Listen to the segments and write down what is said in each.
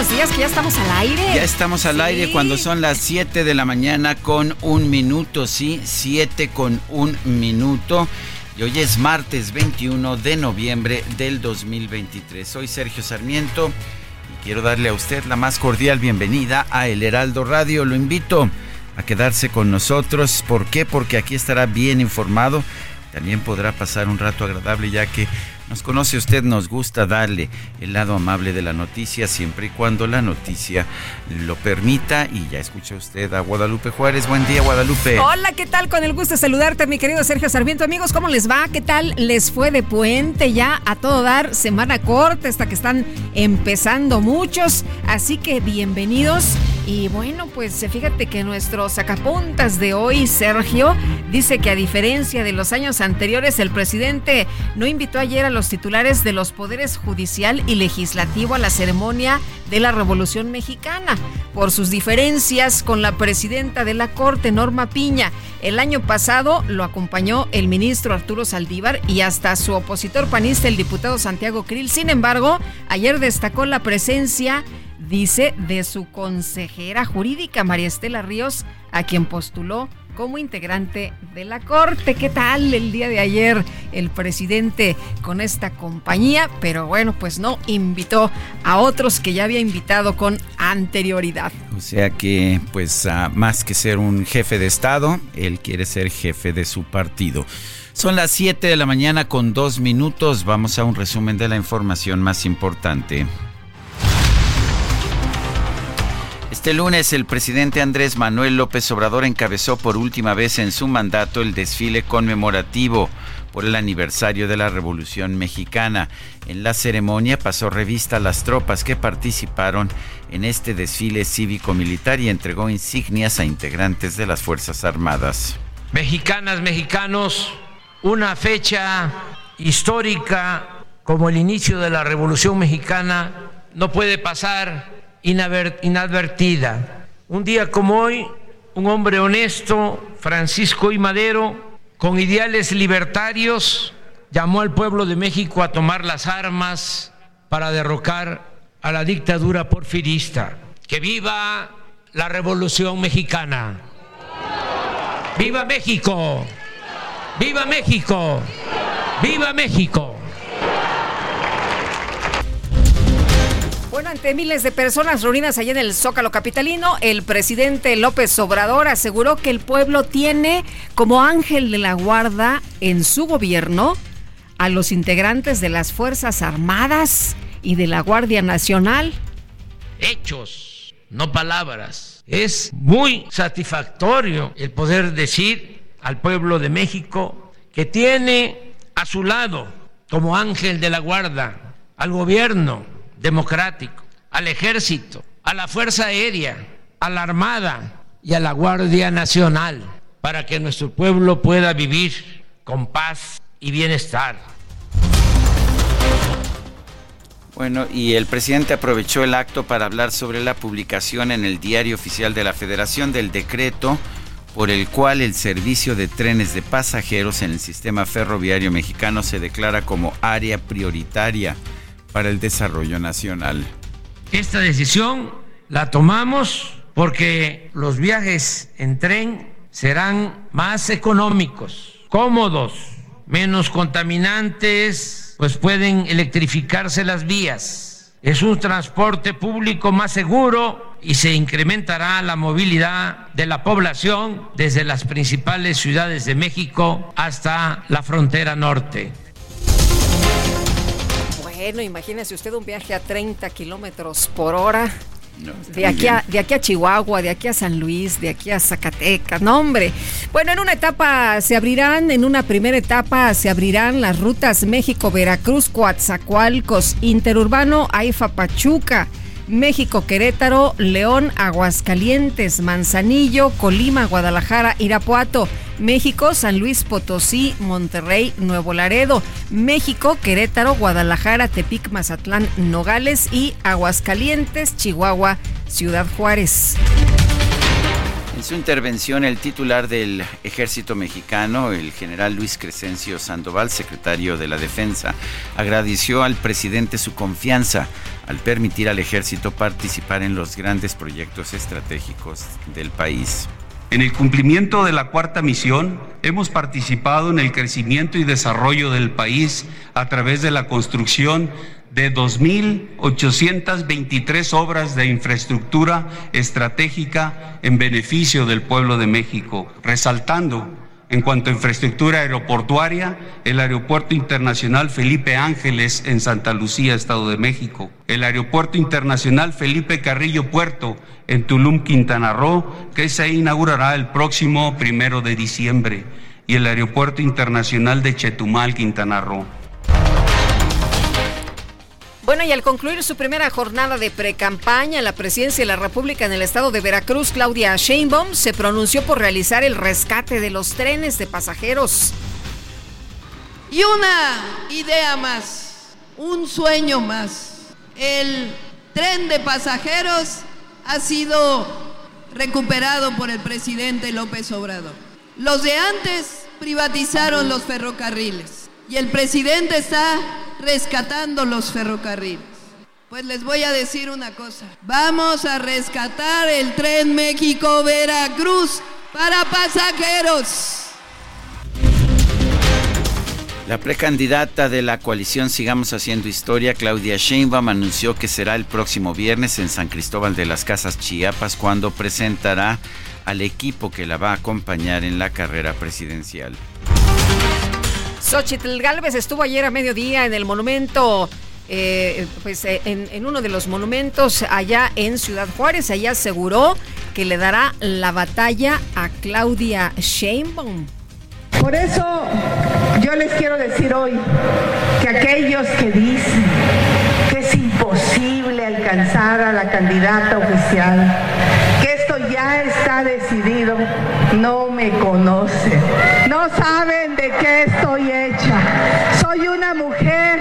Buenos días, que ya estamos al aire. Ya estamos al Sí. aire cuando son las 7 de la mañana con un minuto, sí, 7 con un minuto. Y hoy es martes 21 de noviembre del 2023. Soy Sergio Sarmiento y quiero darle a usted la más cordial bienvenida a El Heraldo Radio. Lo invito a quedarse con nosotros. ¿Por qué? Porque aquí estará bien informado. También podrá pasar un rato agradable ya que nos conoce usted, nos gusta darle el lado amable de la noticia siempre y cuando la noticia lo permita. Y ya escucha usted a Guadalupe Juárez. Buen día, Guadalupe. Hola, ¿qué tal? Con el gusto de saludarte, mi querido Sergio Sarmiento. Amigos, ¿cómo les va? ¿Qué tal les fue de puente ya a todo dar? Semana corta, hasta que están empezando muchos. Así que bienvenidos. Y bueno, pues fíjate que nuestro sacapuntas de hoy, Sergio, dice que a diferencia de los años anteriores, el presidente no invitó ayer a los titulares de los poderes judicial y legislativo a la ceremonia de la Revolución Mexicana por sus diferencias con la presidenta de la Corte, Norma Piña. El año pasado lo acompañó el ministro Arturo Saldívar y hasta su opositor panista, el diputado Santiago Krill. Sin embargo, ayer destacó la presencia dice, de su consejera jurídica, María Estela Ríos, a quien postuló como integrante de la Corte. ¿Qué tal el día de ayer el presidente con esta compañía? Pero bueno, pues no invitó a otros que ya había invitado con anterioridad. O sea que, pues, más que ser un jefe de Estado, él quiere ser jefe de su partido. Son las 7 de la mañana con dos minutos. Vamos a un resumen de la información más importante. Este lunes el presidente Andrés Manuel López Obrador encabezó por última vez en su mandato el desfile conmemorativo por el aniversario de la Revolución Mexicana. En la ceremonia pasó revista a las tropas que participaron en este desfile cívico-militar y entregó insignias a integrantes de las Fuerzas Armadas. Mexicanas, mexicanos, una fecha histórica como el inicio de la Revolución Mexicana no puede pasar inadvertida. Un día como hoy, un hombre honesto, Francisco I. Madero, con ideales libertarios, llamó al pueblo de México a tomar las armas para derrocar a la dictadura porfirista. Que viva la Revolución Mexicana. ¡Viva México! ¡Viva México! ¡Viva México! Bueno, ante miles de personas reunidas allá en el Zócalo Capitalino, el presidente López Obrador aseguró que el pueblo tiene como ángel de la guarda en su gobierno a los integrantes de las Fuerzas Armadas y de la Guardia Nacional. Hechos, no palabras. Es muy satisfactorio el poder decir al pueblo de México que tiene a su lado como ángel de la guarda al gobierno democrático, al ejército, a la Fuerza Aérea, a la Armada y a la Guardia Nacional, para que nuestro pueblo pueda vivir con paz y bienestar. Bueno, y el presidente aprovechó el acto para hablar sobre la publicación en el Diario Oficial de la Federación del decreto por el cual el servicio de trenes de pasajeros en el sistema ferroviario mexicano se declara como área prioritaria para el desarrollo nacional. Esta decisión la tomamos porque los viajes en tren serán más económicos, cómodos, menos contaminantes, pues pueden electrificarse las vías. Es un transporte público más seguro y se incrementará la movilidad de la población desde las principales ciudades de México hasta la frontera norte. Bueno, imagínese usted un viaje a 30 kilómetros por hora de, aquí a, de aquí a Chihuahua, de aquí a San Luis, de aquí a Zacatecas, no hombre. Bueno, en una etapa se abrirán, en una primera etapa se abrirán las rutas México-Veracruz, Coatzacoalcos, Interurbano, Aifa, Pachuca. México, Querétaro, León, Aguascalientes, Manzanillo, Colima, Guadalajara, Irapuato, México, San Luis Potosí, Monterrey, Nuevo Laredo, México, Querétaro, Guadalajara, Tepic, Mazatlán, Nogales y Aguascalientes, Chihuahua, Ciudad Juárez. En su intervención, el titular del ejército mexicano, el general Luis Crescencio Sandoval, secretario de la Defensa, agradeció al presidente su confianza al permitir al ejército participar en los grandes proyectos estratégicos del país. En el cumplimiento de la cuarta misión, hemos participado en el crecimiento y desarrollo del país a través de la construcción de 2.823 obras de infraestructura estratégica en beneficio del pueblo de México, resaltando en cuanto a infraestructura aeroportuaria, el Aeropuerto Internacional Felipe Ángeles en Santa Lucía, Estado de México, el Aeropuerto Internacional Felipe Carrillo Puerto en Tulum, Quintana Roo, que se inaugurará el próximo primero de diciembre, y el Aeropuerto Internacional de Chetumal, Quintana Roo. Bueno, y al concluir su primera jornada de precampaña, la presidencia de la República en el estado de Veracruz, Claudia Sheinbaum, se pronunció por realizar el rescate de los trenes de pasajeros. Y una idea más, un sueño más. El tren de pasajeros ha sido recuperado por el presidente López Obrador. Los de antes privatizaron los ferrocarriles y el presidente está rescatando los ferrocarriles. Pues les voy a decir una cosa. Vamos a rescatar el tren México-Veracruz para pasajeros. La precandidata de la coalición Sigamos Haciendo Historia, Claudia Sheinbaum, anunció que será el próximo viernes en San Cristóbal de las Casas Chiapas cuando presentará al equipo que la va a acompañar en la carrera presidencial. Xochitl Galvez estuvo ayer a mediodía en el monumento, eh, pues eh, en, uno de los monumentos allá en Ciudad Juárez. Allá aseguró que le dará la batalla a Claudia Sheinbaum. Por eso yo les quiero decir hoy que aquellos que dicen que es imposible alcanzar a la candidata oficial, que esto ya está decidido, no me conocen. No saben de qué estoy hecha. Soy una mujer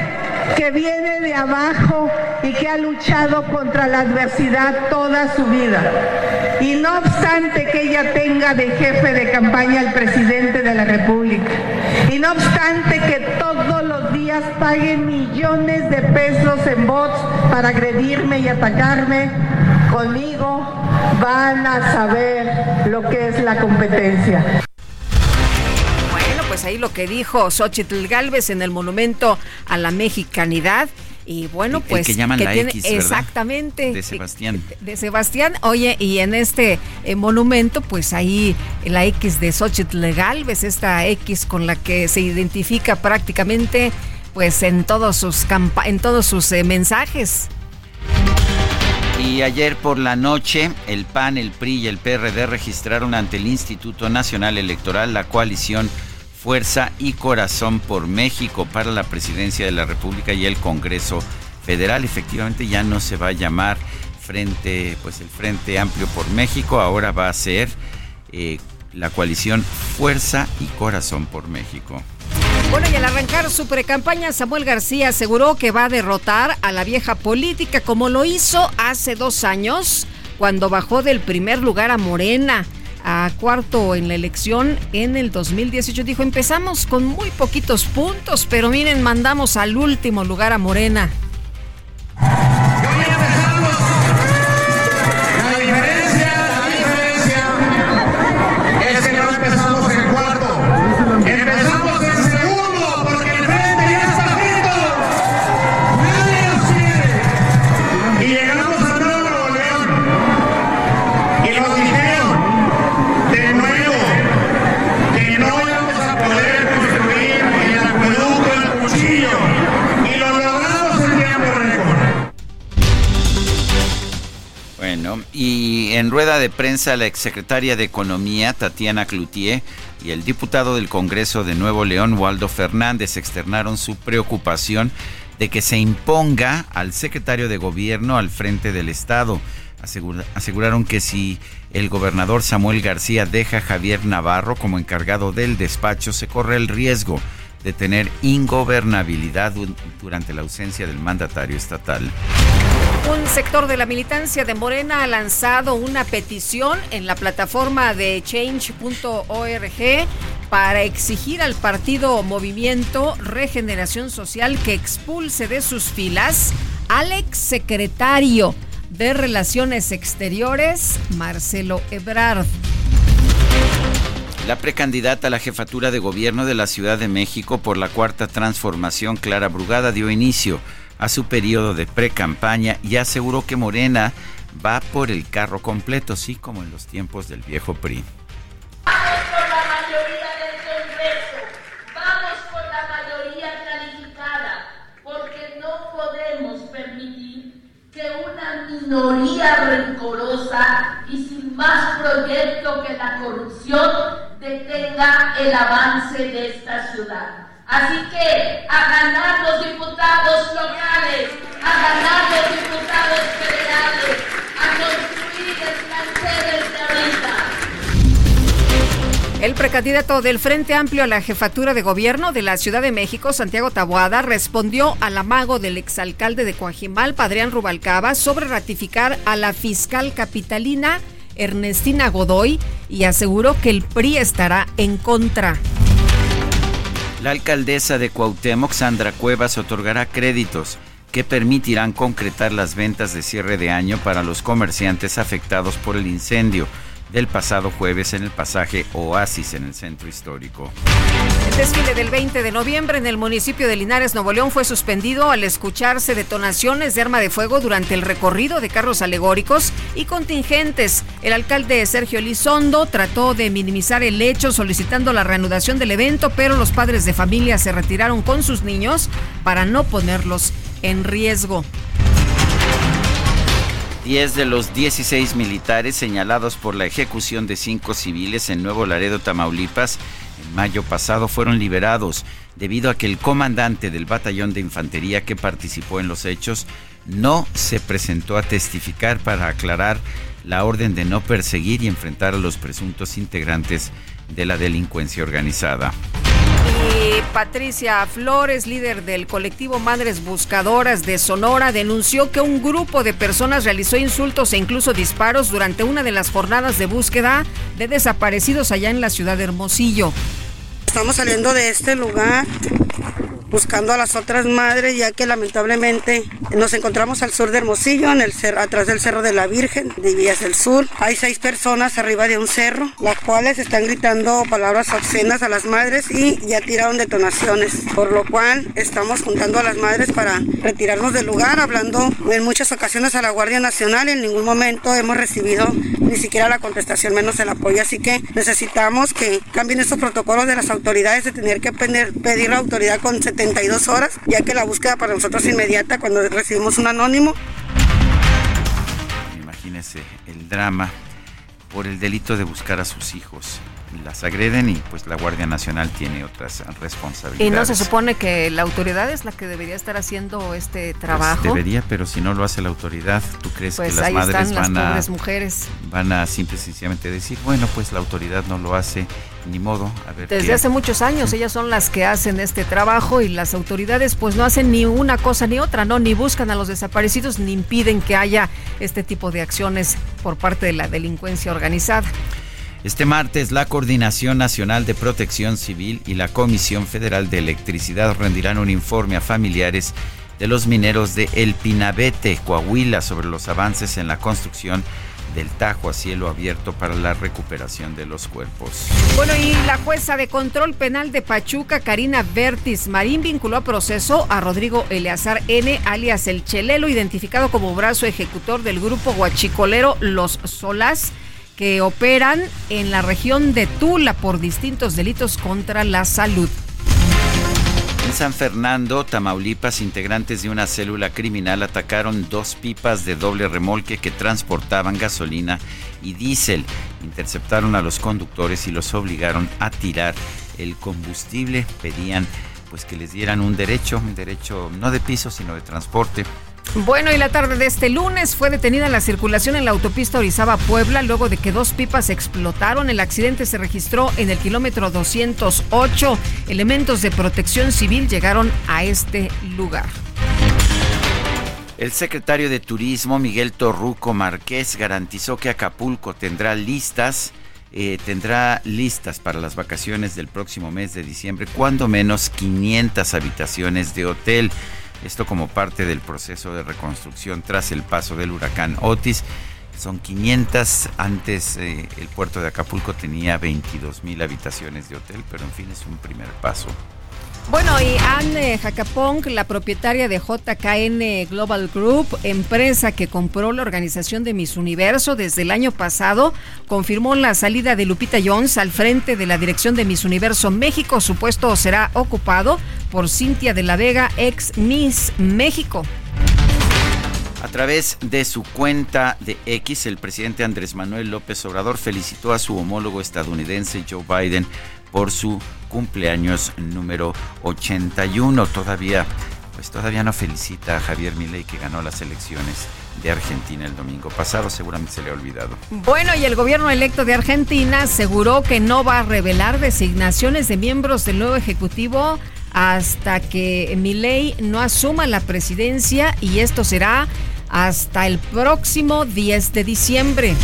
que viene de abajo y que ha luchado contra la adversidad toda su vida. Y no obstante que ella tenga de jefe de campaña al presidente de la República, y no obstante que todos los días pague millones de pesos en bots para agredirme y atacarme, conmigo van a saber lo que es la competencia pues ahí lo que dijo Xochitl Galvez en el monumento a la mexicanidad. Y bueno, pues. que llaman la X, Exactamente. De Sebastián. De, Sebastián. Oye, y en este eh, monumento, pues ahí la X de Xochitl Galvez, esta X con la que se identifica prácticamente, pues en todos sus, en todos sus eh, mensajes. Y ayer por la noche, el PAN, el PRI y el PRD registraron ante el Instituto Nacional Electoral la coalición Fuerza y Corazón por México para la presidencia de la República y el Congreso Federal. Efectivamente ya no se va a llamar Frente, pues el Frente Amplio por México, ahora va a ser eh, la coalición Fuerza y Corazón por México. Bueno, y al arrancar su precampaña, Samuel García aseguró que va a derrotar a la vieja política como lo hizo hace dos años, cuando bajó del primer lugar a Morena. a cuarto en la elección en el 2018. Dijo, empezamos con muy poquitos puntos, pero miren, mandamos al último lugar a Morena. Y en rueda de prensa la exsecretaria de Economía, Tatiana Cloutier, y el diputado del Congreso de Nuevo León, Waldo Fernández, externaron su preocupación de que se imponga al secretario de Gobierno al frente del Estado. aseguraron que si el gobernador Samuel García deja a Javier Navarro como encargado del despacho, se corre el riesgo de tener ingobernabilidad durante la ausencia del mandatario estatal. Un sector de la militancia de Morena ha lanzado una petición en la plataforma de change.org para exigir al partido Movimiento Regeneración Social que expulse de sus filas al exsecretario de Relaciones Exteriores, Marcelo Ebrard. La precandidata a la jefatura de gobierno de la Ciudad de México por la Cuarta Transformación, Clara Brugada, dio inicio a su periodo de pre-campaña y aseguró que Morena va por el carro completo, así como en los tiempos del viejo PRI. Minoría rencorosa y sin más proyecto que la corrupción detenga el avance de esta ciudad. Así que a ganar los diputados locales, a ganar los diputados federales, a construir el de ahorita. El precandidato del Frente Amplio a la jefatura de gobierno de la Ciudad de México, Santiago Taboada, respondió al amago del exalcalde de Coajimal, Padrián Rubalcaba, sobre ratificar a la fiscal capitalina Ernestina Godoy y aseguró que el PRI estará en contra. La alcaldesa de Cuauhtémoc, Sandra Cuevas, otorgará créditos que permitirán concretar las ventas de cierre de año para los comerciantes afectados por el incendio del pasado jueves en el pasaje Oasis en el centro histórico. El desfile del 20 de noviembre en el municipio de Linares, Nuevo León, fue suspendido al escucharse detonaciones de arma de fuego durante el recorrido de carros alegóricos y contingentes. El alcalde Sergio Elizondo trató de minimizar el hecho solicitando la reanudación del evento, pero los padres de familia se retiraron con sus niños para no ponerlos en riesgo. 10 de los 16 militares señalados por la ejecución de cinco civiles en Nuevo Laredo, Tamaulipas, en mayo pasado fueron liberados debido a que el comandante del batallón de infantería que participó en los hechos no se presentó a testificar para aclarar la orden de no perseguir y enfrentar a los presuntos integrantes de la delincuencia organizada. Y Patricia Flores, líder del colectivo Madres Buscadoras de Sonora, denunció que un grupo de personas realizó insultos e incluso disparos durante una de las jornadas de búsqueda de desaparecidos allá en la ciudad de Hermosillo. Estamos saliendo de este lugar buscando a las otras madres, ya que lamentablemente nos encontramos al sur de Hermosillo, en el cerro, atrás del Cerro de la Virgen, de Villas del Sur. Hay seis personas arriba de un cerro, las cuales están gritando palabras obscenas a las madres y ya tiraron detonaciones, por lo cual estamos juntando a las madres para retirarnos del lugar, hablando en muchas ocasiones a la Guardia Nacional y en ningún momento hemos recibido ni siquiera la contestación, menos el apoyo. Así que necesitamos que cambien estos protocolos de las autoridades de tener que pedir la autoridad con 72 horas, ya que la búsqueda para nosotros es inmediata cuando recibimos un anónimo. Imagínese el drama por el delito de buscar a sus hijos las agreden y pues la Guardia Nacional tiene otras responsabilidades. ¿Y no se supone que la autoridad es la que debería estar haciendo este pues, trabajo? debería, pero si no lo hace la autoridad, ¿tú crees que pues, las madres van a mujeres. van a simple y sencillamente decir, bueno, pues la autoridad no lo hace, ni modo, a ver Desde hace muchos años ellas son las que hacen este trabajo y las autoridades pues no hacen ni una cosa ni otra, no ni buscan a los desaparecidos ni impiden que haya este tipo de acciones por parte de la delincuencia organizada. Este martes, la Coordinación Nacional de Protección Civil y la Comisión Federal de Electricidad rendirán un informe a familiares de los mineros de El Pinabete, Coahuila, sobre los avances en la construcción del Tajo a cielo abierto para la recuperación de los cuerpos. Bueno, y la jueza de control penal de Pachuca, Karina Bertis Marín, vinculó a proceso a Rodrigo Eleazar N., alias El Chelelo, identificado como brazo ejecutor del grupo guachicolero Los Solas que operan en la región de Tula por distintos delitos contra la salud. En San Fernando, Tamaulipas, integrantes de una célula criminal atacaron dos pipas de doble remolque que transportaban gasolina y diésel. Interceptaron a los conductores y los obligaron a tirar el combustible. Pedían pues que les dieran un derecho, un derecho no de piso, sino de transporte. Bueno, y la tarde de este lunes fue detenida la circulación en la autopista Orizaba-Puebla luego de que dos pipas explotaron. El accidente se registró en el kilómetro 208. Elementos de protección civil llegaron a este lugar. El secretario de Turismo, Miguel Torruco Márquez, garantizó que Acapulco tendrá listas eh, tendrá listas para las vacaciones del próximo mes de diciembre, cuando menos 500 habitaciones de hotel. Esto como parte del proceso de reconstrucción tras el paso del huracán Otis. Son 500, antes eh, el puerto de Acapulco tenía 22 mil habitaciones de hotel, pero en fin es un primer paso. Bueno, y Anne Jacapong, la propietaria de JKN Global Group, empresa que compró la organización de Miss Universo desde el año pasado, confirmó la salida de Lupita Jones al frente de la dirección de Miss Universo México. Su puesto será ocupado por Cintia de la Vega, ex Miss México. A través de su cuenta de X, el presidente Andrés Manuel López Obrador felicitó a su homólogo estadounidense Joe Biden por su cumpleaños número 81. Todavía, pues todavía no felicita a Javier Milei que ganó las elecciones de Argentina el domingo pasado, seguramente se le ha olvidado. Bueno, y el gobierno electo de Argentina aseguró que no va a revelar designaciones de miembros del nuevo ejecutivo hasta que Milei no asuma la presidencia y esto será hasta el próximo 10 de diciembre.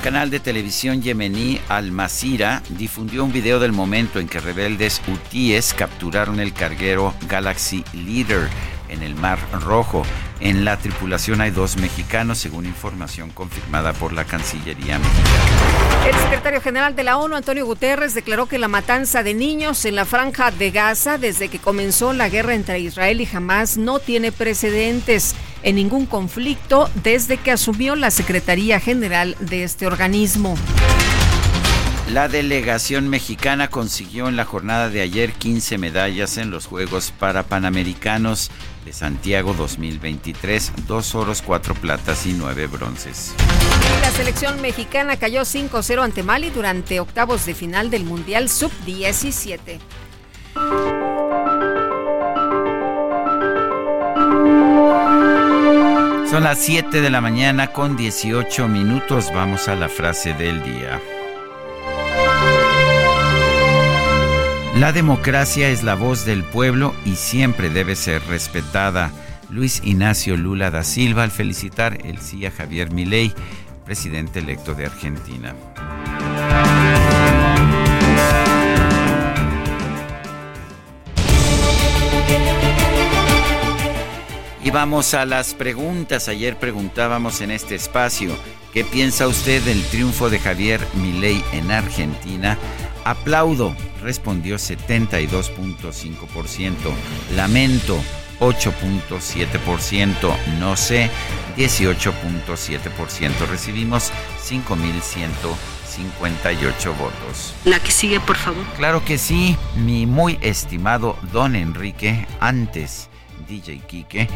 El canal de televisión yemení Al Masira difundió un video del momento en que rebeldes hutíes capturaron el carguero Galaxy Leader en el Mar Rojo. En la tripulación hay dos mexicanos, según información confirmada por la Cancillería mexicana. El secretario general de la ONU, Antonio Guterres, declaró que la matanza de niños en la franja de Gaza desde que comenzó la guerra entre Israel y Hamas no tiene precedentes en ningún conflicto desde que asumió la Secretaría General de este organismo. La delegación mexicana consiguió en la jornada de ayer 15 medallas en los Juegos para Panamericanos de Santiago 2023, dos oros, cuatro platas y nueve bronces. La selección mexicana cayó 5-0 ante Mali durante octavos de final del Mundial Sub-17. Son las 7 de la mañana con 18 minutos. Vamos a la frase del día. La democracia es la voz del pueblo y siempre debe ser respetada. Luis Ignacio Lula da Silva al felicitar el sí a Javier Milei, presidente electo de Argentina. Y vamos a las preguntas. Ayer preguntábamos en este espacio, ¿qué piensa usted del triunfo de Javier Milei en Argentina? Aplaudo, respondió 72.5%. Lamento, 8.7%. No sé, 18.7%. Recibimos 5.158 votos. La que sigue, por favor. Claro que sí, mi muy estimado don Enrique, antes DJ Kike,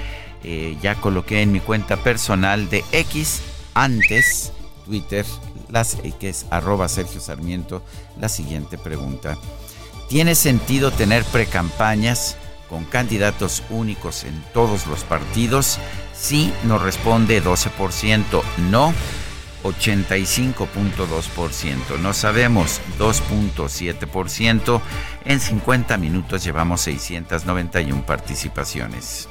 eh, ya coloqué en mi cuenta personal de X, antes Twitter, las X, arroba Sergio Sarmiento, la siguiente pregunta. ¿Tiene sentido tener precampañas con candidatos únicos en todos los partidos? Sí, nos responde 12%, no 85.2%, no sabemos 2.7%, en 50 minutos llevamos 691 participaciones.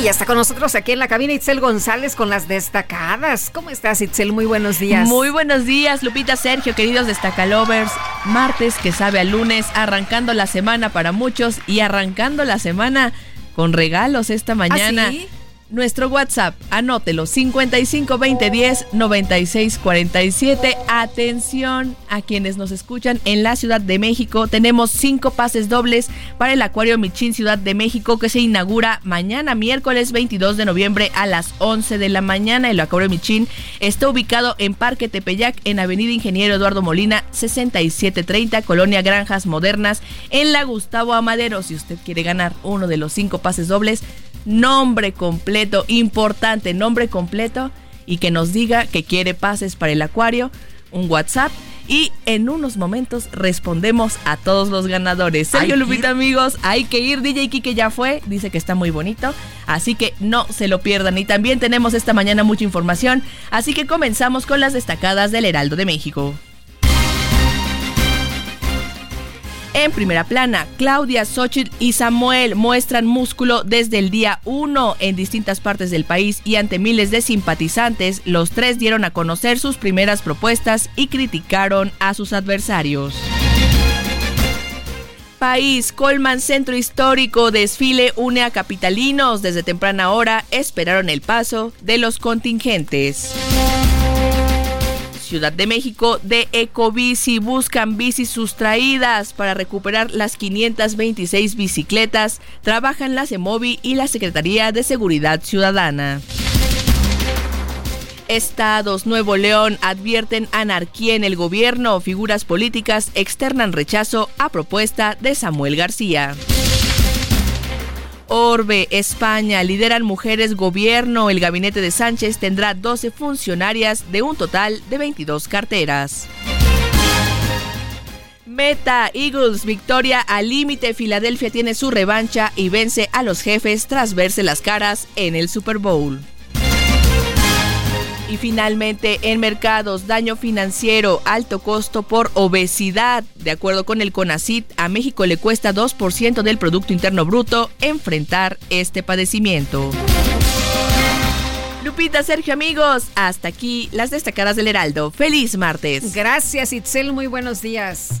Y ya está con nosotros aquí en la cabina Itzel González con las destacadas. ¿Cómo estás, Itzel? Muy buenos días. Muy buenos días, Lupita Sergio, queridos destacalovers. Martes que sabe a lunes, arrancando la semana para muchos y arrancando la semana con regalos esta mañana. ¿Ah, sí? Nuestro WhatsApp, anótelo, 552010 9647. Atención a quienes nos escuchan en la Ciudad de México. Tenemos cinco pases dobles para el Acuario Michín Ciudad de México que se inaugura mañana, miércoles 22 de noviembre a las 11 de la mañana. El Acuario Michín está ubicado en Parque Tepeyac, en Avenida Ingeniero Eduardo Molina, 6730, Colonia Granjas Modernas, en la Gustavo Amadero. Si usted quiere ganar uno de los cinco pases dobles, nombre completo, importante, nombre completo y que nos diga que quiere pases para el acuario, un WhatsApp y en unos momentos respondemos a todos los ganadores. Sergio Lupita, ir. amigos, hay que ir. DJ Kike ya fue, dice que está muy bonito, así que no se lo pierdan. Y también tenemos esta mañana mucha información, así que comenzamos con las destacadas del Heraldo de México. En primera plana, Claudia, Xochitl y Samuel muestran músculo desde el día 1 en distintas partes del país y ante miles de simpatizantes, los tres dieron a conocer sus primeras propuestas y criticaron a sus adversarios. País, Colman Centro Histórico, desfile une a capitalinos. Desde temprana hora esperaron el paso de los contingentes. Ciudad de México de Ecobici buscan bicis sustraídas para recuperar las 526 bicicletas. Trabajan la CEMOVI y la Secretaría de Seguridad Ciudadana. Estados Nuevo León advierten anarquía en el gobierno. Figuras políticas externan rechazo a propuesta de Samuel García. Orbe, España, lideran mujeres gobierno. El gabinete de Sánchez tendrá 12 funcionarias de un total de 22 carteras. Meta, Eagles, victoria al límite. Filadelfia tiene su revancha y vence a los jefes tras verse las caras en el Super Bowl. Y finalmente, en mercados, daño financiero, alto costo por obesidad. De acuerdo con el CONACIT, a México le cuesta 2% del Producto Interno Bruto enfrentar este padecimiento. Lupita, Sergio, amigos, hasta aquí las destacadas del Heraldo. ¡Feliz martes! Gracias, Itzel. Muy buenos días.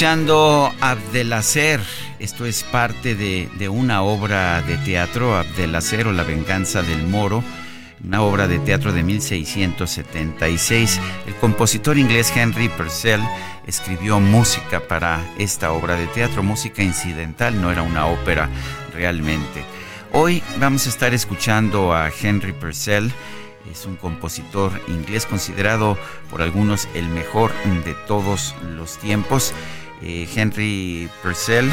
Escuchando Abdelacer. Esto es parte de, de una obra de teatro, Abdelacer o La venganza del moro, una obra de teatro de 1676. El compositor inglés Henry Purcell escribió música para esta obra de teatro, música incidental, no era una ópera realmente. Hoy vamos a estar escuchando a Henry Purcell. Es un compositor inglés considerado por algunos el mejor de todos los tiempos. Eh, Henry Purcell.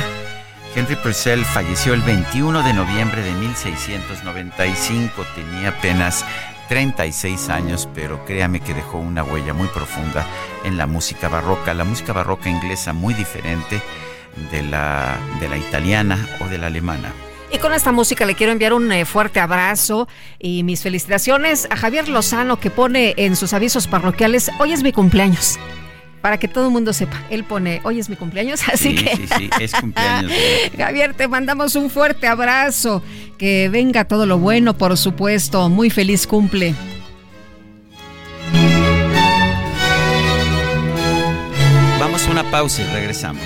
Henry Purcell falleció el 21 de noviembre de 1695. Tenía apenas 36 años, pero créame que dejó una huella muy profunda en la música barroca. La música barroca inglesa muy diferente de la, de la italiana o de la alemana. Y con esta música le quiero enviar un eh, fuerte abrazo y mis felicitaciones a Javier Lozano que pone en sus avisos parroquiales, hoy es mi cumpleaños. Para que todo el mundo sepa, él pone, hoy es mi cumpleaños, así que... Sí, sí, es cumpleaños. Javier, te mandamos un fuerte abrazo, que venga todo lo bueno, por supuesto, muy feliz cumple. Vamos a una pausa y regresamos.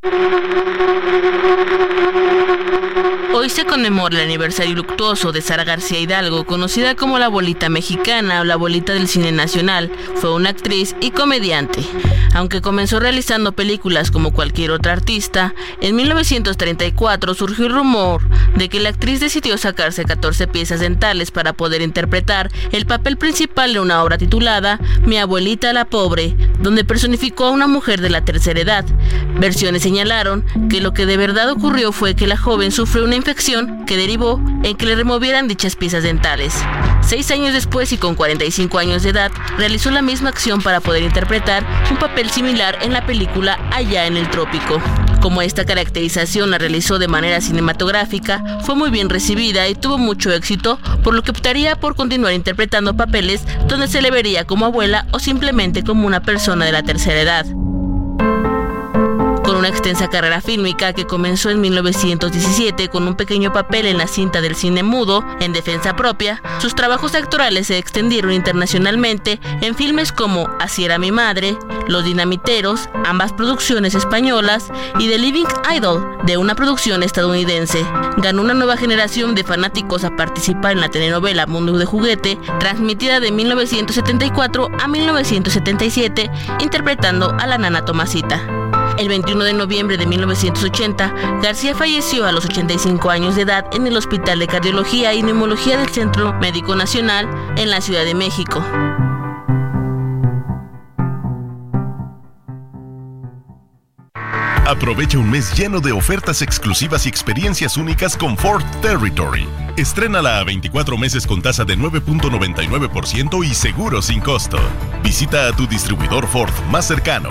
Hoy se conmemora el aniversario luctuoso de Sara García Hidalgo, conocida como la abuelita mexicana o la abuelita del cine nacional. Fue una actriz y comediante. Aunque comenzó realizando películas como cualquier otra artista, en 1934 surgió el rumor de que la actriz decidió sacarse 14 piezas dentales para poder interpretar el papel principal de una obra titulada Mi abuelita la pobre, donde personificó a una mujer de la tercera edad. Versiones señalaron que lo que de verdad ocurrió fue que la joven sufrió una infección que derivó en que le removieran dichas piezas dentales. Seis años después y con 45 años de edad, realizó la misma acción para poder interpretar un papel similar en la película Allá en el Trópico. Como esta caracterización la realizó de manera cinematográfica, fue muy bien recibida y tuvo mucho éxito, por lo que optaría por continuar interpretando papeles donde se le vería como abuela o simplemente como una persona de la tercera edad una extensa carrera fílmica que comenzó en 1917 con un pequeño papel en la cinta del cine mudo en defensa propia, sus trabajos actorales se extendieron internacionalmente en filmes como Así era mi madre, Los Dinamiteros, ambas producciones españolas, y The Living Idol, de una producción estadounidense. Ganó una nueva generación de fanáticos a participar en la telenovela Mundo de Juguete, transmitida de 1974 a 1977, interpretando a la nana Tomasita. El 21 de noviembre de 1980, García falleció a los 85 años de edad en el Hospital de Cardiología y Neumología del Centro Médico Nacional en la Ciudad de México. Aprovecha un mes lleno de ofertas exclusivas y experiencias únicas con Ford Territory. Estrénala a 24 meses con tasa de 9.99% y seguro sin costo. Visita a tu distribuidor Ford más cercano.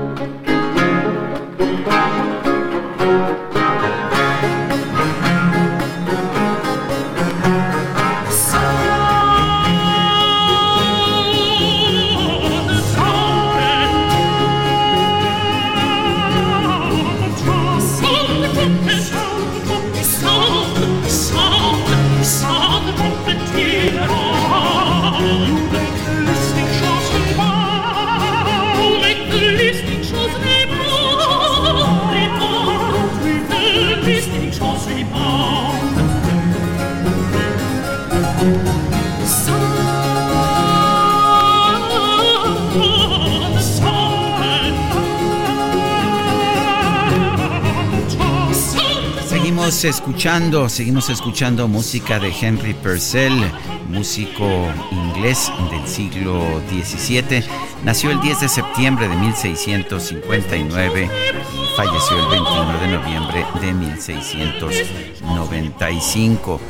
Escuchando, seguimos escuchando música de Henry Purcell, músico inglés del siglo XVII. Nació el 10 de septiembre de 1659 y falleció el 21 de noviembre de 1695.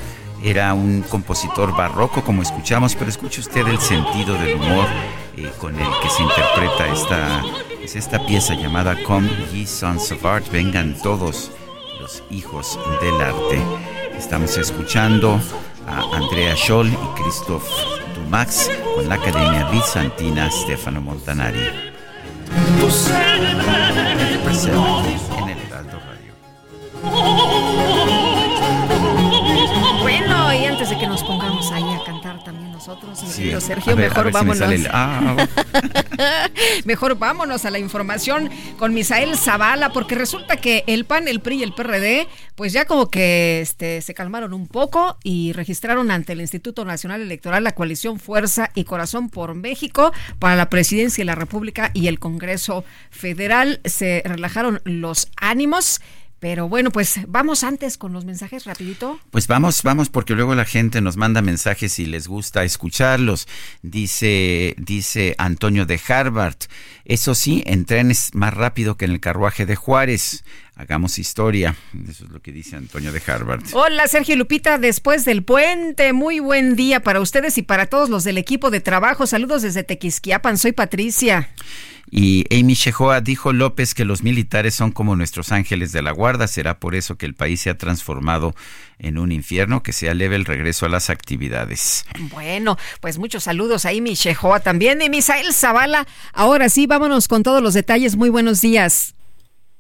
era un compositor barroco, como escuchamos, pero escuche usted el sentido del humor eh, con el que se interpreta esta, es esta pieza llamada Come Ye Sons of Art, vengan todos los hijos del arte. Estamos escuchando a Andrea Scholl y Christoph Dumax con la Academia Bizantina Stefano Montanari. Cantar también nosotros, Sergio, mejor vámonos. Ah, mejor vámonos a la información con Misael Zavala, porque resulta que el PAN, el PRI y el PRD, pues ya como que este, se calmaron un poco y registraron ante el Instituto Nacional Electoral la coalición Fuerza y Corazón por México para la presidencia de la República y el Congreso Federal. Se relajaron los ánimos. Pero bueno, pues vamos antes con los mensajes rapidito. Pues vamos, vamos porque luego la gente nos manda mensajes y les gusta escucharlos. Dice, dice Antonio de Harvard. Eso sí, en trenes más rápido que en el carruaje de Juárez. Hagamos historia. Eso es lo que dice Antonio de Harvard. Hola, Sergio Lupita, después del puente. Muy buen día para ustedes y para todos los del equipo de trabajo. Saludos desde Tequisquiapan. Soy Patricia. Y Amy Shehoa dijo López que los militares son como nuestros ángeles de la guarda. Será por eso que el país se ha transformado en un infierno, que sea leve el regreso a las actividades. Bueno, pues muchos saludos a Amy Shehoa también. Y Misael Zavala, ahora sí, vámonos con todos los detalles. Muy buenos días.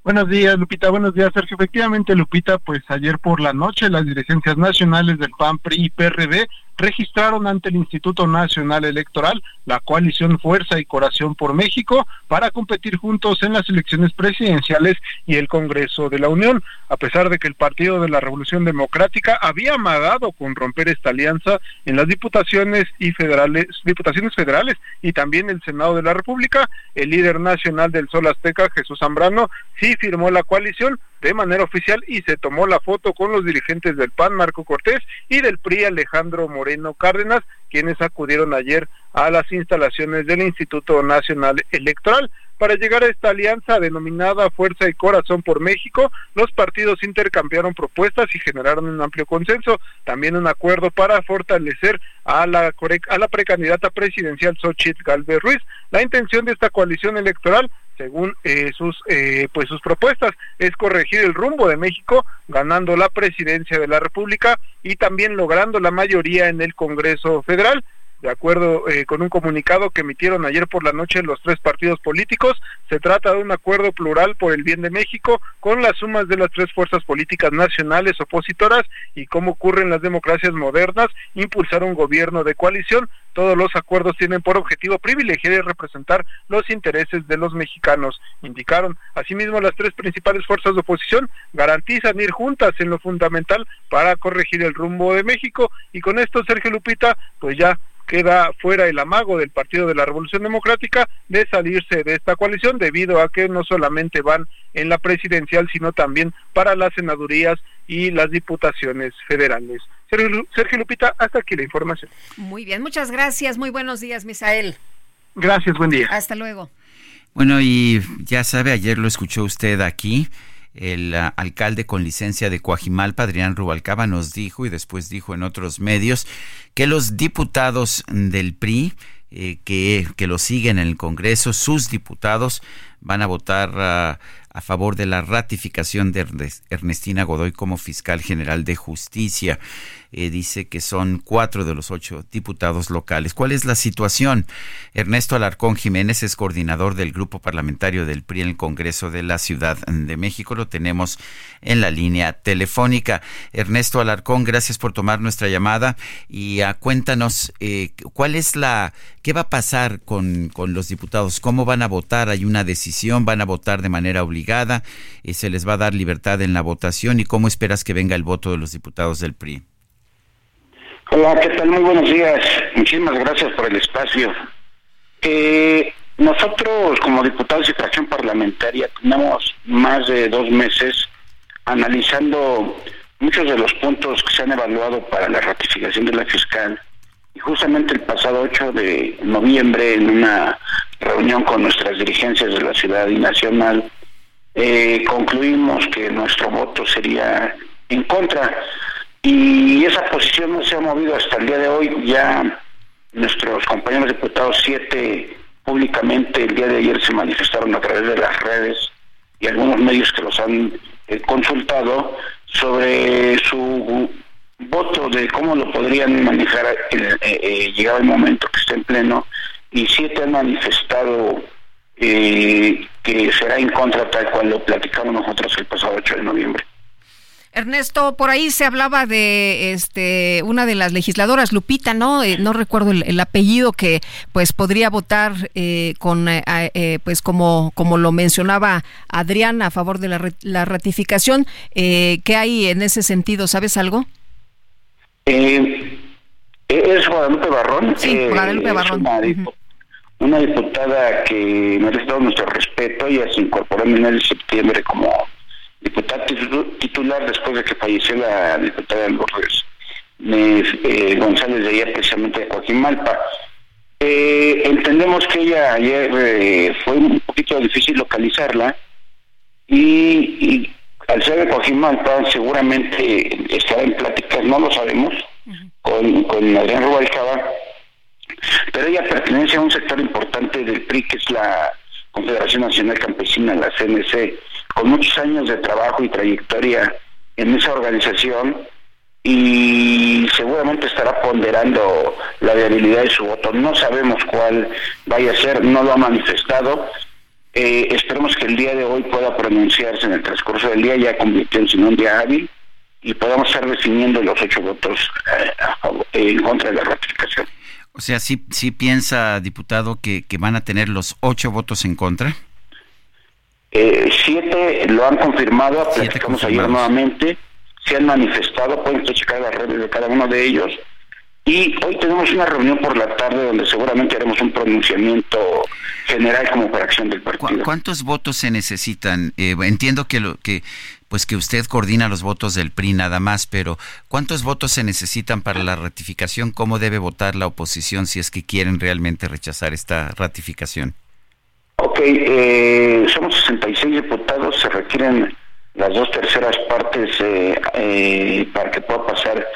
Buenos días, Lupita. Buenos días, Sergio. Efectivamente, Lupita, pues ayer por la noche las dirigencias nacionales del PAN, PRI y PRD registraron ante el Instituto Nacional Electoral la coalición Fuerza y Corazón por México para competir juntos en las elecciones presidenciales y el Congreso de la Unión. A pesar de que el Partido de la Revolución Democrática había amagado con romper esta alianza en las diputaciones y federales, diputaciones federales y también el Senado de la República, el líder nacional del Sol Azteca, Jesús Zambrano, sí firmó la coalición, de manera oficial y se tomó la foto con los dirigentes del PAN, Marco Cortés, y del PRI, Alejandro Moreno Cárdenas, quienes acudieron ayer a las instalaciones del Instituto Nacional Electoral. Para llegar a esta alianza denominada Fuerza y Corazón por México, los partidos intercambiaron propuestas y generaron un amplio consenso, también un acuerdo para fortalecer a la, precandidata presidencial Xochitl Galvez Ruiz. La intención de esta coalición electoral según eh, sus eh, pues sus propuestas es corregir el rumbo de México ganando la presidencia de la República y también logrando la mayoría en el Congreso Federal de acuerdo eh, con un comunicado que emitieron ayer por la noche los tres partidos políticos, se trata de un acuerdo plural por el bien de México con las sumas de las tres fuerzas políticas nacionales opositoras y como ocurre en las democracias modernas, impulsar un gobierno de coalición. Todos los acuerdos tienen por objetivo privilegiar y representar los intereses de los mexicanos, indicaron. Asimismo, las tres principales fuerzas de oposición garantizan ir juntas en lo fundamental para corregir el rumbo de México y con esto Sergio Lupita, pues ya queda fuera el amago del Partido de la Revolución Democrática de salirse de esta coalición debido a que no solamente van en la presidencial, sino también para las senadurías y las diputaciones federales. Sergio, Lupita, hasta aquí la información. Muy bien, muchas gracias. Muy buenos días, Misael. Gracias, buen día. Hasta luego. Bueno, y ya sabe, ayer lo escuchó usted aquí el ah, alcalde con licencia de Coajimalpa, Adrián Rubalcaba, nos dijo y después dijo en otros medios que los diputados del PRI eh, que, que, lo siguen en el Congreso, sus diputados van a votar ah, a favor de la ratificación de Ernestina Godoy como fiscal general de justicia. Eh, dice que son cuatro de los ocho diputados locales. ¿Cuál es la situación? Ernesto Alarcón Jiménez es coordinador del grupo parlamentario del PRI en el Congreso de la Ciudad de México. Lo tenemos en la línea telefónica. Ernesto Alarcón, gracias por tomar nuestra llamada y uh, cuéntanos eh, cuál es la, qué va a pasar con, con, los diputados, cómo van a votar. Hay una decisión, van a votar de manera obligada, y se les va a dar libertad en la votación y cómo esperas que venga el voto de los diputados del PRI. Hola, ¿qué tal? Muy buenos días. Muchísimas gracias por el espacio. Eh, nosotros, como diputados de fracción parlamentaria, tenemos más de dos meses analizando muchos de los puntos que se han evaluado para la ratificación de la fiscal. Y justamente el pasado 8 de noviembre, en una reunión con nuestras dirigencias de la ciudad y nacional, eh, concluimos que nuestro voto sería en contra Y esa posición no se ha movido hasta el día de hoy. Ya nuestros compañeros diputados, siete públicamente el día de ayer se manifestaron a través de las redes y algunos medios que los han eh, consultado sobre su voto de cómo lo podrían manejar eh, eh, llegado el momento que esté en pleno y siete han manifestado que será en contra tal cual lo platicamos nosotros el pasado 8 de noviembre. Ernesto, por ahí se hablaba de este una de las legisladoras, Lupita, ¿no? Eh, no recuerdo el, apellido que pues podría votar eh, con eh, pues como como lo mencionaba Adrián a favor de la, la ratificación. ¿Qué hay en ese sentido? ¿Sabes algo? es Guadalupe Barrón. Sí, Guadalupe Barrón. Una, diputada que merece todo nuestro respeto. Ella se incorporó en el de septiembre como diputada titular después de que falleció la diputada Lourdes eh, González de ayer, precisamente de Joaquín Malpa. Eh, entendemos que ella ayer eh, fue un poquito difícil localizarla y, al ser de Joaquín Malpa seguramente estará en pláticas, no lo sabemos, con, con Adrián Rubalcaba, pero ella pertenece a un sector importante del PRI que es la Confederación Nacional Campesina, la CNC con muchos años de trabajo y trayectoria en esa organización y seguramente estará ponderando la viabilidad de su voto. No sabemos cuál vaya a ser, no lo ha manifestado. Eh, esperemos que el día de hoy pueda pronunciarse en el transcurso del día, ya convirtiéndose en un día hábil y podamos estar definiendo los ocho votos eh, en contra de la ratificación. O sea, ¿sí, sí piensa, diputado, que, que van a tener los ocho votos en contra? Eh, siete lo han confirmado, platicamos ayer nuevamente, se han manifestado, pueden checar las redes de cada uno de ellos. Y hoy tenemos una reunión por la tarde donde seguramente haremos un pronunciamiento general como para acción del partido. ¿Cuántos votos se necesitan? Eh, entiendo que lo que pues que usted coordina los votos del PRI nada más, pero ¿cuántos votos se necesitan para la ratificación? ¿Cómo debe votar la oposición si es que quieren realmente rechazar esta ratificación? Ok, eh, somos 66 diputados, se requieren las dos terceras partes eh, eh, para que pueda pasar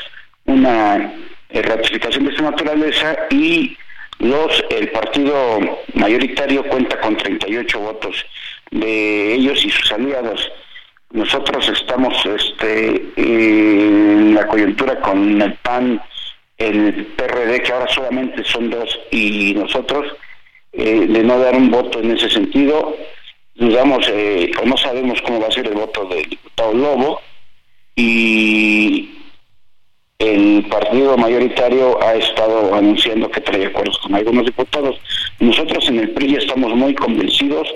una ratificación de esta naturaleza y los el partido mayoritario cuenta con 38 votos de ellos y sus aliados. Nosotros estamos este, en la coyuntura con el PAN, el PRD, que ahora solamente son dos, y nosotros eh, de no dar un voto en ese sentido. Digamos, eh, o no sabemos cómo va a ser el voto del diputado Lobo y el partido mayoritario ha estado anunciando que trae acuerdos con algunos diputados. Nosotros en el PRI estamos muy convencidos,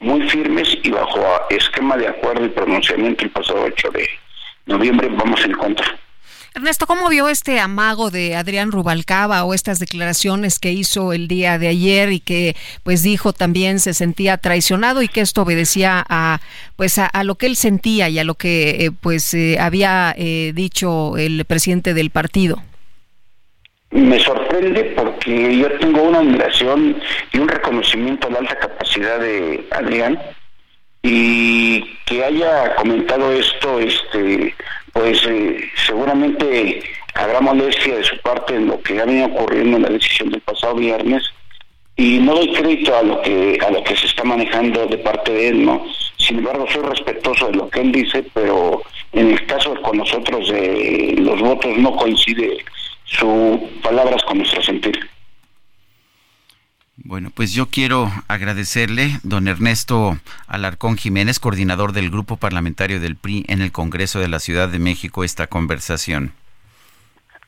muy firmes y bajo esquema de acuerdo y pronunciamiento el pasado 8 de noviembre vamos en contra. Ernesto, ¿cómo vio este amago de Adrián Rubalcaba o estas declaraciones que hizo el día de ayer y que pues dijo también se sentía traicionado y que esto obedecía a pues a, lo que él sentía y a lo que eh, pues eh, había eh, dicho el presidente del partido? Me sorprende porque yo tengo una admiración y un reconocimiento a la alta capacidad de Adrián y que haya comentado esto este pues eh, seguramente habrá molestia de su parte en lo que ha venido ocurriendo en la decisión del pasado viernes. Y no doy crédito a lo que a lo que se está manejando de parte de él no sin embargo soy respetuoso de lo que él dice pero en el caso con nosotros de los votos no coincide sus palabras con nuestro sentir bueno, pues yo quiero agradecerle, don Ernesto Alarcón Jiménez, coordinador del Grupo Parlamentario del PRI en el Congreso de la Ciudad de México, esta conversación.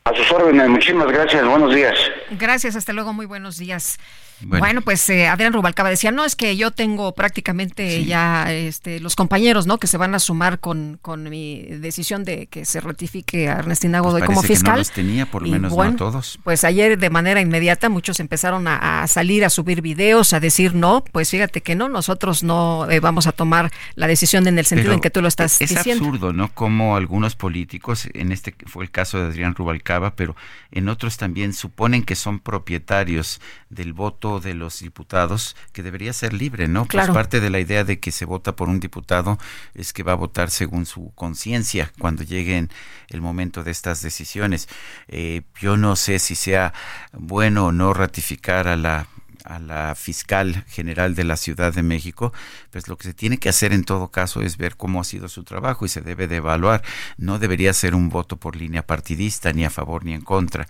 A sus órdenes, muchísimas gracias, buenos días. Gracias, hasta luego, muy buenos días. Bueno, pues eh, Adrián Rubalcaba decía, no, es que yo tengo prácticamente ya este, los compañeros, ¿no? Que se van a sumar con, con mi decisión de que se ratifique a Ernestina Godoy pues como fiscal. Que no los tenía, por lo menos no todos. Pues ayer de manera inmediata muchos empezaron a, salir a subir videos, a decir, no, pues fíjate que no, nosotros no eh, vamos a tomar la decisión en el sentido en que tú lo estás diciendo. Es absurdo, ¿no? Como algunos políticos, en este fue el caso de Adrián Rubalcaba, pero en otros también suponen que son propietarios del voto de los diputados, que debería ser libre, ¿no? Pues Claro. parte de la idea de que se vota por un diputado es que va a votar según su conciencia cuando lleguen el momento de estas decisiones. Eh, yo no sé si sea bueno o no ratificar a la a la fiscal general de la Ciudad de México, pues lo que se tiene que hacer en todo caso es ver cómo ha sido su trabajo y se debe de evaluar. No debería ser un voto por línea partidista, ni a favor ni en contra,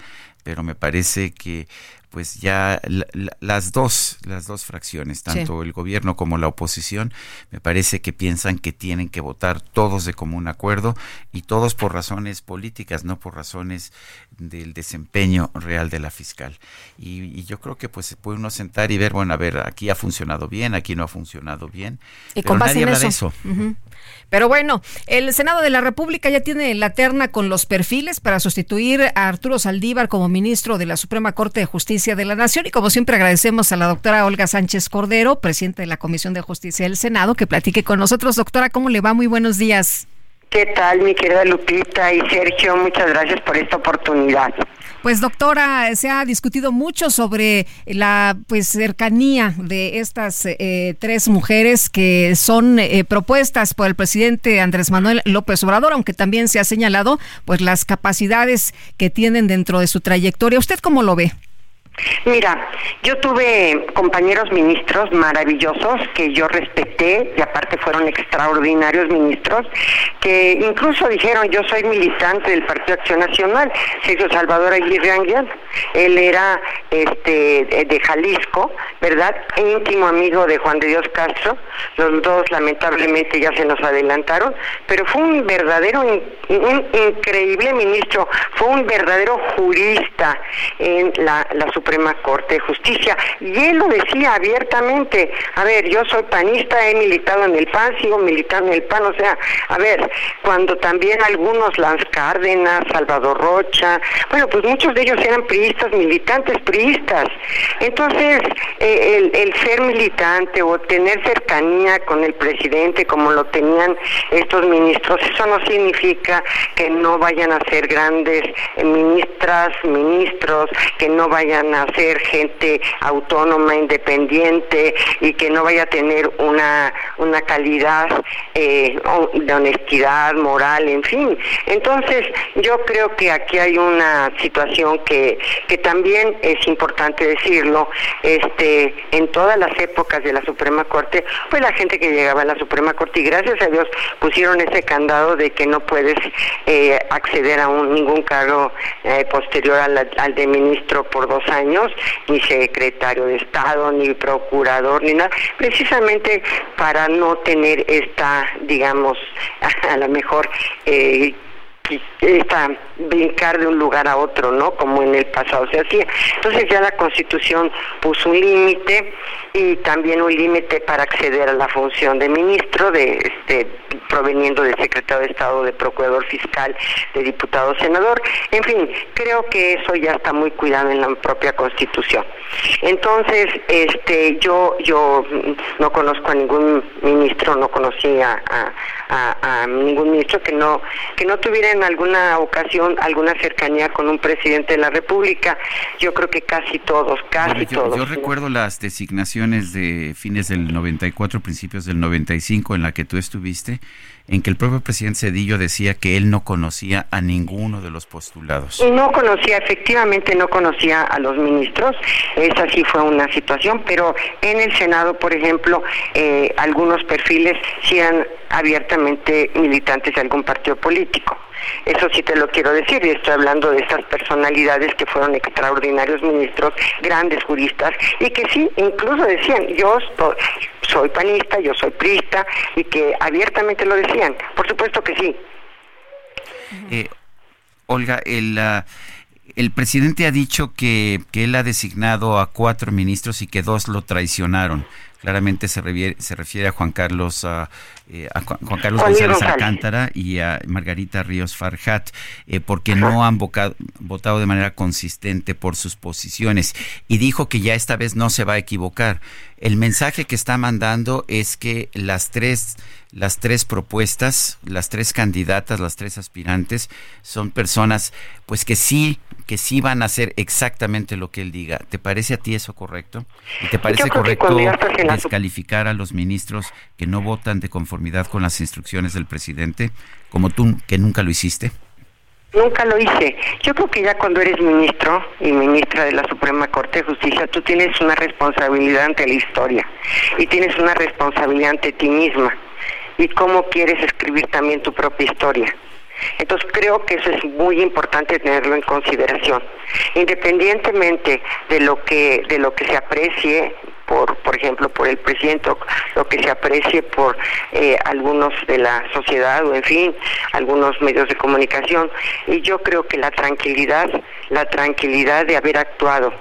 pero me parece que pues ya la- la- las dos las dos fracciones tanto el gobierno como la oposición me parece que piensan que tienen que votar todos de común acuerdo y todos por razones políticas no por razones del desempeño real de la fiscal y, y yo creo que pues se puede uno sentar y ver bueno a ver aquí ha funcionado bien aquí no ha funcionado bien Y pero con base nadie en habla de eso. eso Ujú. Pero bueno, el Senado de la República ya tiene la terna con los perfiles para sustituir a Arturo Saldívar como ministro de la Suprema Corte de Justicia de la Nación. Y como siempre agradecemos a la doctora Olga Sánchez Cordero, presidenta de la Comisión de Justicia del Senado, que platique con nosotros. Doctora, ¿cómo le va? Muy buenos días. ¿Qué tal, mi querida Lupita y Sergio? Muchas gracias por esta oportunidad. Pues doctora, se ha discutido mucho sobre la pues cercanía de estas eh, tres mujeres que son eh, propuestas por el presidente Andrés Manuel López Obrador, aunque también se ha señalado pues las capacidades que tienen dentro de su trayectoria. ¿Usted cómo lo ve? Mira, yo tuve compañeros ministros maravillosos que yo respeté y aparte fueron extraordinarios ministros que incluso dijeron yo soy militante del Partido Acción Nacional, Sergio Salvador Aguirre Anguiano. Él era este de de Jalisco, ¿verdad? Íntimo amigo de Juan de Dios Castro. Los dos lamentablemente ya se nos adelantaron, pero fue un verdadero un increíble ministro, fue un verdadero jurista en la, la Corte de Justicia. Y él lo decía abiertamente, a ver, yo soy panista, he militado en el PAN, sigo militando en el PAN, o sea, a ver, cuando también algunos, Lanz Cárdenas, Salvador Rocha, bueno, pues muchos de ellos eran priistas, militantes priistas. Entonces, eh, el, el ser militante o tener cercanía con el presidente como lo tenían estos ministros, eso no significa que no vayan a ser grandes ministras, ministros, que no vayan a ser gente autónoma, independiente y que no vaya a tener una, una calidad eh, de honestidad moral, en fin. Entonces, yo creo que aquí hay una situación que, que también es importante decirlo, este, en todas las épocas de la Suprema Corte, pues la gente que llegaba a la Suprema Corte, y gracias a Dios pusieron ese candado de que no puedes eh, acceder a un, ningún cargo eh, posterior al, al de ministro por dos años, ni secretario de Estado, ni procurador, ni nada, precisamente para no tener esta, digamos, a lo mejor eh, esta brincar de un lugar a otro, ¿no? Como en el pasado se hacía. Entonces ya la Constitución puso un límite y también un límite para acceder a la función de ministro, de este proveniendo de secretario de Estado, de procurador fiscal, de diputado, senador. En fin, creo que eso ya está muy cuidado en la propia Constitución. Entonces, este, yo yo no conozco a ningún ministro, no conocía a, a- a ningún ministro que no que no tuviera en alguna ocasión alguna cercanía con un presidente de la República. Yo creo que casi todos, casi Yo, todos. yo recuerdo las designaciones de fines del 94, principios del 95 en la que tú estuviste, en que el propio presidente Cedillo decía que él no conocía a ninguno de los postulados. No conocía, efectivamente no conocía a los ministros, esa sí fue una situación, pero en el Senado, por ejemplo, eh, algunos perfiles eran abiertamente militantes de algún partido político. Eso sí te lo quiero decir, y estoy hablando de estas personalidades que fueron extraordinarios ministros, grandes juristas, y que sí, incluso decían, yo soy panista, yo soy priista, y que abiertamente lo decían. Por supuesto que sí. Eh, Olga, el, ah, el presidente ha dicho que, que él ha designado a cuatro ministros y que dos lo traicionaron. Claramente se refiere, se refiere a Juan Carlos, ah, eh, a Juan, Juan Carlos Juan Luis González González. Alcántara y a Margarita Ríos Farjat, eh, porque no han votado de manera consistente por sus posiciones. Y dijo que ya esta vez no se va a equivocar. El mensaje que está mandando es que las tres, las tres propuestas, las tres candidatas, las tres aspirantes, son personas pues que sí que sí van a hacer exactamente lo que él diga. ¿Te parece a ti eso correcto? ¿Y te parece correcto descalificar a los ministros que no votan de conformidad con las instrucciones del presidente, como tú, que nunca lo hiciste? Nunca lo hice. Yo creo que ya cuando eres ministro y ministra de la Suprema Corte de Justicia, tú tienes una responsabilidad ante la historia y tienes una responsabilidad ante ti misma y cómo quieres escribir también tu propia historia. Entonces creo que eso es muy importante tenerlo en consideración. Independientemente de lo que de lo que se aprecie por, por ejemplo, por el presidente, lo que se aprecie por eh, algunos de la sociedad o, en fin, algunos medios de comunicación. Y yo creo que la tranquilidad, la tranquilidad de haber actuado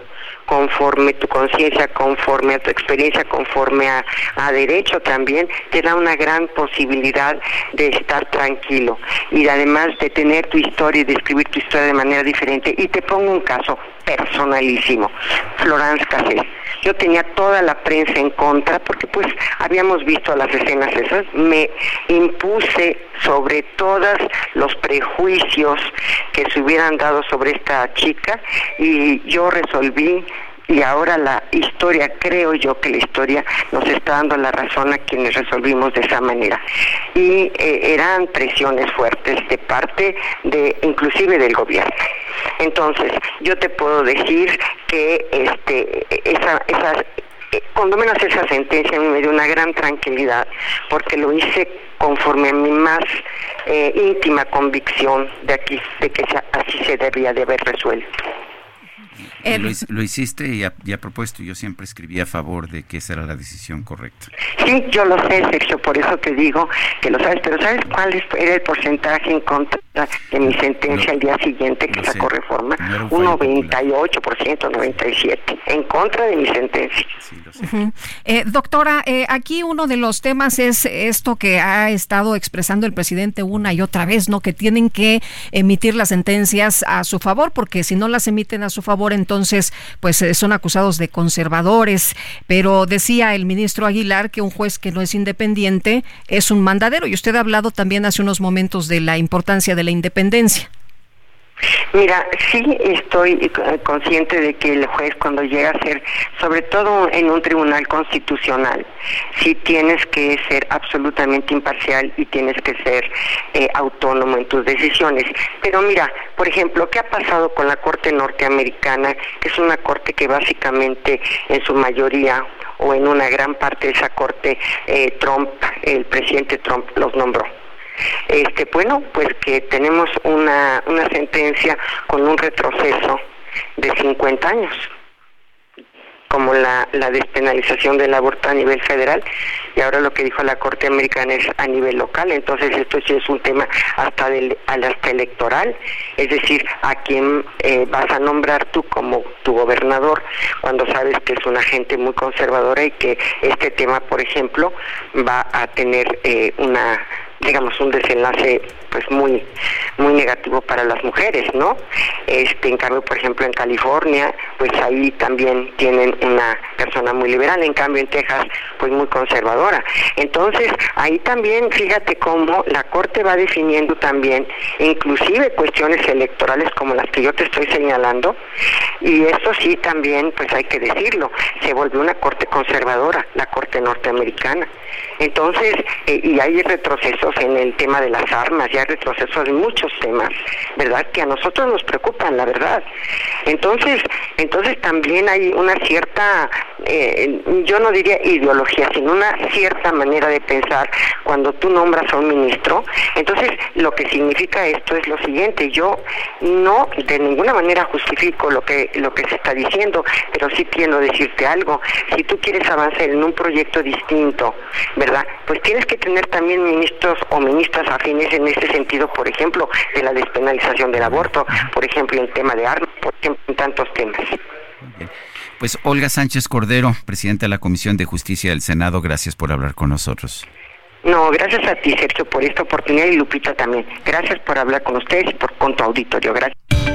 conforme tu conciencia, conforme a tu experiencia, conforme a, a, derecho también, te da una gran posibilidad de estar tranquilo y además de tener tu historia y de escribir tu historia de manera diferente. Y te pongo un caso personalísimo, Florence Cassé. Yo tenía toda la prensa en contra porque pues habíamos visto las escenas esas, me impuse sobre todos los prejuicios que se hubieran dado sobre esta chica y yo resolví y ahora la historia, creo yo que la historia nos está dando la razón a quienes resolvimos de esa manera. Y eh, eran presiones fuertes de parte de, inclusive del gobierno. Entonces, yo te puedo decir que este, esa, esa eh, cuando menos esa sentencia me dio una gran tranquilidad porque lo hice conforme a mi más eh, íntima convicción de aquí de que así se debía de haber resuelto. Eh, lo, hiciste y a, propósito yo siempre escribí a favor de que esa era la decisión correcta. Sí, yo lo sé, Sergio, por eso te digo que lo sabes, pero ¿sabes cuál era el porcentaje en contra de mi sentencia al día siguiente que sacó reforma? un, 98%, 97%, en contra de mi sentencia. Eh, doctora, eh, aquí uno de los temas es esto que ha estado expresando el presidente una y otra vez, ¿no? Que tienen que emitir las sentencias a su favor, porque si no las emiten a su favor, entonces pues eh, son acusados de conservadores, pero decía el ministro Aguilar que un juez que no es independiente es un mandadero y usted ha hablado también hace unos momentos de la importancia de la independencia. Mira, sí estoy consciente de que el juez cuando llega a ser, sobre todo en un tribunal constitucional, sí tienes que ser absolutamente imparcial y tienes que ser eh, autónomo en tus decisiones. Pero mira, por ejemplo, ¿qué ha pasado con la Corte Norteamericana, que es una corte que básicamente en su mayoría o en una gran parte de esa corte eh, Trump, el presidente Trump los nombró? Este, bueno, pues que tenemos una, una sentencia con un retroceso de 50 años como la, la despenalización del aborto a nivel federal y ahora lo que dijo la Corte Americana es a nivel local, entonces esto sí es un tema hasta del hasta electoral, es decir, a quién eh, vas a nombrar tú como tu gobernador cuando sabes que es una gente muy conservadora y que este tema, por ejemplo, va a tener eh, una digamos un desenlace pues muy muy negativo para las mujeres no este en cambio por ejemplo en California pues ahí también tienen una persona muy liberal en cambio en Texas pues muy conservadora. Entonces ahí también fíjate cómo la corte va definiendo también inclusive cuestiones electorales como las que yo te estoy señalando y eso sí también pues hay que decirlo se volvió una corte conservadora la corte norteamericana. Entonces eh, y hay retrocesos en el tema de las armas, ya retrocesos en muchos temas, ¿verdad? Que a nosotros nos preocupan, la verdad. Entonces, entonces también hay una cierta, eh, yo no diría ideología, sino una cierta manera de pensar cuando tú nombras a un ministro. Entonces, lo que significa esto es lo siguiente, yo no de ninguna manera justifico lo que, lo que se está diciendo, pero sí quiero decirte algo. Si tú quieres avanzar en un proyecto distinto, ¿verdad? Pues tienes que tener también ministros o ministras afines en este sentido, por ejemplo, de la despenalización del aborto, por ejemplo, en tema de armas, por ejemplo, en tantos temas. Pues Olga Sánchez Cordero, presidenta de la Comisión de Justicia del Senado, gracias por hablar con nosotros. No, gracias a ti, Sergio, por esta oportunidad y Lupita también. Gracias por hablar con ustedes y por con tu auditorio. Gracias.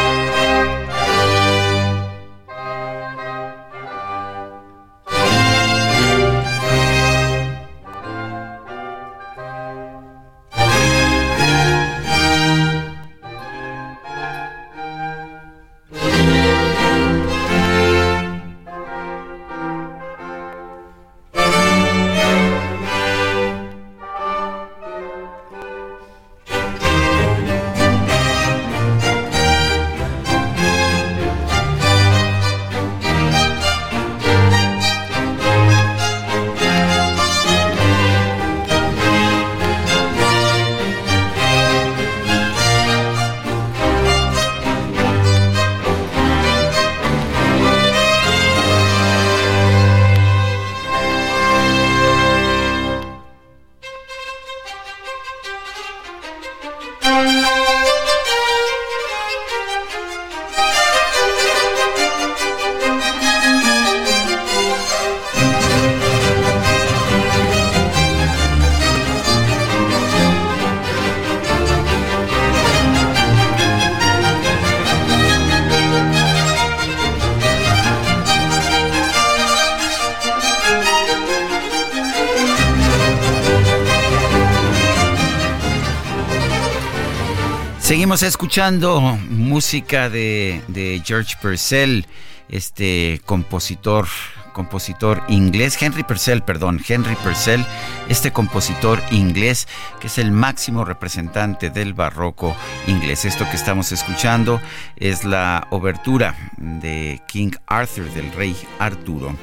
Seguimos escuchando música de, George Purcell, este compositor, compositor inglés, Henry Purcell, perdón, Henry Purcell, este compositor inglés que es el máximo representante del barroco inglés. Esto que estamos escuchando es la obertura de King Arthur, del rey Arturo.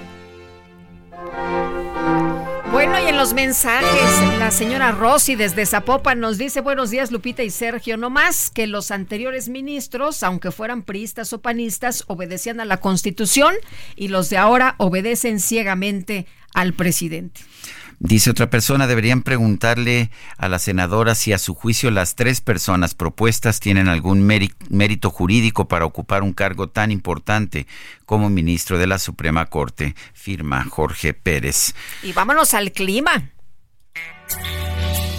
Bueno, y en los mensajes, la señora Rossi desde Zapopan nos dice, buenos días Lupita y Sergio, no más que los anteriores ministros, aunque fueran priistas o panistas, obedecían a la Constitución y los de ahora obedecen ciegamente al presidente. Dice otra persona, deberían preguntarle a la senadora si a su juicio las tres personas propuestas tienen algún mérito jurídico para ocupar un cargo tan importante como ministro de la Suprema Corte, firma Jorge Pérez. Y vámonos al clima.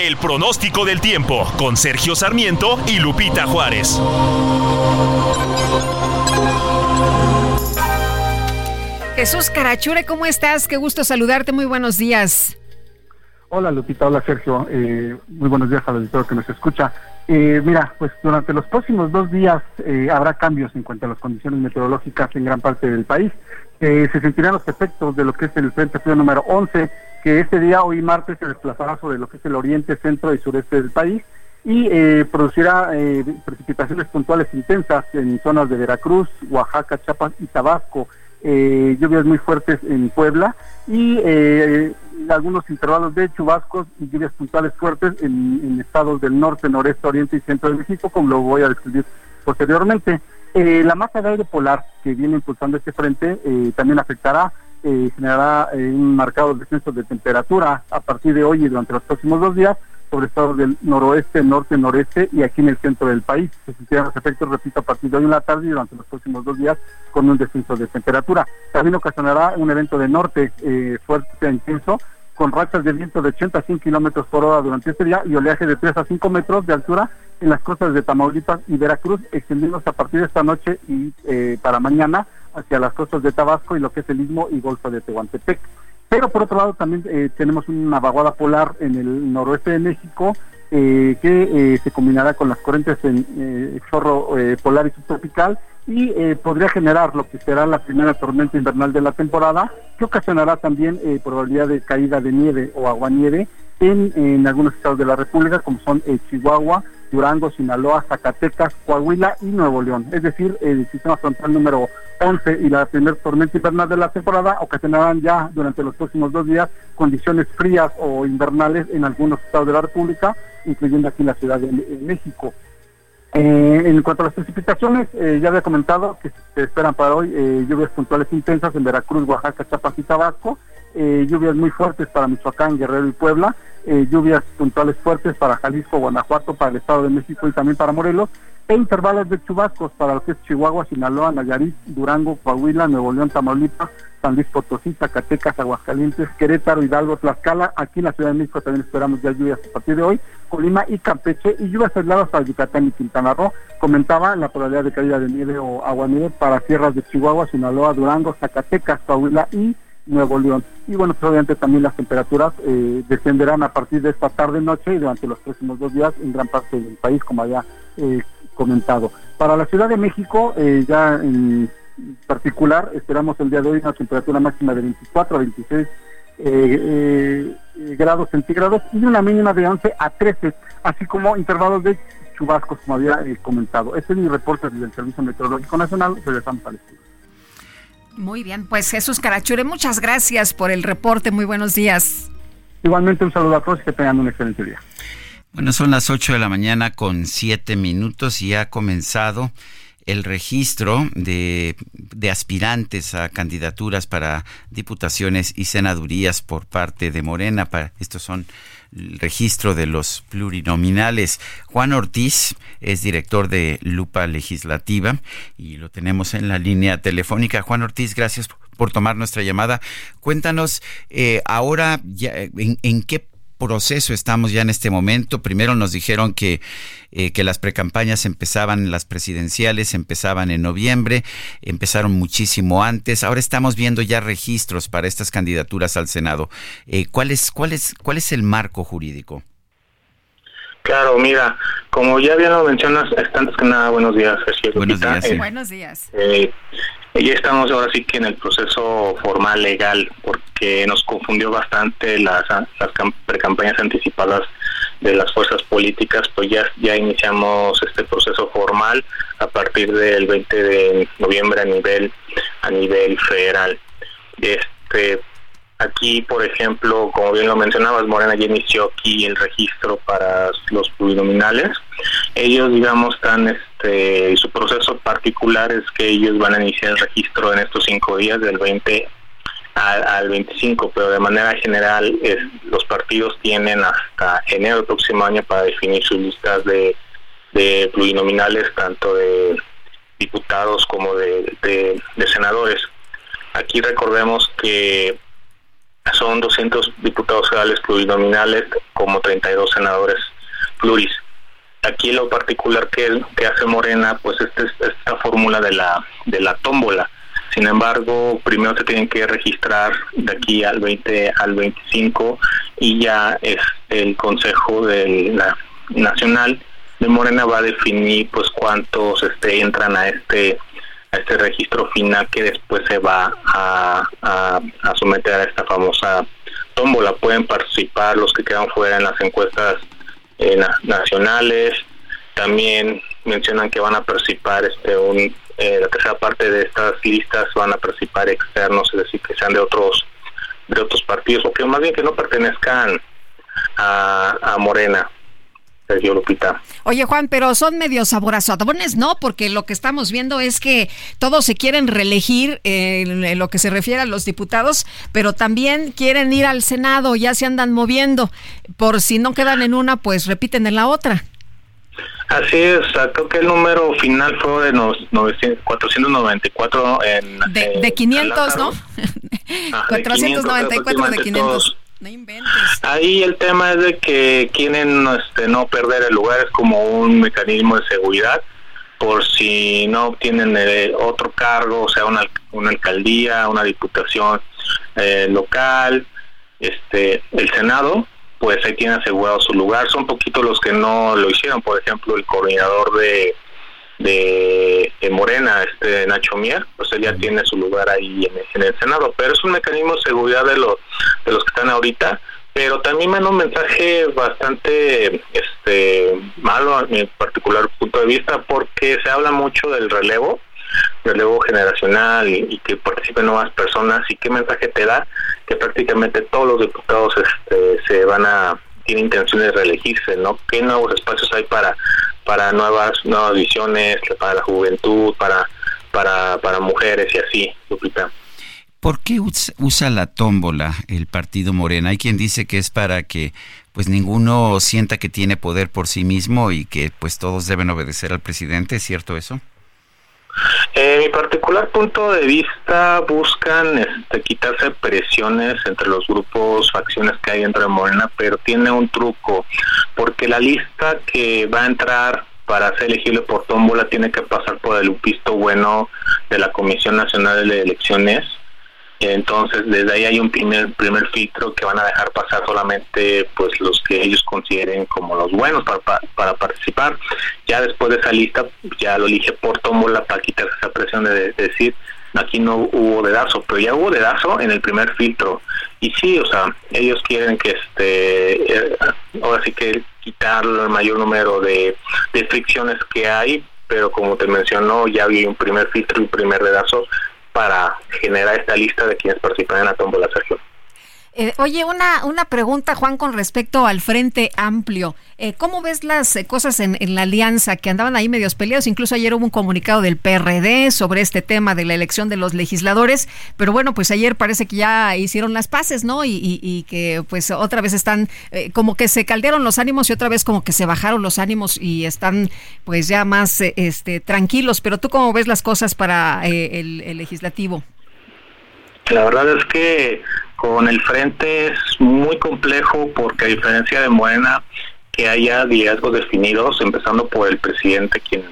El pronóstico del tiempo con Sergio Sarmiento y Lupita Juárez. Jesús Carachure, ¿cómo estás? Qué gusto saludarte, muy buenos días. Hola Lupita, hola Sergio, eh, muy buenos días al auditor que nos escucha. Eh, mira, pues durante los próximos dos días eh, habrá cambios en cuanto a las condiciones meteorológicas en gran parte del país. se sentirán los efectos de lo que es el Frente Frío número 11 que este día, hoy martes, se desplazará sobre lo que es el oriente, centro y sureste del país y eh, producirá eh, precipitaciones puntuales intensas en zonas de Veracruz, Oaxaca, Chiapas y Tabasco, eh, lluvias muy fuertes en Puebla y algunos intervalos de chubascos y lluvias puntuales fuertes en, estados del norte, noreste, oriente y centro de México, como lo voy a describir posteriormente. la masa de aire polar que viene impulsando este frente también afectará eh, generará eh, un marcado descenso de temperatura a partir de hoy y durante los próximos dos días, sobre estados del noroeste, norte, noreste y aquí en el centro del país. Se sentirán los efectos, repito, a partir de hoy en la tarde y durante los próximos dos días con un descenso de temperatura. También ocasionará un evento de norte eh, fuerte e intenso con rachas de viento de 80 a 100 kilómetros por hora durante este día y oleaje de 3 a 5 metros de altura en las costas de Tamaulipas y Veracruz, extendiéndose a partir de esta noche y para mañana hacia las costas de Tabasco y lo que es el Istmo y Golfo de Tehuantepec. Pero por otro lado también eh, tenemos una vaguada polar en el noroeste de México eh, que se combinará con las corrientes en chorro polar y subtropical y podría generar lo que será la primera tormenta invernal de la temporada, que ocasionará también probabilidad de caída de nieve o aguanieve en, en algunos estados de la República, como son Chihuahua, Durango, Sinaloa, Zacatecas, Coahuila y Nuevo León. Es decir, el sistema frontal número 11 y la primera tormenta invernal de la temporada ocasionarán ya durante los próximos dos días condiciones frías o invernales en algunos estados de la República, incluyendo aquí en la Ciudad de México. Eh, en cuanto a las precipitaciones, eh, ya había comentado que se esperan para hoy eh, lluvias puntuales intensas en Veracruz, Oaxaca, Chiapas y Tabasco, lluvias muy fuertes para Michoacán, Guerrero y Puebla, eh, lluvias puntuales fuertes para Jalisco, Guanajuato, para el Estado de México y también para Morelos, e intervalos de chubascos para lo que es Chihuahua, Sinaloa, Nayarit, Durango, Coahuila, Nuevo León, Tamaulipas, San Luis Potosí, Zacatecas, Aguascalientes, Querétaro, Hidalgo, Tlaxcala. Aquí en la Ciudad de México también esperamos ya lluvias a partir de hoy, Colima y Campeche, y lluvias aisladas para Yucatán y Quintana Roo. Comentaba la probabilidad de caída de nieve o agua nieve para tierras de Chihuahua, Sinaloa, Durango, Zacatecas, Coahuila y Nuevo León. Y bueno, pues obviamente también las temperaturas eh, descenderán a partir de esta tarde-noche y durante los próximos dos días en gran parte del país, como había eh, comentado. Para la Ciudad de México, eh, ya en particular, esperamos el día de hoy una temperatura máxima de 24 a 26 grados centígrados y una mínima de 11 a 13, así como intervalos de chubascos, como había comentado. Este es mi reporte del Servicio Meteorológico Nacional. Regresamos al estudio. Muy bien, pues Jesús Carachure, muchas gracias por el reporte. Muy buenos días. Igualmente un saludo a todos y que tengan un excelente día. Bueno, son las 8 de la mañana con 7 minutos y ha comenzado el registro de, de, aspirantes a candidaturas para diputaciones y senadurías por parte de Morena. Para, estos son registro de los plurinominales. Juan Ortiz es director de Lupa Legislativa y lo tenemos en la línea telefónica. Juan Ortiz, gracias por tomar nuestra llamada. Cuéntanos eh, ahora ya, en, en qué proceso estamos ya en este momento. Primero nos dijeron que, eh, que las precampañas empezaban, las presidenciales empezaban en noviembre, empezaron muchísimo antes. Ahora estamos viendo ya registros para estas candidaturas al Senado. Eh, ¿cuál, es, cuál, es, ¿Cuál es el marco jurídico? Claro, mira, como ya bien lo mencionas, antes que nada, buenos días, Buenos días. Eh, buenos días. Ya estamos ahora sí que en el proceso formal legal, porque nos confundió bastante las, las precampañas anticipadas de las fuerzas políticas, pues ya, ya iniciamos este proceso formal a partir del 20 de noviembre a nivel a nivel federal. Este aquí, por ejemplo, como bien lo mencionabas, Morena ya inició aquí el registro para los plurinominales. Ellos, digamos, están este, su proceso particular es que ellos van a iniciar el registro en estos cinco días, del 20 al, 25, pero de manera general los partidos tienen hasta enero del próximo año para definir sus listas de, plurinominales, tanto de diputados como de senadores. Aquí recordemos que son 200 diputados federales plurinominales como 32 senadores pluris aquí lo particular que, que hace Morena, pues esta, esta fórmula de la, de la tómbola. Sin embargo, primero se tienen que registrar de aquí al 20 al 25 y ya es el Consejo de la Nacional de Morena va a definir pues cuántos este, entran a este a este registro final que después se va a, someter a esta famosa tómbola. Pueden participar los que quedan fuera en las encuestas eh, nacionales. También mencionan que van a participar este un eh, la tercera parte de estas listas van a participar externos, es decir, que sean de otros de otros partidos o que más bien que no pertenezcan a Morena. Sergio Lupita. Oye, Juan, pero son medio saborazones, ¿no? Porque lo que estamos viendo es que todos se quieren reelegir en lo que se refiere a los diputados, pero también quieren ir al Senado, ya se andan moviendo. Por si no quedan en una, pues repiten en la otra. Así es, creo que el número final fue de 494 en... De, de 500, ¿no? 494 de 500. Ahí el tema es de que quieren este, no perder el lugar, es como un mecanismo de seguridad por si no obtienen eh, otro cargo, o sea, una, una alcaldía, una diputación eh, local, este, el Senado, pues ahí tiene asegurado su lugar. Son poquitos los que no lo hicieron, por ejemplo, el coordinador de, de, Morena, este Nacho Mier, pues él ya tiene su lugar ahí en, el Senado, pero es un mecanismo de seguridad de los, de los que están ahorita, pero también manda un mensaje bastante este malo a mi particular punto de vista porque se habla mucho del relevo relevo generacional y, que participen nuevas personas y qué mensaje te da que prácticamente todos los diputados este, se van a tienen intenciones de reelegirse, ¿no? ¿Qué nuevos espacios hay para para nuevas nuevas visiones, para la juventud, para para para mujeres y así, Lupita? ¿Por qué usa la tómbola el partido Morena? Hay quien dice que es para que pues ninguno sienta que tiene poder por sí mismo y que pues todos deben obedecer al presidente, ¿es cierto eso? En mi particular punto de vista buscan este, quitarse presiones entre los grupos, facciones que hay dentro de Morena, pero tiene un truco, porque la lista que va a entrar para ser elegible por tómbola tiene que pasar por el visto bueno de la Comisión Nacional de Elecciones entonces, desde ahí hay un primer primer filtro que van a dejar pasar solamente pues los que ellos consideren como los buenos para, para, participar. Ya después de esa lista, ya lo elige por tómbola para quitarse esa presión de, decir aquí no hubo dedazo, pero ya hubo dedazo en el primer filtro. Y sí, o sea, ellos quieren que este, eh, ahora sí que quitar el mayor número de, de fricciones que hay, pero como te mencionó, ya había un primer filtro y un primer dedazo para generar esta lista de quienes participan en la tómbola, Sergio. Eh, oye, una, una pregunta, Juan, con respecto al Frente Amplio. Eh, ¿Cómo ves las eh, cosas en, la alianza que andaban ahí medios peleados? Incluso ayer hubo un comunicado del PRD sobre este tema de la elección de los legisladores, pero bueno, pues ayer parece que ya hicieron las paces, ¿no? Y, que pues otra vez están como que se caldearon los ánimos y otra vez como que se bajaron los ánimos y están pues ya más este, tranquilos. Pero tú cómo ves las cosas para el legislativo? La verdad es que con el frente es muy complejo porque a diferencia de Morena, que haya liderazgos definidos, empezando por el presidente, quien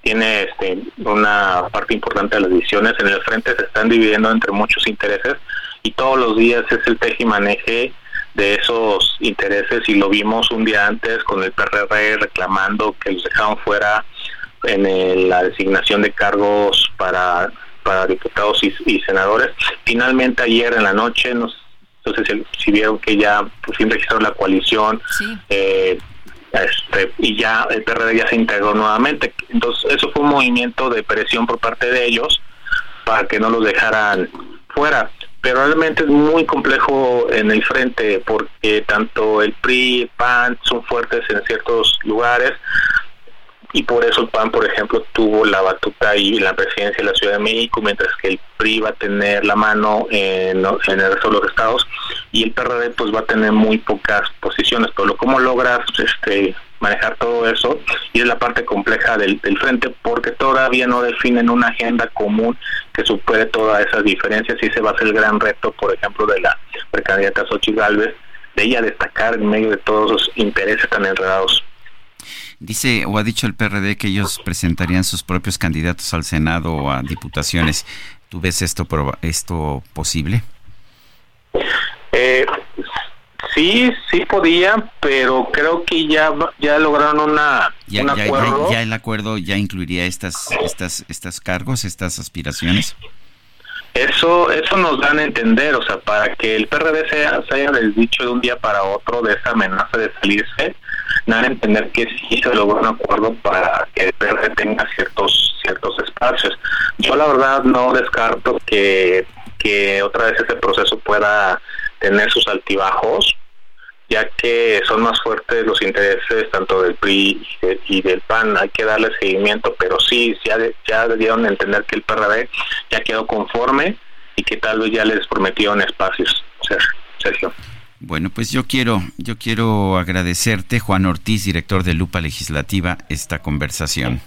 tiene este, una parte importante de las decisiones, en el frente se están dividiendo entre muchos intereses y todos los días es el tejimaneje de esos intereses y lo vimos un día antes con el PRR reclamando que los dejaron fuera en la designación de cargos para para diputados y, senadores. Finalmente ayer en la noche, no, sé si, vieron que ya por fin registraron la coalición eh, este, y ya el PRD ya se integró nuevamente. Entonces eso fue un movimiento de presión por parte de ellos para que no los dejaran fuera. Pero realmente es muy complejo en el frente porque tanto el PRI, el PAN son fuertes en ciertos lugares, y por eso el PAN, por ejemplo, tuvo la batuta y la presidencia de la Ciudad de México, mientras que el PRI va a tener la mano en, en el resto de los estados y el PRD pues va a tener muy pocas posiciones. Pero ¿cómo logras este manejar todo eso? Y es la parte compleja del, del frente porque todavía no definen una agenda común que supere todas esas diferencias y ese va a ser el gran reto, por ejemplo, de la precandidata Xochitl Galvez, de ella destacar en medio de todos los intereses tan enredados Dice o ha dicho el PRD que ellos presentarían sus propios candidatos al Senado o a diputaciones. ¿Tú ves esto, esto posible? Eh, sí, sí podía, pero creo que ya ya lograron una ya, un acuerdo. Ya, el acuerdo ya incluiría estas estas estas cargos, estas aspiraciones. Eso eso nos dan a entender, o sea, para que el PRD sea, se haya desdicho de un día para otro de esa amenaza de salirse, dan a entender que sí se logró un acuerdo para que el PRD tenga ciertos ciertos espacios. Yo la verdad no descarto que, que otra vez ese proceso pueda tener sus altibajos, ya que son más fuertes los intereses tanto del PRI y, del PAN. Hay que darle seguimiento, pero sí, ya, ya dieron a entender que el PRD ya quedó conforme y que tal vez ya les prometieron espacios. Sergio. Bueno, pues yo quiero, yo quiero agradecerte, Juan Ortiz, director de Lupa Legislativa, esta conversación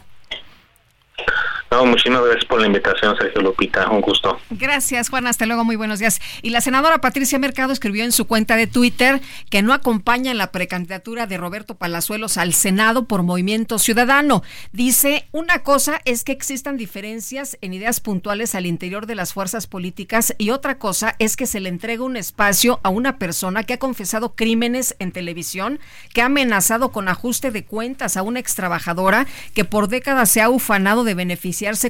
muchísimas gracias por la invitación, Sergio Lupita. Un gusto. Gracias, Juan. Hasta luego. Muy buenos días. Y la senadora Patricia Mercado escribió en su cuenta de Twitter que no acompaña la precandidatura de Roberto Palazuelos al Senado por Movimiento Ciudadano. Dice, una cosa es que existan diferencias en ideas puntuales al interior de las fuerzas políticas y otra cosa es que se le entregue un espacio a una persona que ha confesado crímenes en televisión, que ha amenazado con ajuste de cuentas a una extrabajadora que por décadas se ha ufanado de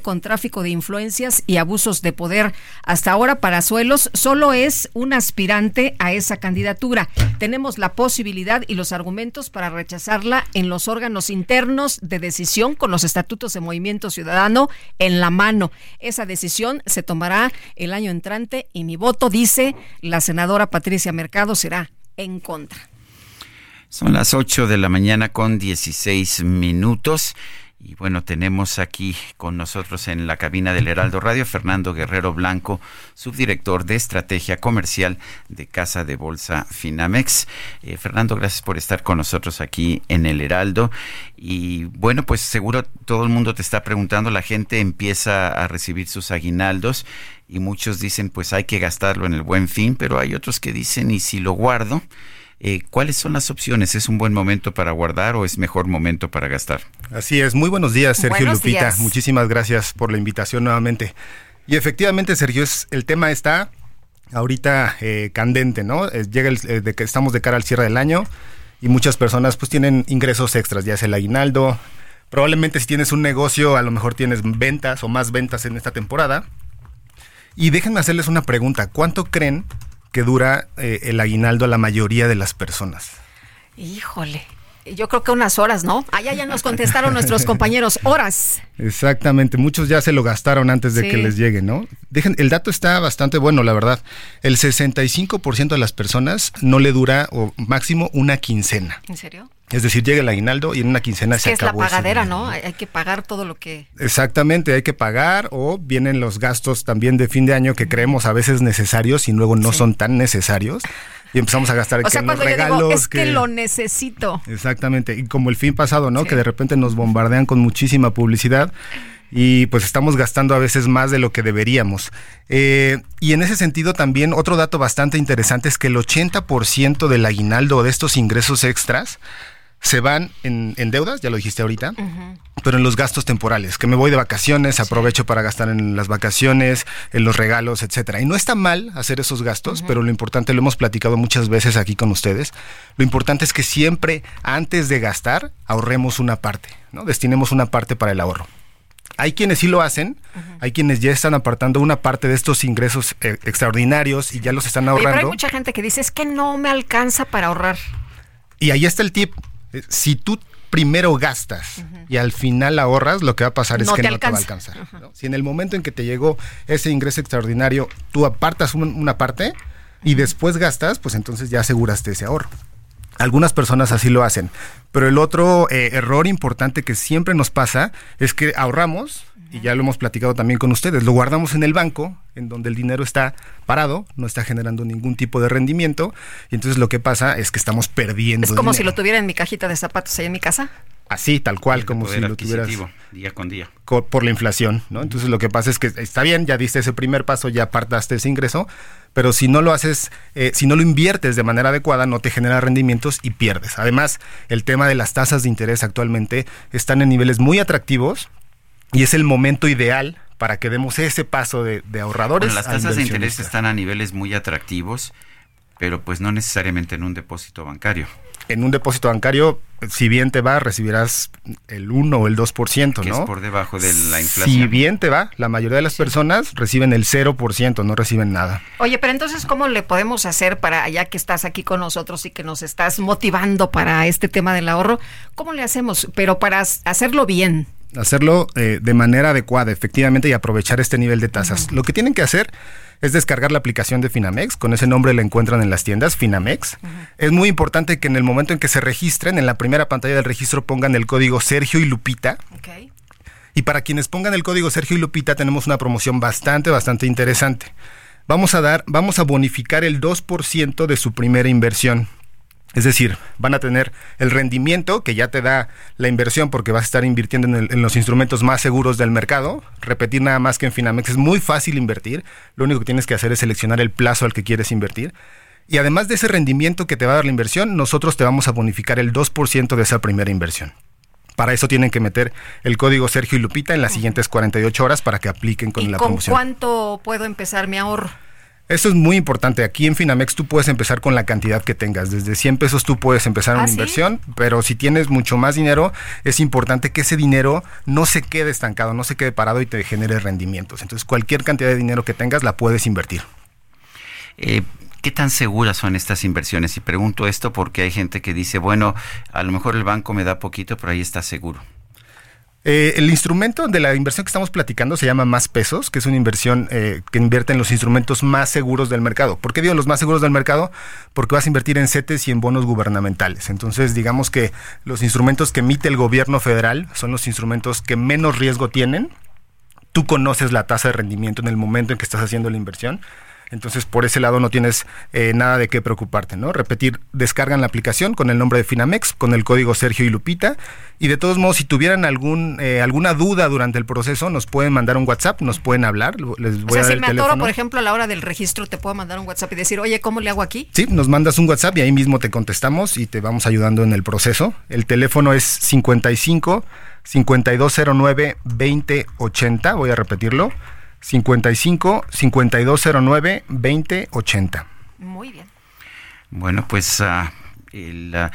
con tráfico de influencias y abusos de poder. Hasta ahora, Suelos solo es un aspirante a esa candidatura. Tenemos la posibilidad y los argumentos para rechazarla en los órganos internos de decisión con los estatutos de Movimiento Ciudadano en la mano. Esa decisión se tomará el año entrante y mi voto, dice la senadora Patricia Mercado, será en contra. Son las 8 de la mañana con 16 minutos. Y bueno, tenemos aquí con nosotros en la cabina del Heraldo Radio Fernando Guerrero Blanco, subdirector de estrategia comercial de Casa de Bolsa Finamex. Eh, Fernando, gracias por estar con nosotros aquí en el Heraldo. Y bueno, pues seguro todo el mundo te está preguntando, la gente empieza a recibir sus aguinaldos y muchos dicen pues hay que gastarlo en el buen fin, pero hay otros que dicen y si lo guardo. Eh, ¿Cuáles son las opciones? ¿Es un buen momento para guardar o es mejor momento para gastar? Así es. Muy buenos días, Sergio Lupita. Muchísimas gracias por la invitación nuevamente. Y efectivamente, Sergio, es, el tema está ahorita eh, candente, ¿no? llega el, eh, de que estamos de cara al cierre del año y muchas personas pues tienen ingresos extras, ya sea el aguinaldo. Probablemente si tienes un negocio, a lo mejor tienes ventas o más ventas en esta temporada. Y déjenme hacerles una pregunta. ¿Cuánto creen que dura eh, el aguinaldo a la mayoría de las personas? Híjole. Yo creo que unas horas, ¿no? Allá ya nos contestaron nuestros compañeros, horas. Exactamente, muchos ya se lo gastaron antes de que les llegue, ¿no? Dejen, el dato está bastante bueno, la verdad. El 65% de las personas no le dura o máximo una quincena. ¿En serio? Es decir, llega el aguinaldo y en una quincena se acabó. Es la pagadera, ¿no? Hay que pagar todo lo que. Exactamente, hay que pagar o vienen los gastos también de fin de año que creemos a veces necesarios y luego no son tan necesarios. Y empezamos a gastar o sea, cuando regalos. Yo digo, es que, lo necesito. Exactamente. Y como el fin pasado, ¿no? Que de repente nos bombardean con muchísima publicidad y pues estamos gastando a veces más de lo que deberíamos. Eh, y en ese sentido también otro dato bastante interesante es que el 80% del aguinaldo de estos ingresos extras se van en, deudas, ya lo dijiste ahorita, pero en los gastos temporales, que me voy de vacaciones, aprovecho para gastar en las vacaciones, en los regalos, etcétera. Y no está mal hacer esos gastos, pero lo importante, lo hemos platicado muchas veces aquí con ustedes, lo importante es que siempre antes de gastar ahorremos una parte, ¿no? Destinemos una parte para el ahorro. Hay quienes sí lo hacen, hay quienes ya están apartando una parte de estos ingresos eh, extraordinarios y ya los están ahorrando. pero hay mucha gente que dice, es que no me alcanza para ahorrar. Y ahí está el tip si tú primero gastas y al final ahorras, lo que va a pasar es que no te va a alcanzar. Si en el momento en que te llegó ese ingreso extraordinario, tú apartas una parte y después gastas, pues entonces ya aseguraste ese ahorro. Algunas personas así lo hacen, pero el otro eh, error importante que siempre nos pasa es que ahorramos, y ya lo hemos platicado también con ustedes, lo guardamos en el banco, en donde el dinero está parado, no está generando ningún tipo de rendimiento, y entonces lo que pasa es que estamos perdiendo. Es como si lo tuviera en mi cajita de zapatos ahí en mi casa. Así, tal cual, como si lo tuvieras día con día. Por la inflación, ¿no? Entonces lo que pasa es que está bien, ya diste ese primer paso, ya apartaste ese ingreso, pero si no lo haces, eh, si no lo inviertes de manera adecuada, no te genera rendimientos y pierdes. Además, el tema de las tasas de interés actualmente están en niveles muy atractivos y es el momento ideal para que demos ese paso de, ahorradores. las tasas de interés están a niveles muy atractivos, pero pues no necesariamente en un depósito bancario en un depósito bancario, si bien te va, recibirás el 1 o el 2%, que ¿no? es por debajo de la inflación. Si bien te va, la mayoría de las personas reciben el 0%, no reciben nada. Oye, pero entonces, ¿cómo le podemos hacer para, ya que estás aquí con nosotros y que nos estás motivando para este tema del ahorro, ¿cómo le hacemos? Pero para hacerlo bien. Hacerlo eh, de manera adecuada, efectivamente, y aprovechar este nivel de tasas. Lo que tienen que hacer es descargar la aplicación de Finamex. Con ese nombre la encuentran en las tiendas, Finamex. Es muy importante que en el momento en que se registren, en la primera pantalla del registro pongan el código Sergio y Lupita. Y para quienes pongan el código Sergio y Lupita tenemos una promoción bastante, bastante interesante. Vamos a dar, vamos a bonificar el 2% de su primera inversión. Es decir, van a tener el rendimiento que ya te da la inversión porque vas a estar invirtiendo en, en, los instrumentos más seguros del mercado. Repetir nada más que en Finamex es muy fácil invertir. Lo único que tienes que hacer es seleccionar el plazo al que quieres invertir. Y además de ese rendimiento que te va a dar la inversión, nosotros te vamos a bonificar el 2% de esa primera inversión. Para eso tienen que meter el código Sergio y Lupita en las siguientes 48 horas para que apliquen con ¿Y la con promoción. cuánto puedo empezar mi ahorro? Eso es muy importante. Aquí en Finamex tú puedes empezar con la cantidad que tengas. Desde 100 pesos tú puedes empezar ¿Ah, una sí? inversión, pero si tienes mucho más dinero, es importante que ese dinero no se quede estancado, no se quede parado y te genere rendimientos. Entonces cualquier cantidad de dinero que tengas la puedes invertir. Eh, ¿Qué tan seguras son estas inversiones? Y pregunto esto porque hay gente que dice, bueno, a lo mejor el banco me da poquito, pero ahí está seguro. Eh, el instrumento de la inversión que estamos platicando se llama Más Pesos, que es una inversión eh, que invierte en los instrumentos más seguros del mercado. ¿Por qué digo los más seguros del mercado? Porque vas a invertir en CETES y en bonos gubernamentales. Entonces, digamos que los instrumentos que emite el gobierno federal son los instrumentos que menos riesgo tienen. Tú conoces la tasa de rendimiento en el momento en que estás haciendo la inversión. Entonces, por ese lado no tienes eh, nada de qué preocuparte, ¿no? Repetir, descargan la aplicación con el nombre de Finamex, con el código Sergio y Lupita. Y de todos modos, si tuvieran algún eh, alguna duda durante el proceso, nos pueden mandar un WhatsApp, nos pueden hablar. Les voy O sea, a dar si el me atoro, por ejemplo, a la hora del registro, te puedo mandar un WhatsApp y decir, oye, ¿cómo le hago aquí? Sí, nos mandas un WhatsApp y ahí mismo te contestamos y te vamos ayudando en el proceso. El teléfono es 55 5209 2080. Voy a repetirlo. 55 5209 2080. Muy bien. Bueno, pues ah, el, ah,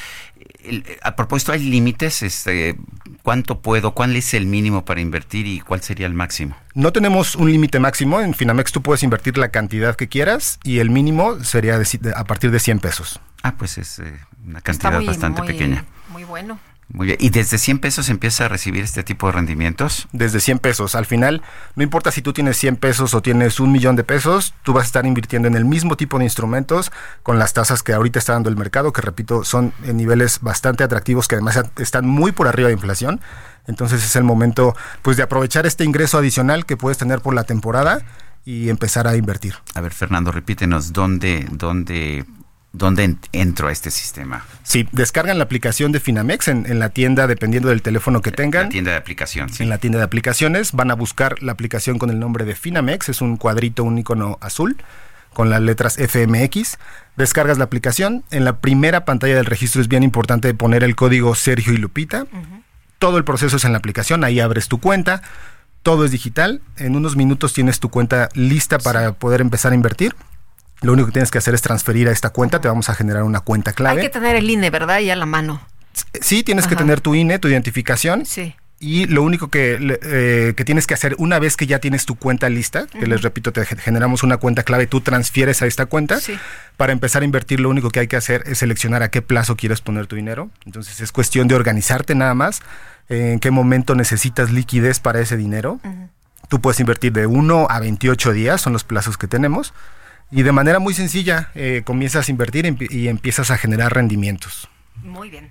el- a propósito, ¿hay límites? Este, ¿Cuánto puedo? ¿Cuál es el mínimo para invertir y cuál sería el máximo? No tenemos un límite máximo. En Finamex tú puedes invertir la cantidad que quieras y el mínimo sería de a partir de 100 pesos. Ah, pues es eh, una cantidad muy, bastante muy- pequeña. Muy bueno. Muy bien. ¿Y desde 100 pesos empieza a recibir este tipo de rendimientos? Desde 100 pesos. Al final, no importa si tú tienes 100 pesos o tienes un millón de pesos, tú vas a estar invirtiendo en el mismo tipo de instrumentos con las tasas que ahorita está dando el mercado, que repito, son en niveles bastante atractivos, que además están muy por arriba de inflación. Entonces es el momento pues de aprovechar este ingreso adicional que puedes tener por la temporada y empezar a invertir. A ver, Fernando, repítenos dónde, dónde, dónde en- entro a este sistema. Sí, descargan la aplicación de Finamex en, en la tienda, dependiendo del teléfono que tengan. La tienda de aplicación, sí. En la tienda de aplicaciones van a buscar la aplicación con el nombre de Finamex, es un cuadrito, un icono azul con las letras FMX. Descargas la aplicación. En la primera pantalla del registro es bien importante poner el código Sergio y Lupita. Todo el proceso es en la aplicación, ahí abres tu cuenta. Todo es digital. En unos minutos tienes tu cuenta lista para poder empezar a invertir. Lo único que tienes que hacer es transferir a esta cuenta. Te vamos a generar una cuenta clave. Hay que tener el INE, ¿verdad? Y a la mano. Sí, tienes que tener tu INE, tu identificación. Sí. Y lo único que, eh, que tienes que hacer una vez que ya tienes tu cuenta lista, que les repito, te ge- generamos una cuenta clave, tú transfieres a esta cuenta. Sí. Para empezar a invertir, lo único que hay que hacer es seleccionar a qué plazo quieres poner tu dinero. Entonces es cuestión de organizarte nada más, eh, en qué momento necesitas liquidez para ese dinero. Tú puedes invertir de 1 a 28 días, son los plazos que tenemos. Y de manera muy sencilla, eh, comienzas a invertir y empi- y empiezas a generar rendimientos. Muy bien.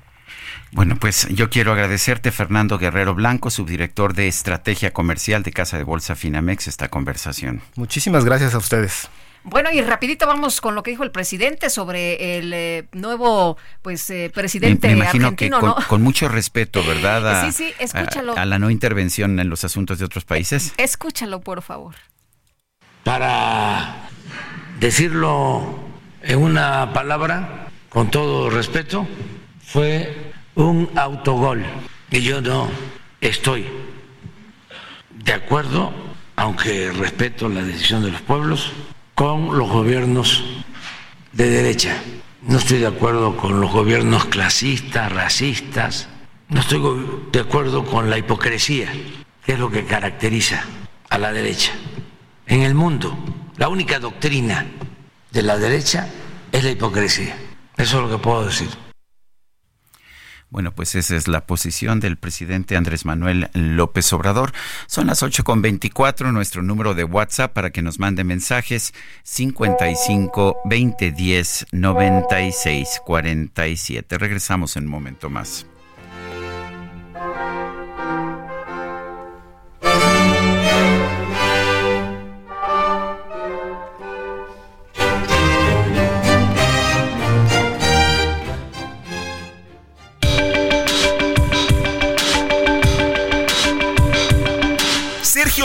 Bueno, pues yo quiero agradecerte, Fernando Guerrero Blanco, subdirector de Estrategia Comercial de Casa de Bolsa Finamex, esta conversación. Muchísimas gracias a ustedes. Bueno, y rapidito vamos con lo que dijo el presidente sobre el eh, nuevo pues eh, Me, presidente me imagino argentino, que con, ¿no? con mucho respeto, ¿verdad? A- Sí, sí, escúchalo. A, a la no intervención en los asuntos de otros países. Escúchalo, por favor. Para decirlo en una palabra, con todo respeto, fue un autogol. Y yo no estoy de acuerdo, aunque respeto la decisión de los pueblos, con los gobiernos de derecha. No estoy de acuerdo con los gobiernos clasistas, racistas. No estoy de acuerdo con la hipocresía, que es lo que caracteriza a la derecha. En el mundo, la única doctrina de la derecha es la hipocresía. Eso es lo que puedo decir. Bueno, pues esa es la posición del presidente Andrés Manuel López Obrador. Son las 8.24, nuestro número de WhatsApp para que nos mande mensajes 55 20 10 96 47. Regresamos en un momento más.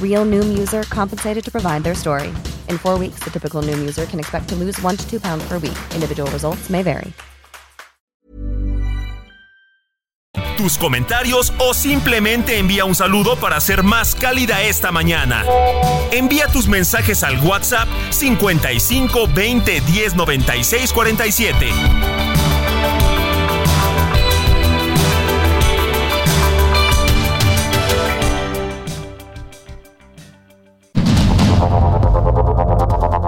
Real Noom user compensated to provide their story. In four weeks, the typical Noom user can expect to lose one to two pounds per week. Individual results may vary. Tus comentarios o simplemente envía un saludo para ser más cálida esta mañana. Envía tus mensajes al WhatsApp 55 20 10 96 47.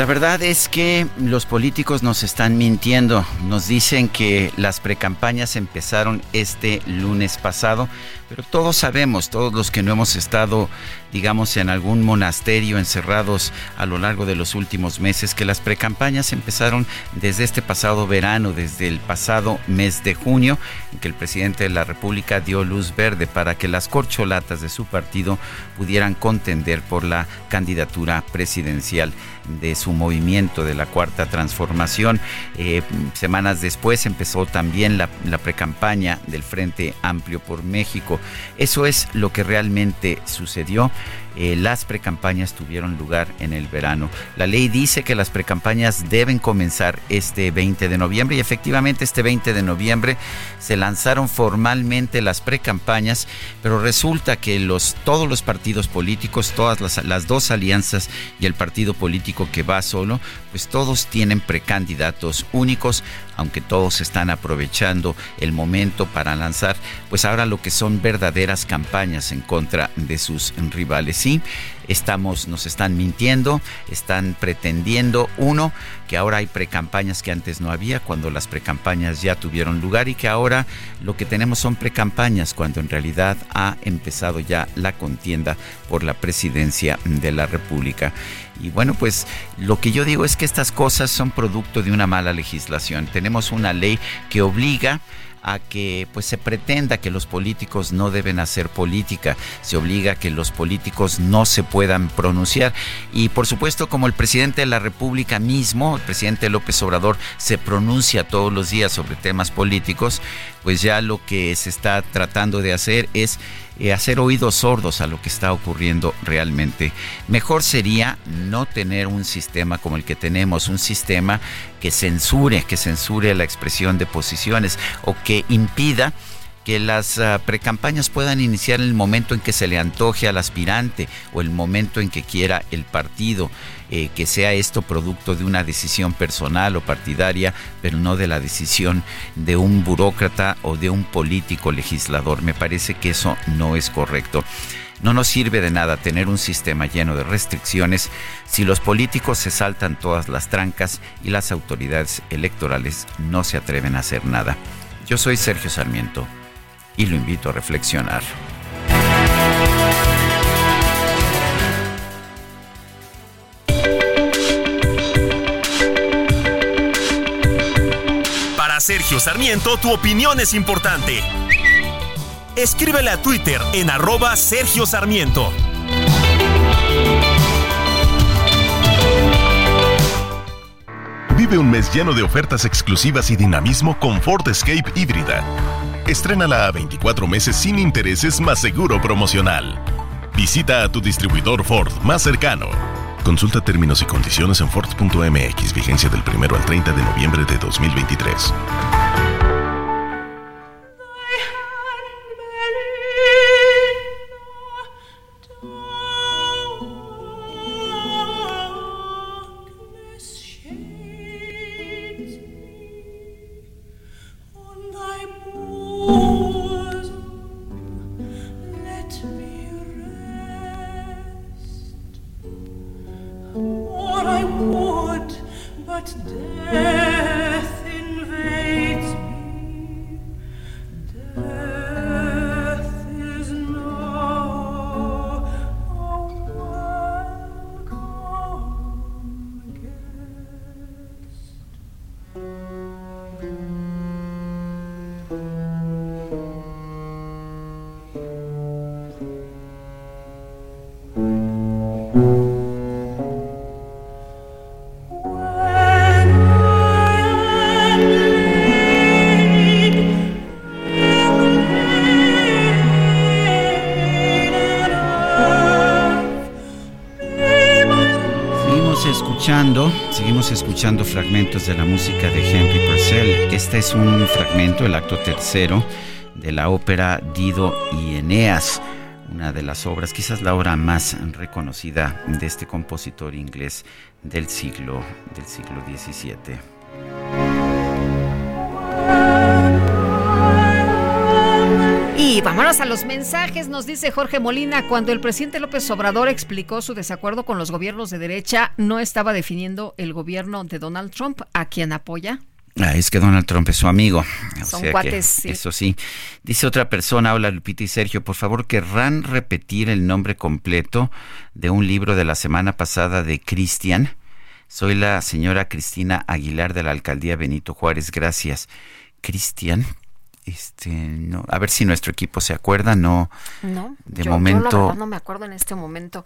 La verdad es que los políticos nos están mintiendo. Nos dicen que las precampañas empezaron este lunes pasado, pero todos sabemos, todos los que no hemos estado, digamos, en algún monasterio encerrados a lo largo de los últimos meses, que las precampañas empezaron desde este pasado verano, desde el pasado mes de junio, en que el presidente de la República dio luz verde para que las corcholatas de su partido pudieran contender por la candidatura presidencial de su movimiento de la cuarta transformación. Eh, semanas después empezó también la, la precampaña del Frente Amplio por México. Eso es lo que realmente sucedió. Eh, las precampañas tuvieron lugar en el verano. La ley dice que las precampañas deben comenzar este 20 de noviembre y efectivamente este 20 de noviembre se lanzaron formalmente las precampañas, pero resulta que los, todos los partidos políticos, todas las, las dos alianzas y el partido político que va solo, pues todos tienen precandidatos únicos, aunque todos están aprovechando el momento para lanzar, pues ahora lo que son verdaderas campañas en contra de sus rivales. Sí, estamos, nos están mintiendo, están pretendiendo, uno, que ahora hay precampañas que antes no había, cuando las precampañas ya tuvieron lugar y que ahora lo que tenemos son precampañas, cuando en realidad ha empezado ya la contienda por la presidencia de la República. Y bueno, pues lo que yo digo es que estas cosas son producto de una mala legislación. Tenemos una ley que obliga a que pues se pretenda que los políticos no deben hacer política, se obliga a que los políticos no se puedan pronunciar y por supuesto como el presidente de la República mismo, el presidente López Obrador se pronuncia todos los días sobre temas políticos, pues ya lo que se está tratando de hacer es eh, hacer oídos sordos a lo que está ocurriendo realmente. Mejor sería no tener un sistema como el que tenemos, un sistema que censure, que censure la expresión de posiciones o que impida que las uh, precampañas puedan iniciar en el momento en que se le antoje al aspirante o el momento en que quiera el partido, eh, que sea esto producto de una decisión personal o partidaria, pero no de la decisión de un burócrata o de un político legislador. Me parece que eso no es correcto. No nos sirve de nada tener un sistema lleno de restricciones si los políticos se saltan todas las trancas y las autoridades electorales no se atreven a hacer nada. Yo soy Sergio Sarmiento y lo invito a reflexionar. Para Sergio Sarmiento, tu opinión es importante. Escríbele a Twitter en arroba Sergio Sarmiento. Vive un mes lleno de ofertas exclusivas y dinamismo con Ford Escape híbrida. Estrénala a 24 meses sin intereses más seguro promocional. Visita a tu distribuidor Ford más cercano. Consulta términos y condiciones en Ford.mx, vigencia del 1 al 30 de noviembre de 2023. Escuchando fragmentos de la música de Henry Purcell. Este es un fragmento, el acto tercero de la ópera Dido y Eneas, una de las obras, quizás la obra más reconocida de este compositor inglés del siglo del siglo XVII. Y vámonos a los mensajes, nos dice Jorge Molina, cuando el presidente López Obrador explicó su desacuerdo con los gobiernos de derecha, no estaba definiendo el gobierno de Donald Trump, a quien apoya. Ah, es que Donald Trump es su amigo. O Son sea que cuates, sí. Eso sí. Dice otra persona, hola Lupita y Sergio, por favor, querrán repetir el nombre completo de un libro de la semana pasada de Cristian. Soy la señora Cristina Aguilar de la alcaldía Benito Juárez. Gracias. Cristian, este, no, a ver si nuestro equipo se acuerda, no. No, De yo- yo la momento. verdad no me acuerdo en este momento.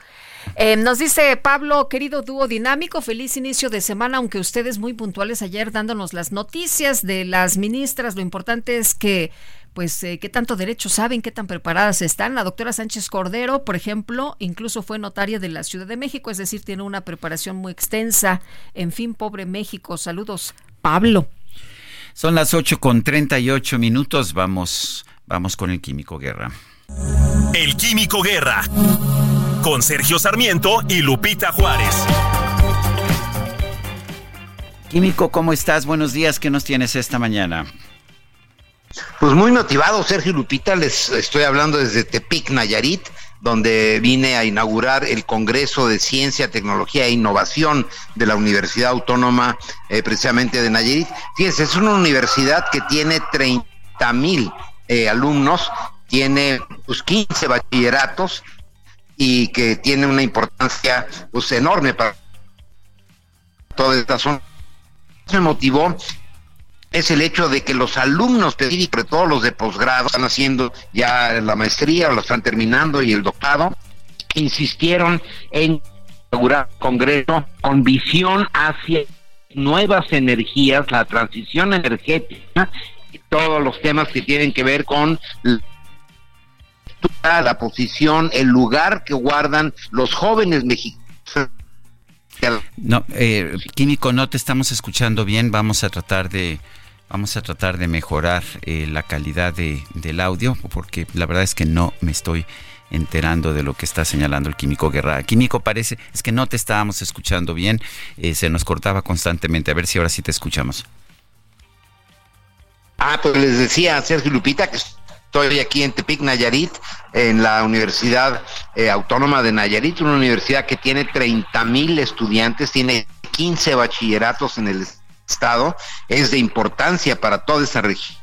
Eh, nos dice Pablo, querido dúo dinámico, feliz inicio de semana, aunque ustedes muy puntuales ayer dándonos las noticias de las ministras, lo importante es que pues eh, qué tanto derecho saben, qué tan preparadas están. La doctora Sánchez Cordero, por ejemplo, incluso fue notaria de la Ciudad de México, es decir, tiene una preparación muy extensa. En fin, pobre México. Saludos, Pablo. Son las 8 con 38 minutos. Vamos, vamos con el Químico Guerra. El Químico Guerra. Con Sergio Sarmiento y Lupita Juárez. Químico, ¿cómo estás? Buenos días. ¿Qué nos tienes esta mañana? Pues muy motivado, Sergio Lupita. Les estoy hablando desde Tepic, Nayarit, donde vine a inaugurar el Congreso de Ciencia, Tecnología e Innovación de la Universidad Autónoma, eh, precisamente de Nayarit. Fíjense, es una universidad que tiene 30 mil eh, alumnos, tiene pues, 15 bachilleratos y que tiene una importancia pues, enorme para toda esta zona. Me motivó es el hecho de que los alumnos específicos, sobre todo los de posgrado, están haciendo ya la maestría o lo están terminando y el doctorado, insistieron en inaugurar un congreso con visión hacia nuevas energías, la transición energética y todos los temas que tienen que ver con la, la posición, el lugar que guardan los jóvenes mexicanos No, eh, Químico, no te estamos escuchando bien. Vamos a tratar de, vamos a tratar de mejorar eh, la calidad de, del audio, porque la verdad es que no me estoy enterando de lo que está señalando el Químico Guerra. Químico, parece, es que no te estábamos escuchando bien, eh, se nos cortaba constantemente. A ver si ahora sí te escuchamos. Ah, pues les decía Sergio Lupita que estoy aquí en Tepic, Nayarit, en la Universidad eh, Autónoma de Nayarit, una universidad que tiene 30 mil estudiantes, tiene 15 bachilleratos en el estado, es de importancia para toda esa región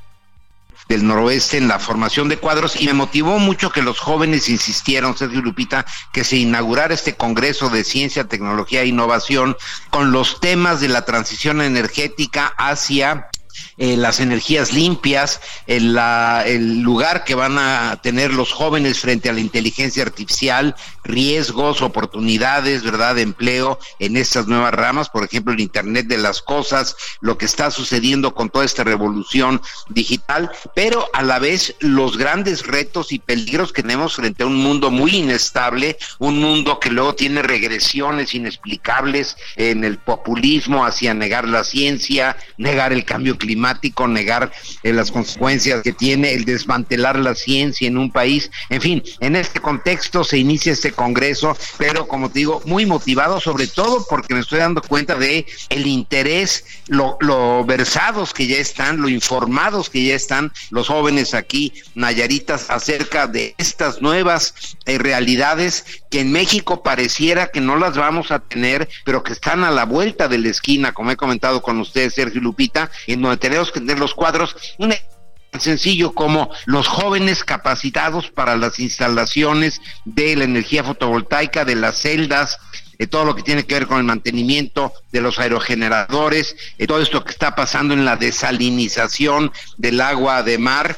del noroeste en la formación de cuadros y me motivó mucho que los jóvenes insistieron, Sergio Lupita, que se inaugurara este Congreso de Ciencia, Tecnología e Innovación con los temas de la transición energética hacia eh, las energías limpias, el, la, el lugar que van a tener los jóvenes frente a la inteligencia artificial, riesgos, oportunidades, ¿verdad?, de empleo en estas nuevas ramas, por ejemplo, el Internet de las Cosas, lo que está sucediendo con toda esta revolución digital, pero a la vez los grandes retos y peligros que tenemos frente a un mundo muy inestable, un mundo que luego tiene regresiones inexplicables en el populismo hacia negar la ciencia, negar el cambio climático, negar eh, las consecuencias que tiene el desmantelar la ciencia en un país. En fin, en este contexto se inicia este Congreso, pero como te digo, muy motivado, sobre todo porque me estoy dando cuenta de el interés, lo, versados que ya están, lo informados que ya están los jóvenes aquí, Nayaritas, acerca de estas nuevas eh, realidades que en México pareciera que no las vamos a tener, pero que están a la vuelta de la esquina, como he comentado con ustedes, Sergio Lupita, en donde tenemos que tener los cuadros. Tan sencillo como los jóvenes capacitados para las instalaciones de la energía fotovoltaica, de las celdas, de todo lo que tiene que ver con el mantenimiento de los aerogeneradores, de todo esto que está pasando en la desalinización del agua de mar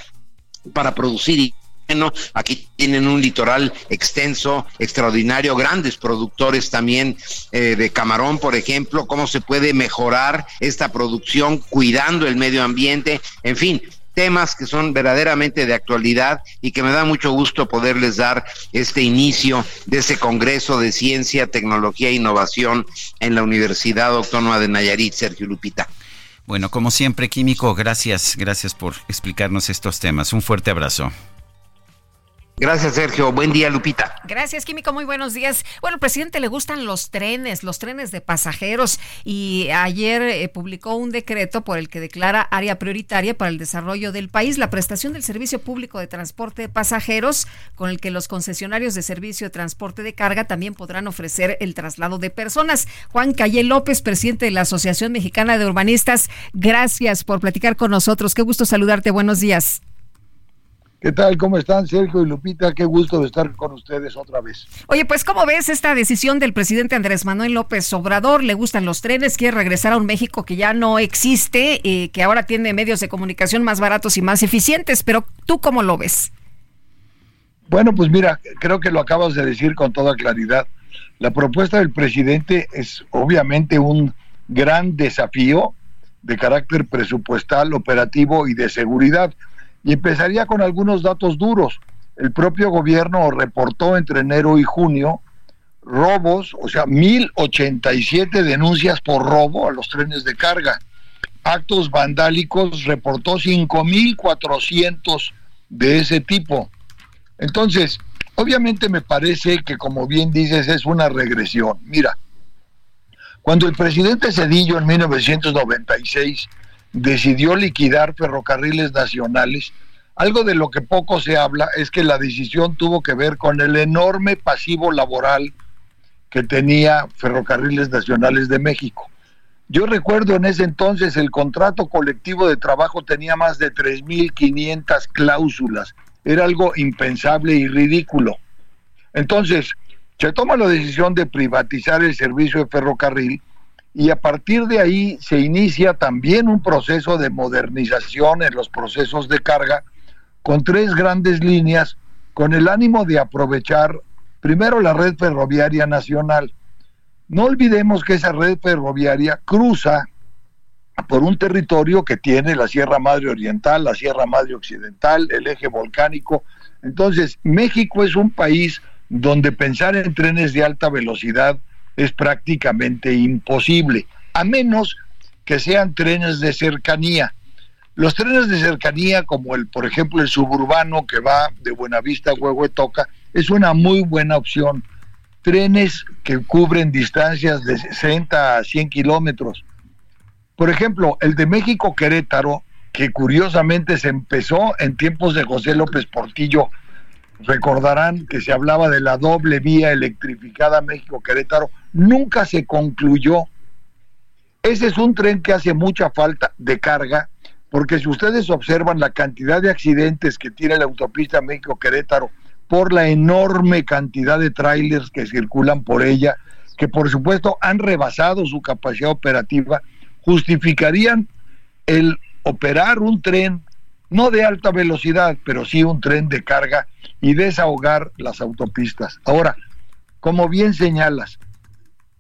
para producir bueno, aquí tienen un litoral extenso, extraordinario, grandes productores también eh, de camarón, por ejemplo, cómo se puede mejorar esta producción cuidando el medio ambiente, en fin, temas que son verdaderamente de actualidad y que me da mucho gusto poderles dar este inicio de ese Congreso de Ciencia, Tecnología e Innovación en la Universidad Autónoma de Nayarit, Sergio Lupita. Bueno, como siempre, Químico, gracias, gracias por explicarnos estos temas. Un fuerte abrazo. Gracias, Sergio. Buen día, Lupita. Gracias, Químico. Muy buenos días. Bueno, presidente le gustan los trenes, los trenes de pasajeros y ayer eh, publicó un decreto por el que declara área prioritaria para el desarrollo del país la prestación del servicio público de transporte de pasajeros, con el que los concesionarios de servicio de transporte de carga también podrán ofrecer el traslado de personas. Juan Calle López, presidente de la Asociación Mexicana de Urbanistas, gracias por platicar con nosotros. Qué gusto saludarte. Buenos días. ¿Qué tal? ¿Cómo están Sergio y Lupita? Qué gusto de estar con ustedes otra vez. Oye, pues ¿cómo ves esta decisión del presidente Andrés Manuel López Obrador? ¿Le gustan los trenes? ¿Quiere regresar a un México que ya no existe, y que ahora tiene medios de comunicación más baratos y más eficientes? Pero ¿tú cómo lo ves? Bueno, pues mira, creo que lo acabas de decir con toda claridad. La propuesta del presidente es obviamente un gran desafío de carácter presupuestal, operativo y de seguridad y empezaría con algunos datos duros. El propio gobierno reportó entre enero y junio robos, o sea, 1087 denuncias por robo a los trenes de carga. Actos vandálicos reportó 5400 de ese tipo. Entonces, obviamente me parece que como bien dices es una regresión. Mira, cuando el presidente Cedillo en 1996 decidió liquidar ferrocarriles nacionales, algo de lo que poco se habla es que la decisión tuvo que ver con el enorme pasivo laboral que tenía Ferrocarriles Nacionales de México. Yo recuerdo en ese entonces el contrato colectivo de trabajo tenía más de 3.500 cláusulas. Era algo impensable y ridículo. Entonces, se toma la decisión de privatizar el servicio de ferrocarril y a partir de ahí se inicia también un proceso de modernización en los procesos de carga con tres grandes líneas con el ánimo de aprovechar primero la red ferroviaria nacional. No olvidemos que esa red ferroviaria cruza por un territorio que tiene la Sierra Madre Oriental, la Sierra Madre Occidental, el eje volcánico. Entonces, México es un país donde pensar en trenes de alta velocidad es prácticamente imposible, a menos que sean trenes de cercanía. Los trenes de cercanía, como el, por ejemplo, el suburbano que va de Buenavista a Huehuetoca, es una muy buena opción. Trenes que cubren distancias de 60 a 100 kilómetros. Por ejemplo, el de México Querétaro, que curiosamente se empezó en tiempos de José López Portillo recordarán que se hablaba de la doble vía electrificada México-Querétaro, nunca se concluyó. Ese es un tren que hace mucha falta de carga, porque si ustedes observan la cantidad de accidentes que tiene la autopista México-Querétaro por la enorme cantidad de trailers que circulan por ella, que por supuesto han rebasado su capacidad operativa, justificarían el operar un tren no de alta velocidad, pero sí un tren de carga y desahogar las autopistas. Ahora, como bien señalas,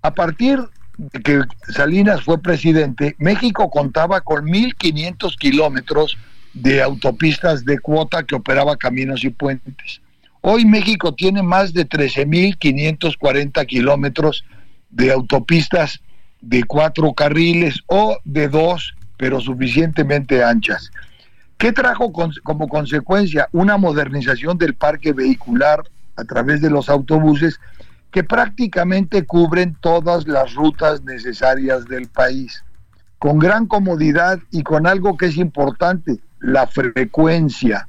a partir de que Salinas fue presidente, México contaba con 1.500 kilómetros de autopistas de cuota que operaba caminos y puentes. Hoy México tiene más de 13.540 kilómetros de autopistas de cuatro carriles o de dos, pero suficientemente anchas. ¿Qué trajo como consecuencia? Una modernización del parque vehicular a través de los autobuses que prácticamente cubren todas las rutas necesarias del país, con gran comodidad y con algo que es importante, la frecuencia.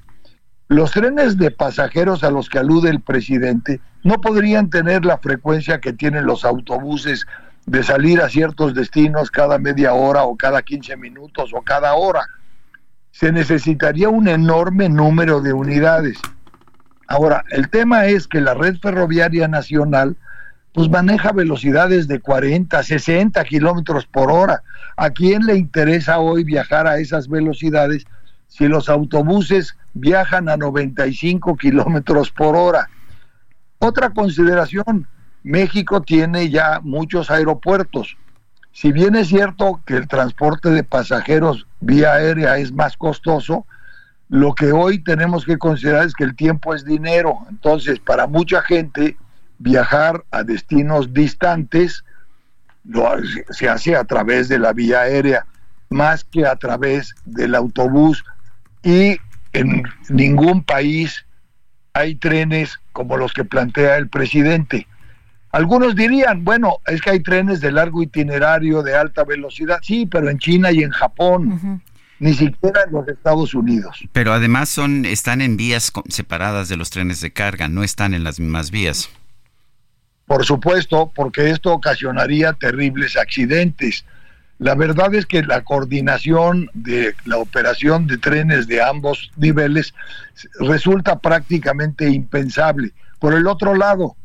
Los trenes de pasajeros a los que alude el presidente no podrían tener la frecuencia que tienen los autobuses de salir a ciertos destinos cada media hora o cada 15 minutos o cada hora. Se necesitaría un enorme número de unidades. Ahora, el tema es que la red ferroviaria nacional pues maneja velocidades de 40, 60 kilómetros por hora. ¿A quién le interesa hoy viajar a esas velocidades si los autobuses viajan a 95 kilómetros por hora? Otra consideración, México tiene ya muchos aeropuertos. Si bien es cierto que el transporte de pasajeros vía aérea es más costoso, lo que hoy tenemos que considerar es que el tiempo es dinero. Entonces, para mucha gente, viajar a destinos distantes lo, se hace a través de la vía aérea, más que a través del autobús. Y en ningún país hay trenes como los que plantea el presidente. Algunos dirían, bueno, es que hay trenes de largo itinerario, de alta velocidad. Sí, pero en China y en Japón. Ni siquiera en los Estados Unidos. Pero además son, están en vías separadas de los trenes de carga, no están en las mismas vías. Por supuesto, porque esto ocasionaría terribles accidentes. La verdad es que la coordinación de la operación de trenes de ambos niveles resulta prácticamente impensable. Por el otro lado,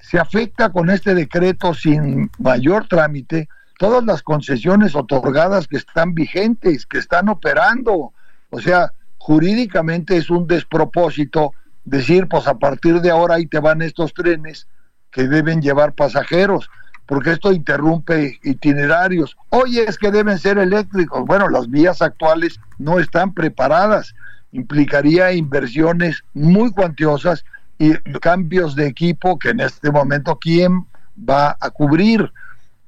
se afecta con este decreto sin mayor trámite todas las concesiones otorgadas que están vigentes, que están operando. O sea, jurídicamente es un despropósito decir, pues a partir de ahora ahí te van estos trenes que deben llevar pasajeros, porque esto interrumpe itinerarios. Oye, es que deben ser eléctricos. Bueno, las vías actuales no están preparadas. Implicaría inversiones muy cuantiosas y cambios de equipo que en este momento quién va a cubrir.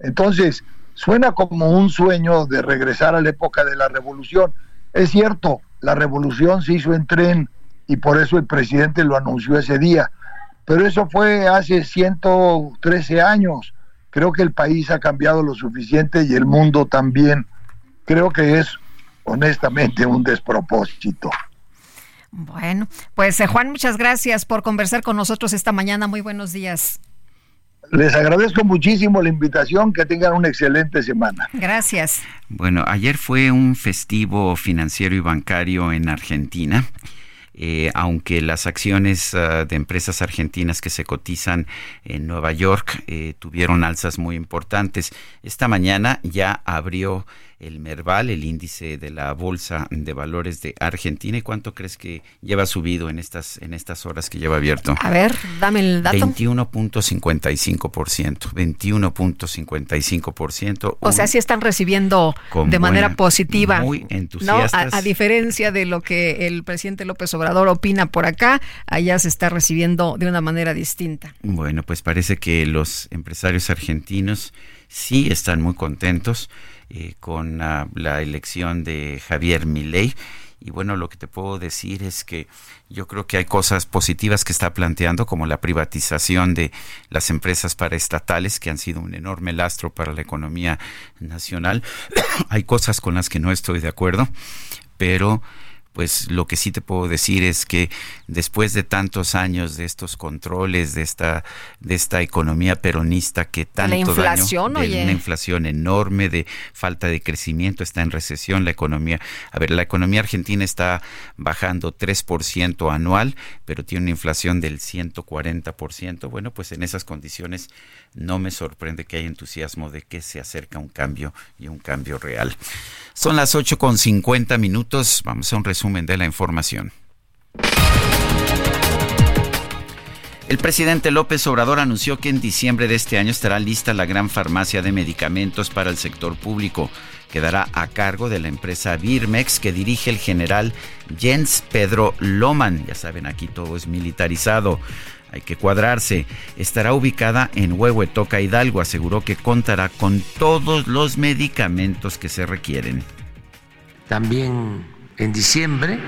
Entonces, suena como un sueño de regresar a la época de la revolución. Es cierto, la revolución se hizo en tren y por eso el presidente lo anunció ese día, pero eso fue hace 113 años. Creo que el país ha cambiado lo suficiente y el mundo también. Creo que es honestamente un despropósito. Bueno, pues eh, Juan, muchas gracias por conversar con nosotros esta mañana. Muy buenos días. Les agradezco muchísimo la invitación, que tengan una excelente semana. Gracias. Bueno, ayer fue un festivo financiero y bancario en Argentina. Eh, aunque las acciones uh, de empresas argentinas que se cotizan en Nueva York eh, tuvieron alzas muy importantes. Esta mañana ya abrió el Merval, el índice de la Bolsa de Valores de Argentina. ¿Y cuánto crees que lleva subido en estas, en estas horas que lleva abierto? A ver, dame el dato. 21.55%. 21.55%. O sea, sí están recibiendo de manera positiva. Muy entusiastas. A, a, diferencia de lo que el presidente López Obrador opina por acá, allá se está recibiendo de una manera distinta. Bueno, pues parece que los empresarios argentinos sí están muy contentos eh, con uh, la elección de Javier Milei. Y bueno, lo que te puedo decir es que yo creo que hay cosas positivas que está planteando, como la privatización de las empresas paraestatales, que han sido un enorme lastro para la economía nacional. hay cosas con las que no estoy de acuerdo, pero pues lo que sí te puedo decir es que después de tantos años de estos controles, de esta, de esta economía peronista que tanto la inflación, daño, de oye. una inflación enorme, de falta de crecimiento, está en recesión la economía. A ver, la economía argentina está bajando 3% anual, pero tiene una inflación del 140%. Bueno, pues en esas condiciones no me sorprende que haya entusiasmo de que se acerca un cambio y un cambio real. Son las 8 con 50 minutos. Vamos a un resumen de la información. El presidente López Obrador anunció que en diciembre de este año estará lista la gran farmacia de medicamentos para el sector público. Quedará a cargo de la empresa Birmex que dirige el general Jens Pedro Loman. Ya saben, aquí todo es militarizado. Hay que cuadrarse. Estará ubicada en Huehuetoca, Hidalgo. Aseguró que contará con todos los medicamentos que se requieren. También en diciembre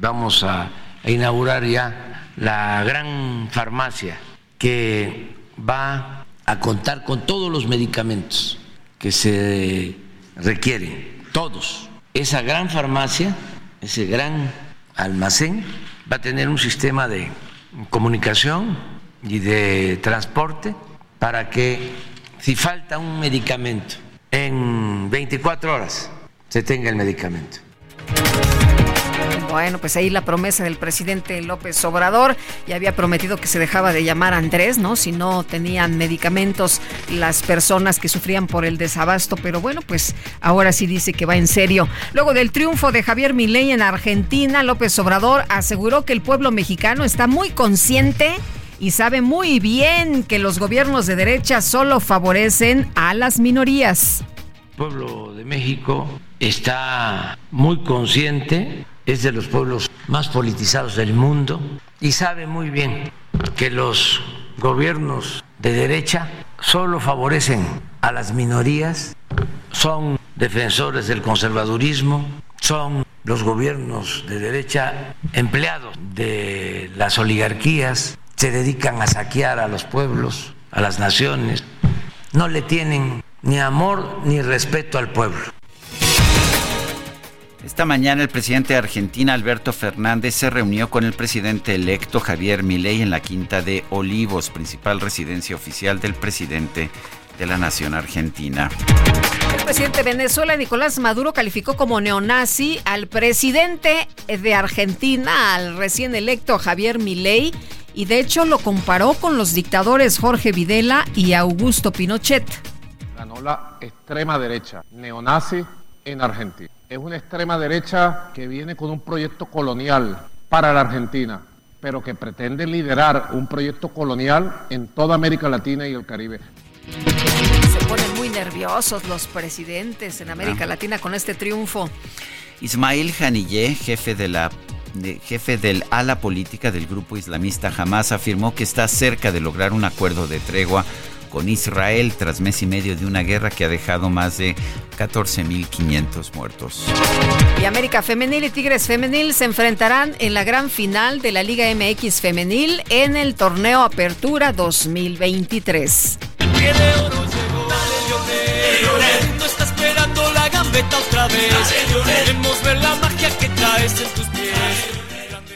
vamos a, inaugurar ya la gran farmacia que va a contar con todos los medicamentos que se requieren, todos. Esa gran farmacia, ese gran almacén, va a tener un sistema de comunicación y de transporte para que si falta un medicamento en 24 horas se tenga el medicamento. Bueno, pues ahí la promesa del presidente López Obrador. Ya había prometido que se dejaba de llamar Andrés, ¿no? Si no tenían medicamentos las personas que sufrían por el desabasto. Pero bueno, pues ahora sí dice que va en serio. Luego del triunfo de Javier Milei en Argentina, López Obrador aseguró que el pueblo mexicano está muy consciente y sabe muy bien que los gobiernos de derecha solo favorecen a las minorías. Pueblo de México está muy consciente, es de los pueblos más politizados del mundo y sabe muy bien que los gobiernos de derecha solo favorecen a las minorías, son defensores del conservadurismo, son los gobiernos de derecha empleados de las oligarquías, se dedican a saquear a los pueblos, a las naciones, no le tienen ni amor ni respeto al pueblo. Esta mañana el presidente de Argentina, Alberto Fernández, se reunió con el presidente electo Javier Milei en la Quinta de Olivos, principal residencia oficial del presidente de la nación argentina. El presidente de Venezuela, Nicolás Maduro, calificó como neonazi al presidente de Argentina, al recién electo Javier Milei, y de hecho lo comparó con los dictadores Jorge Videla y Augusto Pinochet. La extrema derecha, neonazi en Argentina. Es una extrema derecha que viene con un proyecto colonial para la Argentina, pero que pretende liderar un proyecto colonial en toda América Latina y el Caribe. Se ponen muy nerviosos los presidentes en América Ah. Latina con este triunfo. Ismail Haniyeh, jefe de la de- jefe del ala política del grupo islamista Hamas, afirmó que está cerca de lograr un acuerdo de tregua con Israel tras mes y medio de una guerra que ha dejado más de 14.500 muertos. Y América Femenil y Tigres Femenil se enfrentarán en la gran final de la Liga MX Femenil en el torneo Apertura 2023. El mundo está esperando la gambeta otra vez. Queremos ver la magia que traes en tus pies.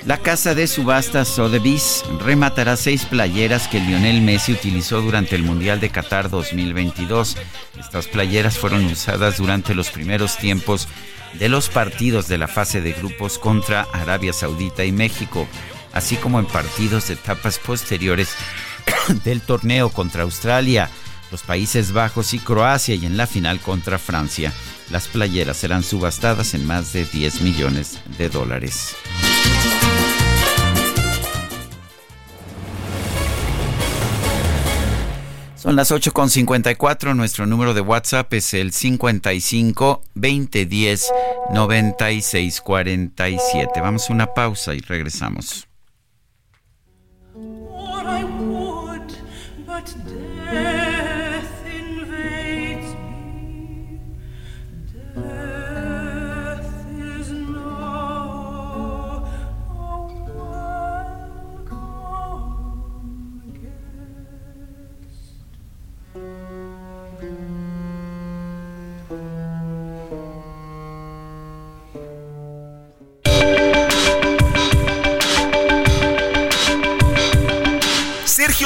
La casa de subastas Sotheby's rematará seis playeras que Lionel Messi utilizó durante el Mundial de Qatar 2022. Estas playeras fueron usadas durante los primeros tiempos de los partidos de la fase de grupos contra Arabia Saudita y México, así como en partidos de etapas posteriores del torneo contra Australia, los Países Bajos y Croacia y en la final contra Francia. Las playeras serán subastadas en más de 10 millones de dólares. Son las 8.54, nuestro número de WhatsApp es el 55 2010 96 47. Vamos a una pausa y regresamos.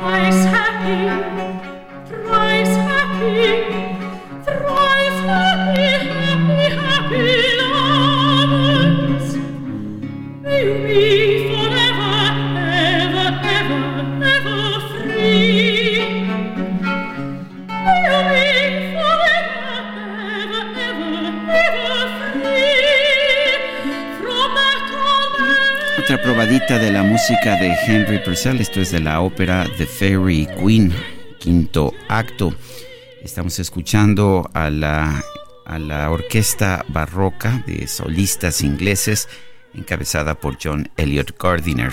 Twice happy. Probadita de la música de Henry Purcell, esto es de la ópera The Fairy Queen, quinto acto. Estamos escuchando a la, a la orquesta barroca de solistas ingleses encabezada por John Elliot Gardiner.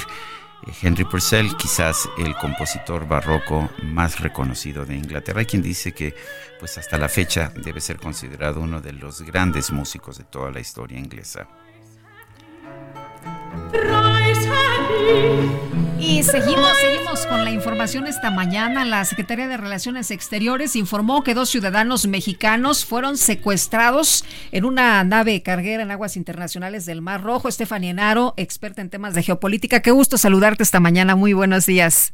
Eh, Henry Purcell, quizás el compositor barroco más reconocido de Inglaterra, quien dice que pues hasta la fecha debe ser considerado uno de los grandes músicos de toda la historia inglesa. Y seguimos, seguimos con la información esta mañana. La Secretaría de Relaciones Exteriores informó que dos ciudadanos mexicanos fueron secuestrados en una nave carguera en aguas internacionales del Mar Rojo. Estefania Enaro, experta en temas de geopolítica. Qué gusto saludarte esta mañana. Muy buenos días.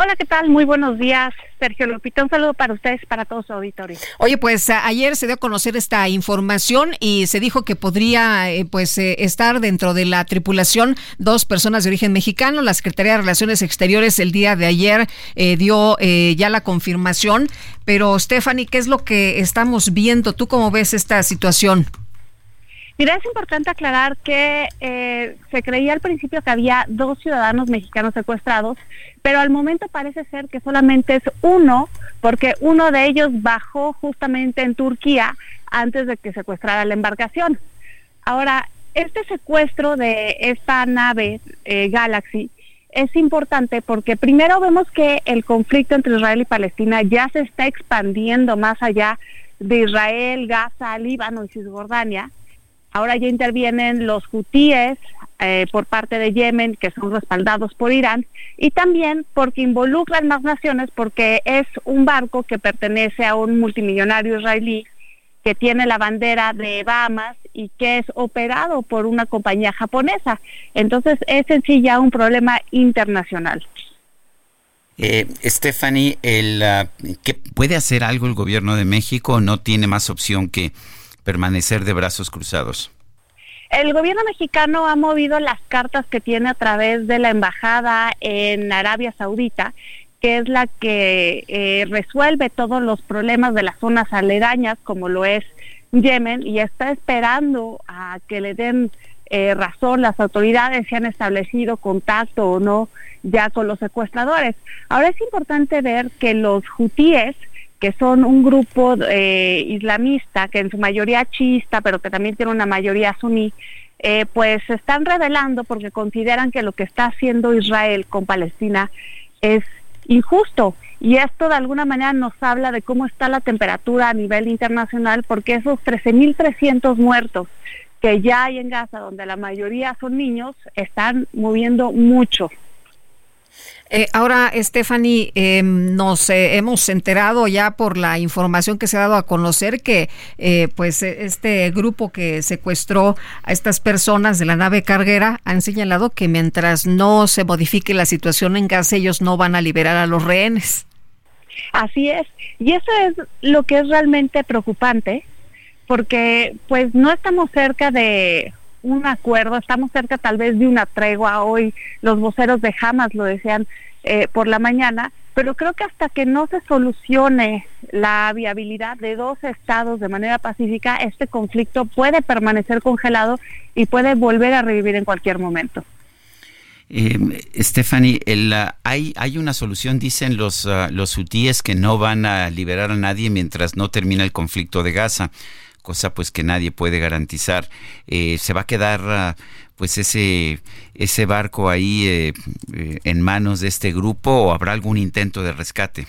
Hola, ¿qué tal? Muy buenos días, Sergio Lupita. Un saludo para ustedes, para todo su auditorio. Oye, pues ayer se dio a conocer esta información y se dijo que podría eh, pues eh, estar dentro de la tripulación dos personas de origen mexicano. La Secretaría de Relaciones Exteriores el día de ayer eh, dio eh, ya la confirmación. Pero Stephanie, ¿qué es lo que estamos viendo? ¿Tú cómo ves esta situación? Mira, es importante aclarar que eh, se creía al principio que había dos ciudadanos mexicanos secuestrados, pero al momento parece ser que solamente es uno, porque uno de ellos bajó justamente en Turquía antes de que secuestrara la embarcación. Ahora, este secuestro de esta nave eh, Galaxy es importante porque primero vemos que el conflicto entre Israel y Palestina ya se está expandiendo más allá de Israel, Gaza, Líbano y Cisjordania. Ahora ya intervienen los hutíes eh, por parte de Yemen, que son respaldados por Irán, y también porque involucran más naciones, porque es un barco que pertenece a un multimillonario israelí que tiene la bandera de Bahamas y que es operado por una compañía japonesa. Entonces es en sí ya un problema internacional. Eh, Stephanie, el, ah, ¿qué ¿puede hacer algo el gobierno de México no tiene más opción que permanecer de brazos cruzados? El gobierno mexicano ha movido las cartas que tiene a través de la embajada en Arabia Saudita, que es la que eh, resuelve todos los problemas de las zonas aledañas, como lo es Yemen, y está esperando a que le den eh, razón las autoridades si han establecido contacto o no ya con los secuestradores. Ahora es importante ver que los hutíes, que son un grupo eh, islamista, que en su mayoría chiista, pero que también tiene una mayoría suní, eh, pues se están rebelando porque consideran que lo que está haciendo Israel con Palestina es injusto y esto de alguna manera nos habla de cómo está la temperatura a nivel internacional, porque esos 13.300 muertos que ya hay en Gaza, donde la mayoría son niños, están moviendo mucho. Eh, ahora, Stephanie, em, nos eh, hemos enterado ya por la información que se ha dado a conocer que eh, pues este grupo que secuestró a estas personas de la nave carguera han señalado que mientras no se modifique la situación en Gaza, ellos no van a liberar a los rehenes. Así es, y eso es lo que es realmente preocupante, porque pues no estamos cerca de un acuerdo, estamos cerca tal vez de una tregua. Hoy los voceros de Hamas lo decían eh, por la mañana, pero creo que hasta que no se solucione la viabilidad de dos estados de manera pacífica, este conflicto puede permanecer congelado y puede volver a revivir en cualquier momento. Eh, Stephanie, hay, hay una solución, dicen los, uh, los hutíes, que no van a liberar a nadie mientras no termina el conflicto de Gaza cosa pues que nadie puede garantizar. Eh, ¿Se va a quedar ah, pues ese, ese barco ahí eh, eh, en manos de este grupo o habrá algún intento de rescate?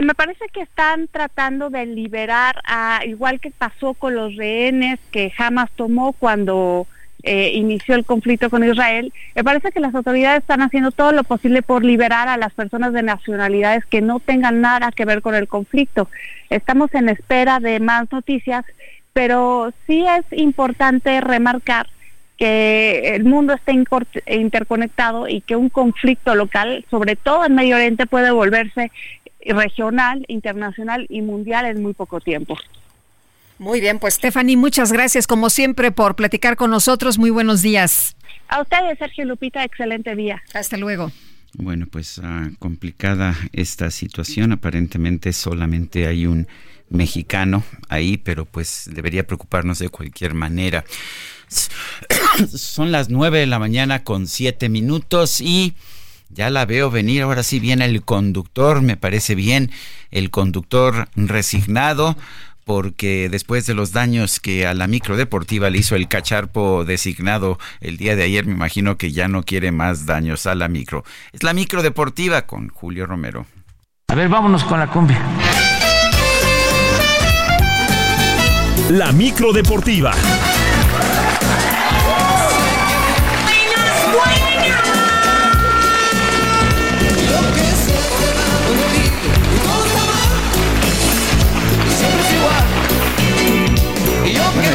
me parece que están tratando de liberar, a, igual que pasó con los rehenes que jamás tomó cuando eh, inició el conflicto con Israel, me parece que las autoridades están haciendo todo lo posible por liberar a las personas de nacionalidades que no tengan nada que ver con el conflicto. Estamos en espera de más noticias, pero sí es importante remarcar que el mundo está interconectado y que un conflicto local, sobre todo en Medio Oriente, puede volverse regional, internacional y mundial en muy poco tiempo. Muy bien, pues Stephanie, muchas gracias como siempre por platicar con nosotros. Muy buenos días. A ustedes, Sergio Lupita, excelente día. Hasta luego. Bueno, pues ah, complicada esta situación. Aparentemente solamente hay un mexicano ahí, pero pues debería preocuparnos de cualquier manera. Son las nueve de la mañana con siete minutos y ya la veo venir. Ahora sí viene el conductor, me parece bien, el conductor resignado porque después de los daños que a la micro deportiva le hizo el cacharpo designado el día de ayer, me imagino que ya no quiere más daños a la micro. Es la micro deportiva con Julio Romero. A ver, vámonos con la cumbia. La micro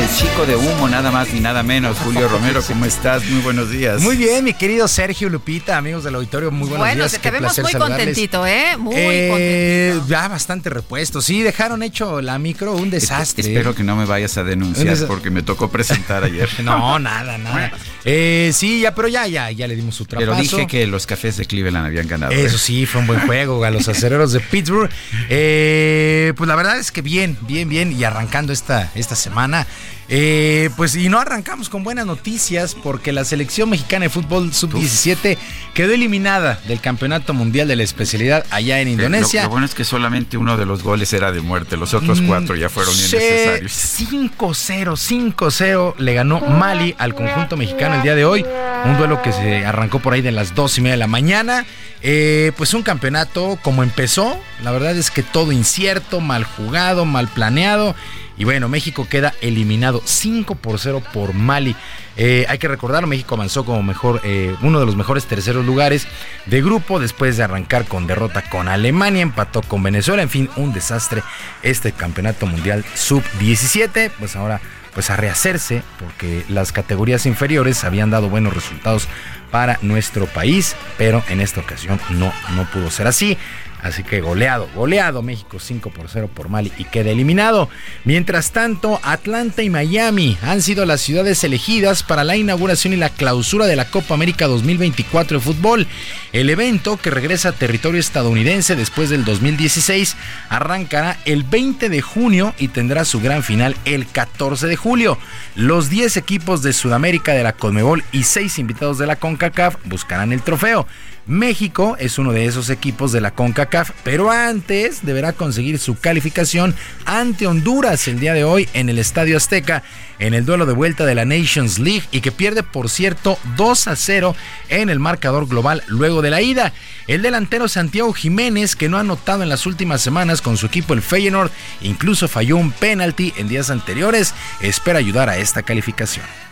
el chico de humo, nada más ni nada menos. Julio Romero, ¿cómo estás? Muy buenos días. Muy bien, mi querido Sergio Lupita, amigos del auditorio, muy buenos días. Bueno, te vemos muy contentito, ¿eh? Muy eh, contentito. Ya bastante repuesto. Sí, dejaron hecho la micro un desastre. espero que no me vayas a denunciar porque me tocó presentar ayer. no, nada, nada. Eh, sí, ya, pero ya, ya, ya le dimos su trabajo. Pero dije que los cafés de Cleveland habían ganado. Eso ¿eh? sí, fue un buen juego a los acereros de Pittsburgh. pues la verdad es que bien, bien, bien. Y arrancando esta, esta semana. Eh, pues y no arrancamos con buenas noticias porque la selección mexicana de fútbol sub-17 quedó eliminada del Campeonato Mundial de la especialidad allá en Indonesia. Lo, bueno es que solamente uno de los goles era de muerte, los otros mm, cuatro ya fueron innecesarios. 5-0, 5-0 le ganó Mali al conjunto mexicano el día de hoy. Un duelo que se arrancó por ahí de las dos y media de la mañana. Eh, pues un campeonato como empezó, la verdad es que todo incierto, mal jugado, mal planeado. Y bueno, México queda eliminado 5 por 0 por Mali. Eh, hay que recordarlo, México avanzó como mejor, eh, uno de los mejores terceros lugares de grupo después de arrancar con derrota con Alemania, empató con Venezuela, en fin, un desastre este campeonato mundial sub-17. Pues ahora pues a rehacerse porque las categorías inferiores habían dado buenos resultados para nuestro país, pero en esta ocasión no, no pudo ser así. Así que goleado, goleado México 5 por 0 por Mali y queda eliminado. Mientras tanto, Atlanta y Miami han sido las ciudades elegidas para la inauguración y la clausura de la Copa América 2024 de fútbol. El evento, que regresa a territorio estadounidense después del 2016, arrancará el 20 de junio y tendrá su gran final el 14 de julio. Los 10 equipos de Sudamérica de la Conmebol y 6 invitados de la CONCACAF buscarán el trofeo México es uno de esos equipos de la CONCACAF, pero antes deberá conseguir su calificación ante Honduras el día de hoy en el Estadio Azteca en el duelo de vuelta de la Nations League y que pierde, por cierto, 2 a 0 en el marcador global luego de la ida. El delantero Santiago Jiménez, que no ha anotado en las últimas semanas con su equipo el Feyenoord, incluso falló un penalti en días anteriores, espera ayudar a esta calificación.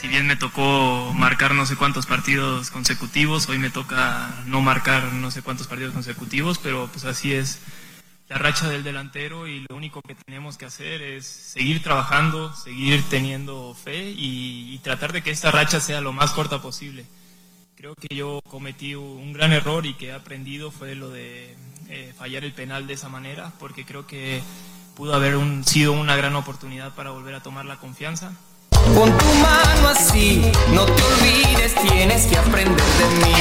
Si bien me tocó marcar no sé cuántos partidos consecutivos, hoy me toca no marcar no sé cuántos partidos consecutivos, pero pues así es la racha del delantero y lo único que tenemos que hacer es seguir trabajando, seguir teniendo fe y, tratar de que esta racha sea lo más corta posible. Creo que yo cometí un gran error y que he aprendido fue lo de eh, fallar el penal de esa manera, porque creo que pudo haber sido una gran oportunidad para volver a tomar la confianza. Con tu mano así, no te olvides, tienes que aprender de mí.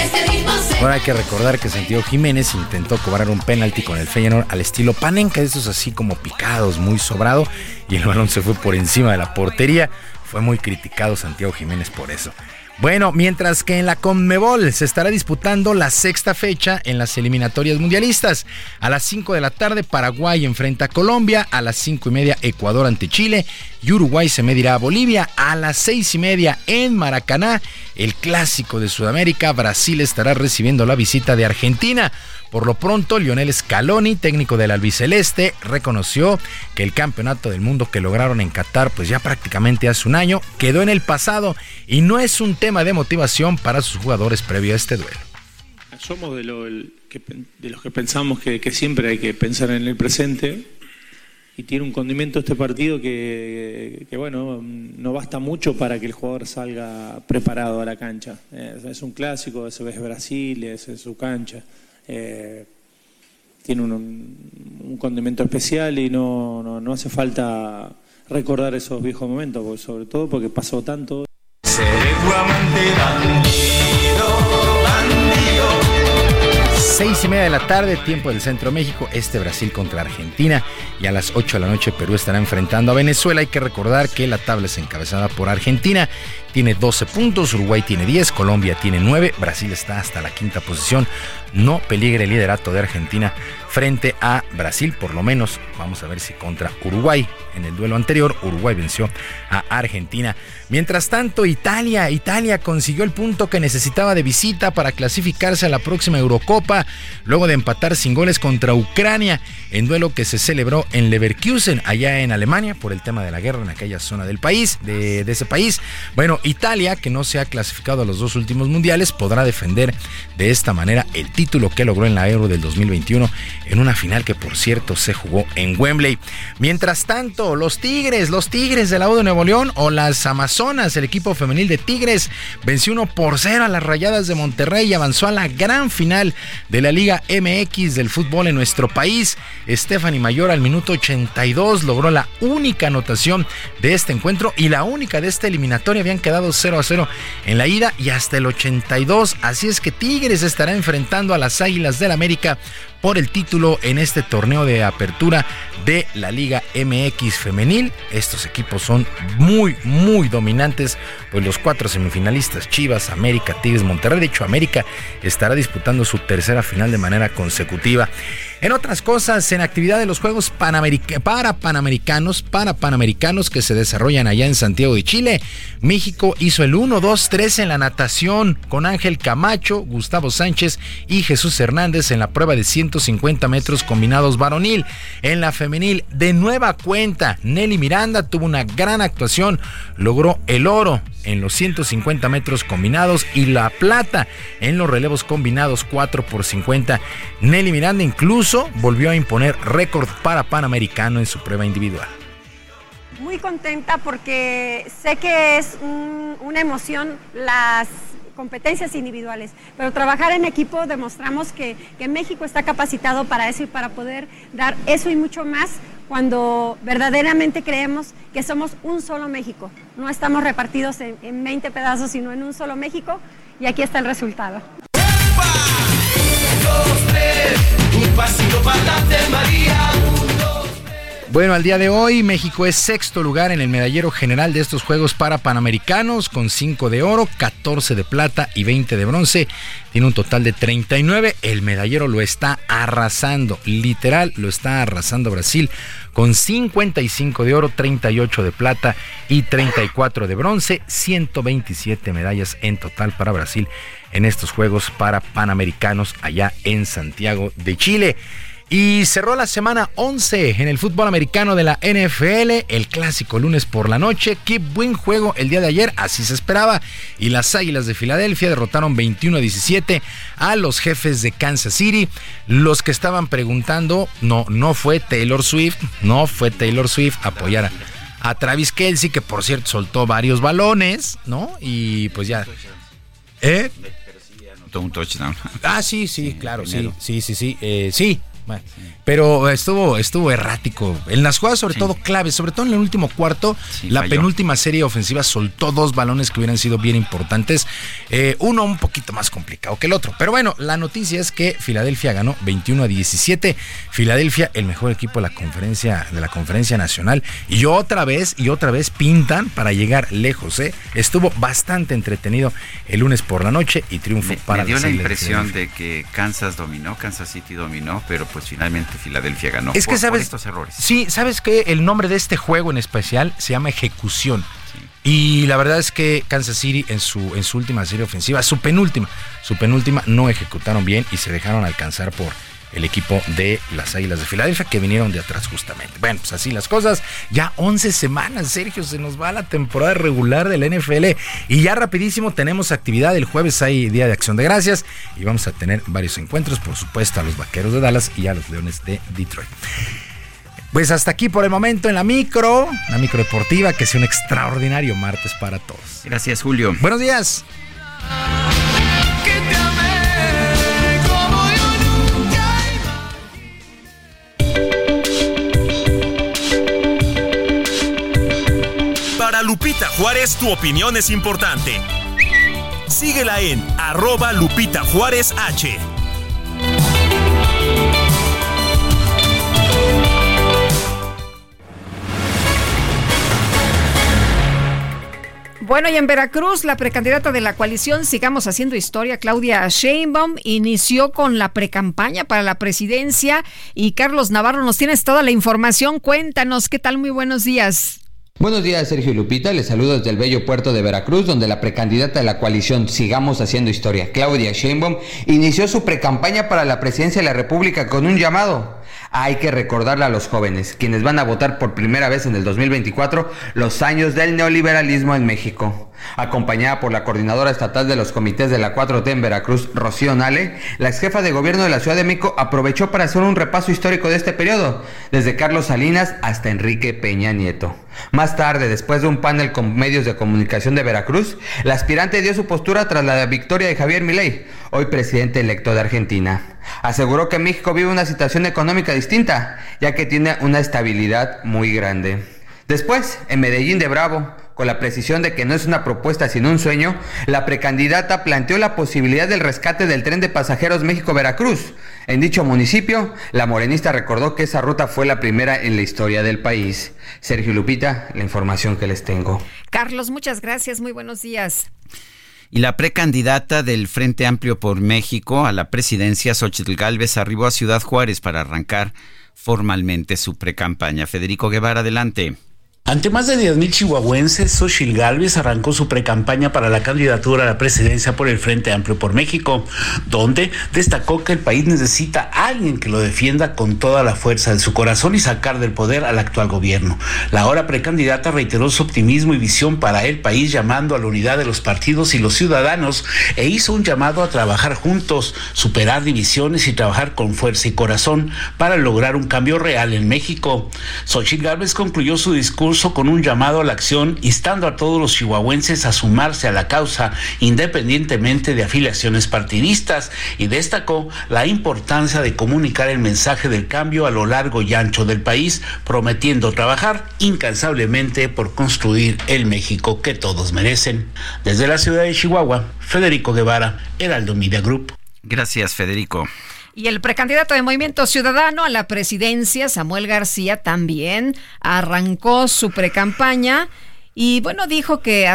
Ahora hay que recordar que Santiago Jiménez intentó cobrar un penalti con el Feyenoord al estilo Panenka, esos así como picados, muy sobrado, y el balón se fue por encima de la portería. Fue muy criticado Santiago Jiménez por eso. Bueno, mientras que en la Conmebol se estará disputando la sexta fecha en las eliminatorias mundialistas. A las 5 de la tarde Paraguay enfrenta a Colombia, a las 5 y media Ecuador ante Chile y Uruguay se medirá a Bolivia. A las 6 y media en Maracaná, el clásico de Sudamérica, Brasil estará recibiendo la visita de Argentina. Por lo pronto, Lionel Scaloni, técnico del albiceleste, reconoció que el campeonato del mundo que lograron en Qatar, pues ya prácticamente hace un año, quedó en el pasado y no es un tema de motivación para sus jugadores previo a este duelo. Somos de, los que pensamos que, siempre hay que pensar en el presente y tiene un condimento este partido que, bueno, no basta mucho para que el jugador salga preparado a la cancha. Es, un clásico, ese es Brasil, es su cancha. Eh, tiene un, condimento especial y no, no, hace falta recordar esos viejos momentos, sobre todo porque pasó tanto. Seis y media de la tarde, tiempo del Centro México, este Brasil contra Argentina y a las 8 de la noche Perú estará enfrentando a Venezuela. Hay que recordar que la tabla es encabezada por Argentina, tiene 12 puntos, Uruguay tiene 10, Colombia tiene 9, Brasil está hasta la quinta posición. No peligra el liderato de Argentina frente a Brasil, por lo menos vamos a ver si contra Uruguay. En el duelo anterior, Uruguay venció a Argentina. Mientras tanto, Italia, Italia consiguió el punto que necesitaba de visita para clasificarse a la próxima Eurocopa, luego de empatar sin goles contra Ucrania, en duelo que se celebró en Leverkusen, allá en Alemania, por el tema de la guerra en aquella zona del país, de, de ese país. Bueno, Italia, que no se ha clasificado a los dos últimos mundiales, podrá defender de esta manera el título que logró en la Euro del 2021 en una final que por cierto se jugó en Wembley. Mientras tanto, los Tigres, los Tigres de la U de Nuevo León o las Amazonas, el equipo femenil de Tigres, venció 1 por 0 a las Rayadas de Monterrey y avanzó a la gran final de la Liga MX del fútbol en nuestro país. Stephanie Mayor al minuto 82 logró la única anotación de este encuentro y la única de esta eliminatoria. Habían quedado 0 a 0 en la ida y hasta el 82. Así es que Tigres estará enfrentando a las Águilas del América por el título en este torneo de apertura de la Liga MX femenil. Estos equipos son muy, muy dominantes, pues los cuatro semifinalistas, Chivas, América, Tigres, Monterrey, de hecho América estará disputando su tercera final de manera consecutiva. En otras cosas, en actividad de los Juegos para Panamericanos, para Panamericanos que se desarrollan allá en Santiago de Chile, México hizo el 1, 2, 3 en la natación con Ángel Camacho, Gustavo Sánchez y Jesús Hernández en la prueba de 150 metros combinados varonil. En la femenil, de nueva cuenta, Nelly Miranda tuvo una gran actuación, logró el oro en los 150 metros combinados y la plata en los relevos combinados 4 por 50. Nelly Miranda incluso volvió a imponer récord para Panamericano en su prueba individual. Muy contenta porque sé que es una emoción las competencias individuales, pero trabajar en equipo demostramos que, que, México está capacitado para eso y para poder dar eso y mucho más cuando verdaderamente creemos que somos un solo México. No estamos repartidos en, en 20 pedazos, sino en un solo México y aquí está el resultado. Bueno, al día de hoy México es sexto lugar en el medallero general de estos Juegos para Panamericanos con 5 de oro, 14 de plata y 20 de bronce. Tiene un total de 39. El medallero lo está arrasando, literal lo está arrasando Brasil con 55 de oro, 38 de plata y 34 de bronce, 127 medallas en total para Brasil en estos Juegos para Panamericanos allá en Santiago de Chile. Y cerró la semana 11 en el fútbol americano de la NFL, el clásico lunes por la noche. Qué buen juego el día de ayer, así se esperaba. Y las Águilas de Filadelfia derrotaron 21 a 17 a los jefes de Kansas City. Los que estaban preguntando, no, no fue Taylor Swift, no fue Taylor Swift apoyar a, Travis Kelsey, que por cierto soltó varios balones, ¿no? Y pues ya. ¿Eh? un touchdown. Ah, sí, sí, claro, sí, sí, sí, sí, eh, sí, Bueno. Pero estuvo, estuvo errático. En las jugadas, sobre todo claves, sobre todo en el último cuarto, la penúltima serie ofensiva soltó dos balones que hubieran sido bien importantes. Eh, uno un poquito más complicado que el otro. Pero bueno, la noticia es que Filadelfia ganó 21 a 17. Filadelfia, el mejor equipo de la conferencia, de la conferencia nacional. Y otra vez, y otra vez pintan para llegar lejos. ¿eh? Estuvo bastante entretenido el lunes por la noche y triunfo para Me dio la impresión de que Kansas dominó, Kansas City dominó, pero pues finalmente Filadelfia ganó es que sabes, estos errores. Sí, sabes que el nombre de este juego en especial se llama Ejecución. Y la verdad es que Kansas City en su, en su última serie ofensiva, su penúltima, su penúltima, no ejecutaron bien y se dejaron alcanzar por el equipo de las Águilas de Filadelfia que vinieron de atrás justamente. Bueno, pues así las cosas. Ya 11 semanas, Sergio, se nos va la temporada regular del NFL y ya rapidísimo tenemos actividad. El jueves hay Día de Acción de Gracias y vamos a tener varios encuentros, por supuesto, a los Vaqueros de Dallas y a los Leones de Detroit. Pues hasta aquí por el momento en la micro, la micro deportiva, que sea un extraordinario martes para todos. Gracias, Julio. Buenos días. Lupita Juárez, tu opinión es importante. Síguela en arroba Lupita Juárez H. Bueno, y en Veracruz, la precandidata de la coalición Sigamos Haciendo Historia, Claudia Sheinbaum, inició con la precampaña para la presidencia. Y Carlos Navarro, nos tienes toda la información. Cuéntanos, ¿qué tal? Muy buenos días. Buenos días, Sergio Lupita. Les saludo desde el bello puerto de Veracruz, donde la precandidata de la coalición Sigamos Haciendo Historia, Claudia Sheinbaum, inició su precampaña para la presidencia de la República con un llamado. Hay que recordarle a los jóvenes, quienes van a votar por primera vez en el 2024, los años del neoliberalismo en México. Acompañada por la coordinadora estatal de los comités de la 4T en Veracruz, Rocío Nale, la ex jefa de gobierno de la Ciudad de México aprovechó para hacer un repaso histórico de este periodo, desde Carlos Salinas hasta Enrique Peña Nieto. Más tarde, después de un panel con medios de comunicación de Veracruz, la aspirante dio su postura tras la victoria de Javier Milei, hoy presidente electo de Argentina. Aseguró que México vive una situación económica distinta, ya que tiene una estabilidad muy grande. Después, en Medellín de Bravo, con la precisión de que no es una propuesta sino un sueño, la precandidata planteó la posibilidad del rescate del tren de pasajeros México-Veracruz. En dicho municipio, la morenista recordó que esa ruta fue la primera en la historia del país. Sergio Lupita, la información que les tengo. Carlos, muchas gracias, muy buenos días. Y la precandidata del Frente Amplio por México a la presidencia, Xochitl Gálvez, arribó a Ciudad Juárez para arrancar formalmente su precampaña. Federico Guevara, adelante. Ante más de 10.000 chihuahuenses, Xochitl Gálvez arrancó su precampaña para la candidatura a la presidencia por el Frente Amplio por México, donde destacó que el país necesita a alguien que lo defienda con toda la fuerza de su corazón y sacar del poder al actual gobierno. La ahora precandidata reiteró su optimismo y visión para el país, llamando a la unidad de los partidos y los ciudadanos, e hizo un llamado a trabajar juntos, superar divisiones y trabajar con fuerza y corazón para lograr un cambio real en México. Xochitl Gálvez concluyó su discurso con un llamado a la acción, instando a todos los chihuahuenses a sumarse a la causa independientemente de afiliaciones partidistas y destacó la importancia de comunicar el mensaje del cambio a lo largo y ancho del país, prometiendo trabajar incansablemente por construir el México que todos merecen. Desde la ciudad de Chihuahua, Federico Guevara, Heraldo Media Group. Gracias, Federico. Y el precandidato de Movimiento Ciudadano a la presidencia, Samuel García, también arrancó su precampaña y bueno, dijo que,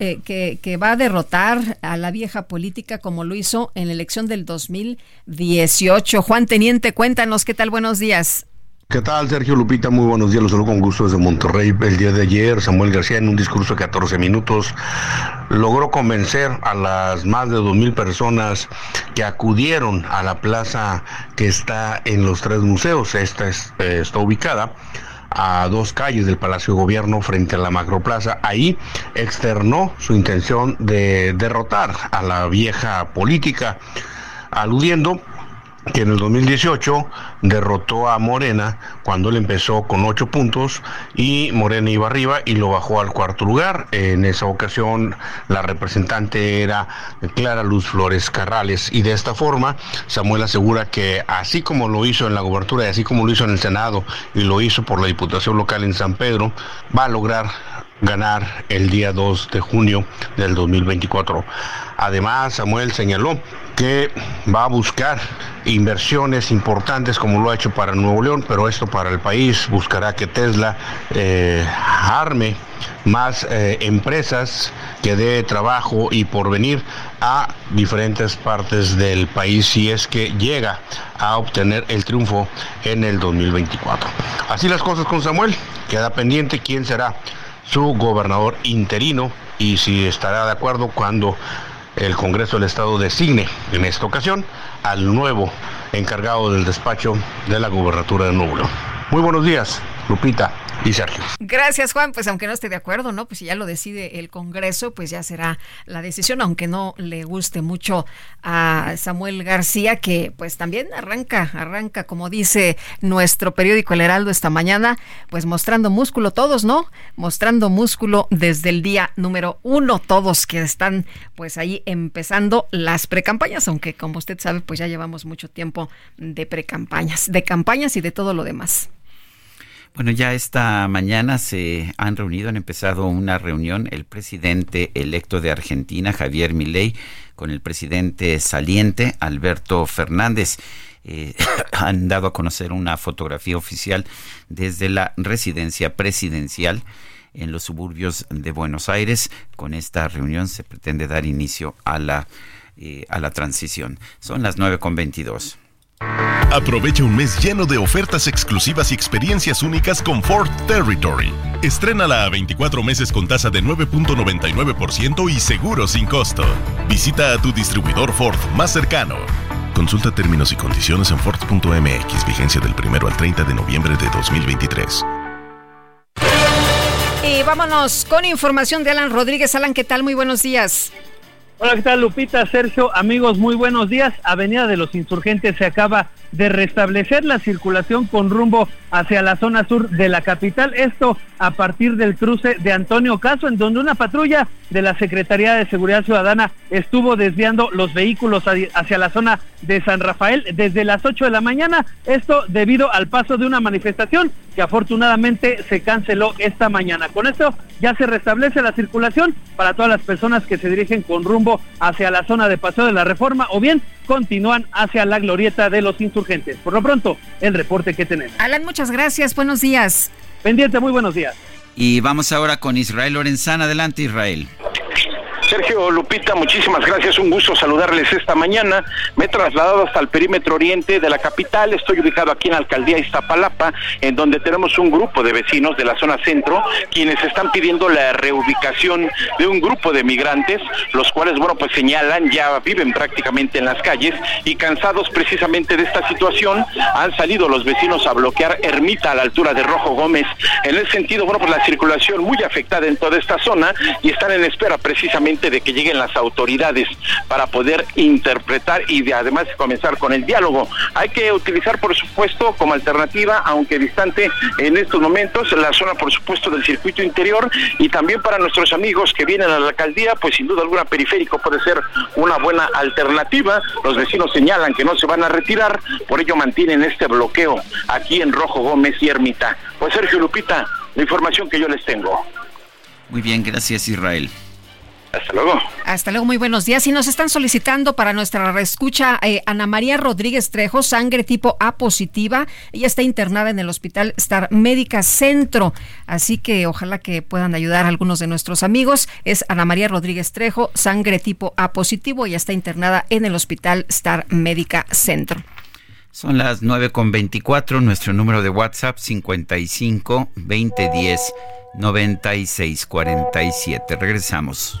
eh, que, va a derrotar a la vieja política como lo hizo en la elección del 2018. Juan Teniente, cuéntanos qué tal, buenos días. ¿Qué tal, Sergio Lupita? Muy buenos días, los saludo con gusto desde Monterrey. El día de ayer, Samuel García, en un discurso de 14 minutos, logró convencer a las más de 2.000 personas que acudieron a la plaza que está en los tres museos. Esta eh, está ubicada a dos calles del Palacio de Gobierno frente a la Macroplaza. Ahí externó su intención de derrotar a la vieja política, aludiendo que en el 2018 derrotó a Morena cuando él empezó con ocho puntos y Morena iba arriba y lo bajó al cuarto lugar. En esa ocasión la representante era Clara Luz Flores Carrales y de esta forma Samuel asegura que así como lo hizo en la gobertura y así como lo hizo en el Senado y lo hizo por la Diputación Local en San Pedro, va a lograr ganar el día 2 de junio del 2024. Además, Samuel señaló que va a buscar inversiones importantes como lo ha hecho para Nuevo León, pero esto para el país buscará que Tesla eh, arme más eh, empresas que dé trabajo y porvenir a diferentes partes del país si es que llega a obtener el triunfo en el 2024. Así las cosas con Samuel, queda pendiente quién será su gobernador interino y si estará de acuerdo cuando el Congreso del Estado designe en esta ocasión al nuevo encargado del despacho de la gubernatura de León. Muy buenos días, Lupita Gracias, Juan. Pues aunque no esté de acuerdo, ¿no? Pues si ya lo decide el Congreso, pues ya será la decisión, aunque no le guste mucho a Samuel García, que pues también arranca, arranca, como dice nuestro periódico El Heraldo esta mañana, pues mostrando músculo todos, ¿no? Mostrando músculo desde el día número uno, todos que están pues ahí empezando las precampañas, aunque como usted sabe, pues ya llevamos mucho tiempo de precampañas, de campañas y de todo lo demás. Bueno, ya esta mañana se han reunido, han empezado una reunión el presidente electo de Argentina, Javier Milei, con el presidente saliente, Alberto Fernández. Eh, han dado a conocer una fotografía oficial desde la residencia presidencial en los suburbios de Buenos Aires. Con esta reunión se pretende dar inicio a la, eh, a la transición. Son las 9.22. Aprovecha un mes lleno de ofertas exclusivas y experiencias únicas con Ford Territory. Estrénala a 24 meses con tasa de 9.99% y seguro sin costo. Visita a tu distribuidor Ford más cercano. Consulta términos y condiciones en Ford.mx, vigencia del 1 al 30 de noviembre de 2023. Y vámonos con información de Alan Rodríguez. Alan, ¿qué tal? Muy buenos días. Hola, ¿qué tal Lupita, Sergio? Amigos, muy buenos días. Avenida de los Insurgentes se acaba de restablecer la circulación con rumbo hacia la zona sur de la capital. Esto a partir del cruce de Antonio Caso, en donde una patrulla de la Secretaría de Seguridad Ciudadana estuvo desviando los vehículos hacia la zona de San Rafael desde las 8 de la mañana. Esto debido al paso de una manifestación que afortunadamente se canceló esta mañana. Con esto ya se restablece la circulación para todas las personas que se dirigen con rumbo hacia la zona de Paseo de la Reforma o bien continúan hacia la glorieta de los insurgentes. Por lo pronto, el reporte que tenemos. Alan, muchas gracias. Buenos días. Pendiente, muy buenos días. Y vamos ahora con Israel Lorenzana. Adelante, Israel. Sergio Lupita, muchísimas gracias. Un gusto saludarles esta mañana. Me he trasladado hasta el perímetro oriente de la capital. Estoy ubicado aquí en la alcaldía Iztapalapa, en donde tenemos un grupo de vecinos de la zona centro, quienes están pidiendo la reubicación de un grupo de migrantes, los cuales, bueno, pues señalan, ya viven prácticamente en las calles y cansados precisamente de esta situación, han salido los vecinos a bloquear Ermita a la altura de Rojo Gómez. En ese sentido, bueno, pues la circulación muy afectada en toda esta zona y están en espera precisamente de que lleguen las autoridades para poder interpretar y de, además comenzar con el diálogo. Hay que utilizar, por supuesto, como alternativa, aunque distante en estos momentos, la zona, por supuesto, del circuito interior y también para nuestros amigos que vienen a la alcaldía, pues sin duda alguna periférico puede ser una buena alternativa. Los vecinos señalan que no se van a retirar, por ello mantienen este bloqueo aquí en Rojo Gómez y Ermita. Pues Sergio Lupita, la información que yo les tengo. Muy bien, gracias Israel. Hasta luego. Hasta luego, muy buenos días. Y nos están solicitando para nuestra reescucha eh, Ana María Rodríguez Trejo, sangre tipo A positiva. Ella está internada en el Hospital Star Médica Centro. Así que ojalá que puedan ayudar a algunos de nuestros amigos. Es Ana María Rodríguez Trejo, sangre tipo A positivo. Ella está internada en el Hospital Star Médica Centro. Son las 9 con 24, nuestro número de WhatsApp 55 2010 9647. Regresamos.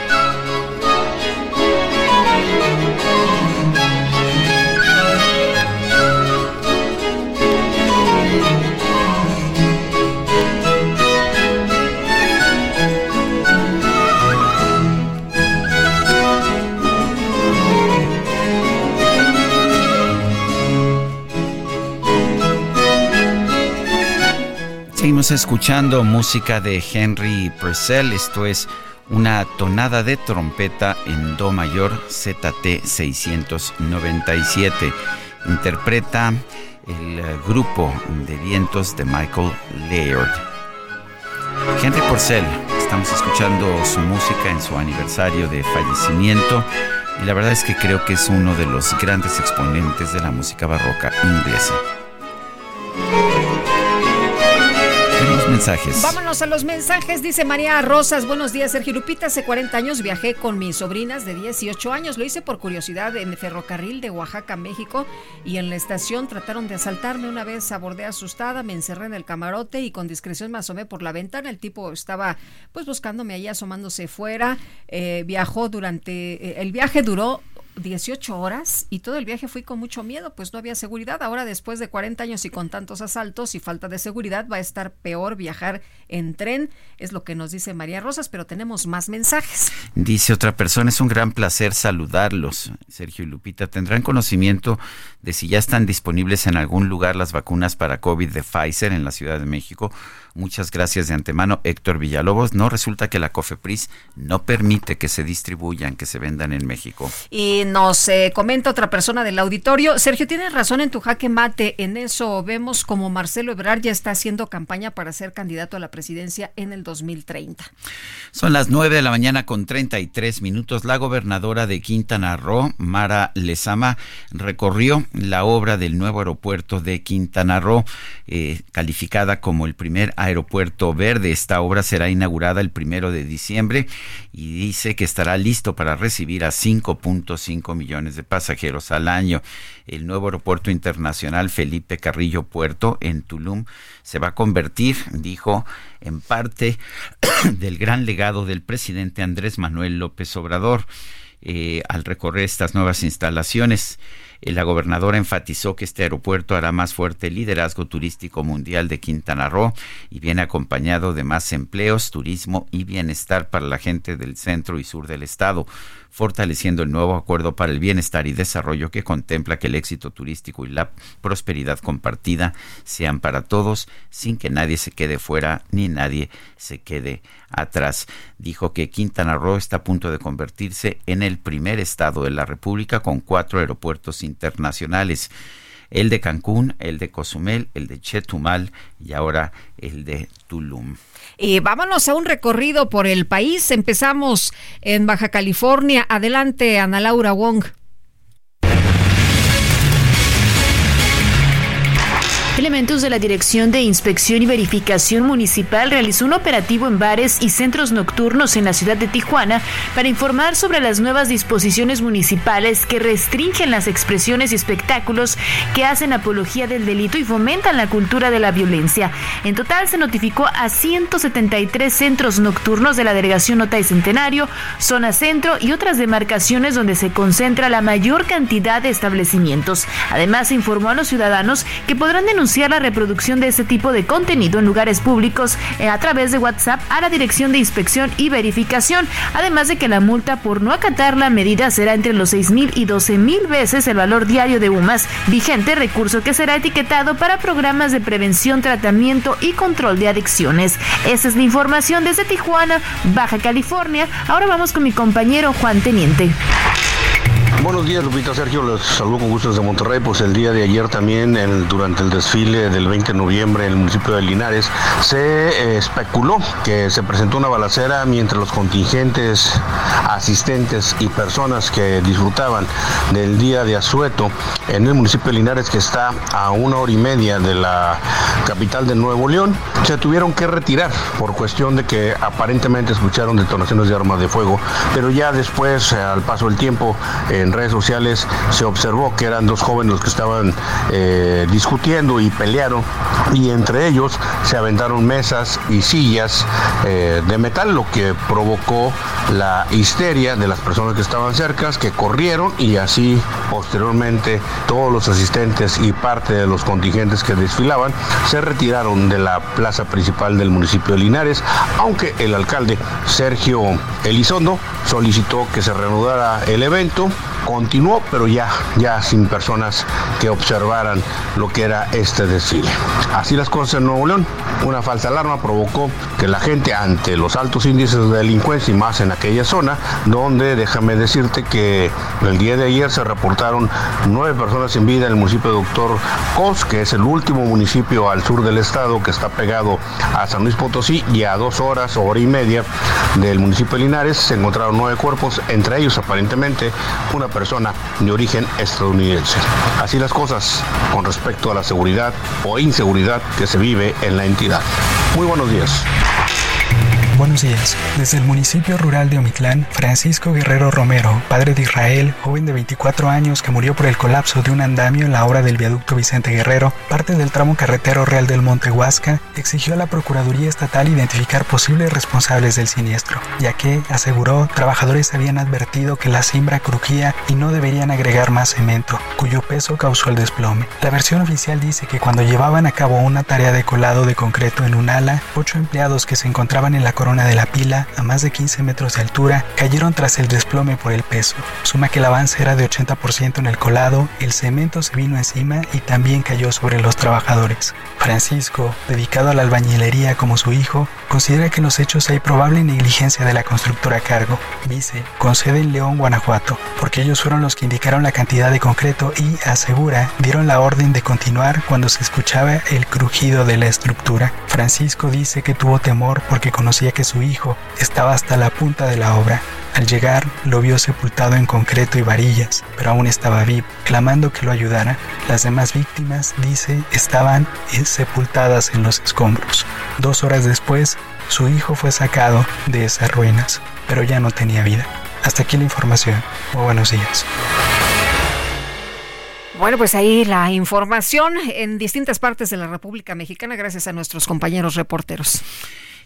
Seguimos escuchando música de Henry Purcell. Esto es una tonada de trompeta en Do mayor ZT 697. Interpreta el eh, grupo de vientos de Michael Laird. Henry Purcell, estamos escuchando su música en su aniversario de fallecimiento y la verdad es que creo que es uno de los grandes exponentes de la música barroca inglesa. Vámonos a los mensajes, dice María Rosas. Buenos días, Sergio Lupita. Hace 40 años viajé con mis sobrinas de 18 años. Lo hice por curiosidad en el ferrocarril de Oaxaca, México. Y en la estación trataron de asaltarme. Una vez abordé asustada, me encerré en el camarote y con discreción me asomé por la ventana. El tipo estaba pues buscándome allá, asomándose fuera. Eh, viajó durante. eh, el viaje duró 18 horas y todo el viaje fui con mucho miedo, pues no había seguridad. Ahora, después de 40 años y con tantos asaltos y falta de seguridad, va a estar peor viajar en tren, es lo que nos dice María Rosas, pero tenemos más mensajes. Dice otra persona, es un gran placer saludarlos, Sergio y Lupita. ¿Tendrán conocimiento de si ya están disponibles en algún lugar las vacunas para COVID de Pfizer en la Ciudad de México? Muchas gracias de antemano, Héctor Villalobos. No resulta que la COFEPRIS no permite que se distribuyan, que se vendan en México. Y nos eh, comenta otra persona del auditorio, Sergio, tienes razón en tu jaque mate, en eso vemos como Marcelo Ebrard ya está haciendo campaña para ser candidato a la presidencia en el 2030. Son las 9 de la mañana con 33 minutos. La gobernadora de Quintana Roo, Mara Lezama, recorrió la obra del nuevo aeropuerto de Quintana Roo, eh, calificada como el primer aeropuerto verde. Esta obra será inaugurada el primero de diciembre y dice que estará listo para recibir a 5.5 millones de pasajeros al año. El nuevo aeropuerto internacional Felipe Carrillo Puerto en Tulum se va a convertir, dijo, en parte del gran legado del presidente Andrés Manuel López Obrador eh, al recorrer estas nuevas instalaciones. Eh, La gobernadora enfatizó que este aeropuerto hará más fuerte el liderazgo turístico mundial de Quintana Roo y viene acompañado de más empleos, turismo y bienestar para la gente del centro y sur del estado, fortaleciendo el nuevo acuerdo para el bienestar y desarrollo que contempla que el éxito turístico y la prosperidad compartida sean para todos, sin que nadie se quede fuera ni nadie se quede atrás. Dijo que Quintana Roo está a punto de convertirse en el primer estado de la República con cuatro aeropuertos internacionales el de Cancún, el de Cozumel, el de Chetumal y ahora el de Tulum. Y vámonos a un recorrido por el país. Empezamos en Baja California. Adelante, Ana Laura Wong. Elementos de la Dirección de Inspección y Verificación Municipal realizó un operativo en bares y centros nocturnos en la ciudad de Tijuana para informar sobre las nuevas disposiciones municipales que restringen las expresiones y espectáculos que hacen apología del delito y fomentan la cultura de la violencia. En total se notificó a 173 centros nocturnos de la Delegación Nota y Centenario, Zona Centro y otras demarcaciones donde se concentra la mayor cantidad de establecimientos. Además se informó a los ciudadanos que podrán denunciar la reproducción de este tipo de contenido en lugares públicos eh, a través de WhatsApp a la Dirección de Inspección y Verificación, además de que la multa por no acatar la medida será entre los 6 mil y 12 mil veces el valor diario de UMAS vigente, recurso que será etiquetado para programas de prevención, tratamiento y control de adicciones. Esa es la información desde Tijuana, Baja California. Ahora vamos con mi compañero Juan Teniente. Buenos días, Lupita Sergio. Les saludo con gusto desde Monterrey. Pues el día de ayer también, durante el desfile del 20 de noviembre en el municipio de Linares, se eh, especuló que se presentó una balacera mientras los contingentes, asistentes y personas que disfrutaban del día de asueto en el municipio de Linares, que está a una hora y media de la capital de Nuevo León, se tuvieron que retirar por cuestión de que aparentemente escucharon detonaciones de armas de fuego, pero ya después, al paso del tiempo, en redes sociales se observó que eran dos jóvenes los que estaban eh, discutiendo y pelearon y entre ellos se aventaron mesas y sillas eh, de metal, lo que provocó la histeria de las personas que estaban cerca, que corrieron y así posteriormente todos los asistentes y parte de los contingentes que desfilaban se retiraron de la plaza principal del municipio de Linares, aunque el alcalde Sergio Elizondo solicitó que se reanudara el evento continuó, pero ya, ya sin personas que observaran lo que era este desfile. Así las cosas en Nuevo León, una falsa alarma provocó que la gente ante los altos índices de delincuencia y más en aquella zona, donde déjame decirte que el día de ayer se reportaron nueve personas sin vida en el municipio de Doctor Cos, que es el último municipio al sur del estado que está pegado a San Luis Potosí y a dos horas, hora y media del municipio de Linares se encontraron nueve cuerpos, entre ellos aparentemente una persona de origen estadounidense. Así las cosas con respecto a la seguridad o inseguridad que se vive en la entidad. Muy buenos días. Buenos días. Desde el municipio rural de Omitlán, Francisco Guerrero Romero, padre de Israel, joven de 24 años que murió por el colapso de un andamio en la obra del viaducto Vicente Guerrero, parte del tramo carretero real del Monte Huasca, exigió a la Procuraduría Estatal identificar posibles responsables del siniestro, ya que, aseguró, trabajadores habían advertido que la cimbra crujía y no deberían agregar más cemento, cuyo peso causó el desplome. La versión oficial dice que cuando llevaban a cabo una tarea de colado de concreto en un ala, ocho empleados que se encontraban en la corona de la pila, a más de 15 metros de altura, cayeron tras el desplome por el peso. Suma que el avance era de 80% en el colado, el cemento se vino encima y también cayó sobre los trabajadores. Francisco, dedicado a la albañilería como su hijo, considera que en los hechos hay probable negligencia de la constructora a cargo. Dice, con sede en León, Guanajuato, porque ellos fueron los que indicaron la cantidad de concreto y, asegura, dieron la orden de continuar cuando se escuchaba el crujido de la estructura. Francisco dice que tuvo temor porque conocía que su hijo estaba hasta la punta de la obra. Al llegar, lo vio sepultado en concreto y varillas, pero aún estaba vivo, clamando que lo ayudara. Las demás víctimas, dice, estaban sepultadas en los escombros. Dos horas después, su hijo fue sacado de esas ruinas, pero ya no tenía vida. Hasta aquí la información. Muy buenos días. Bueno, pues ahí la información en distintas partes de la República Mexicana gracias a nuestros compañeros reporteros.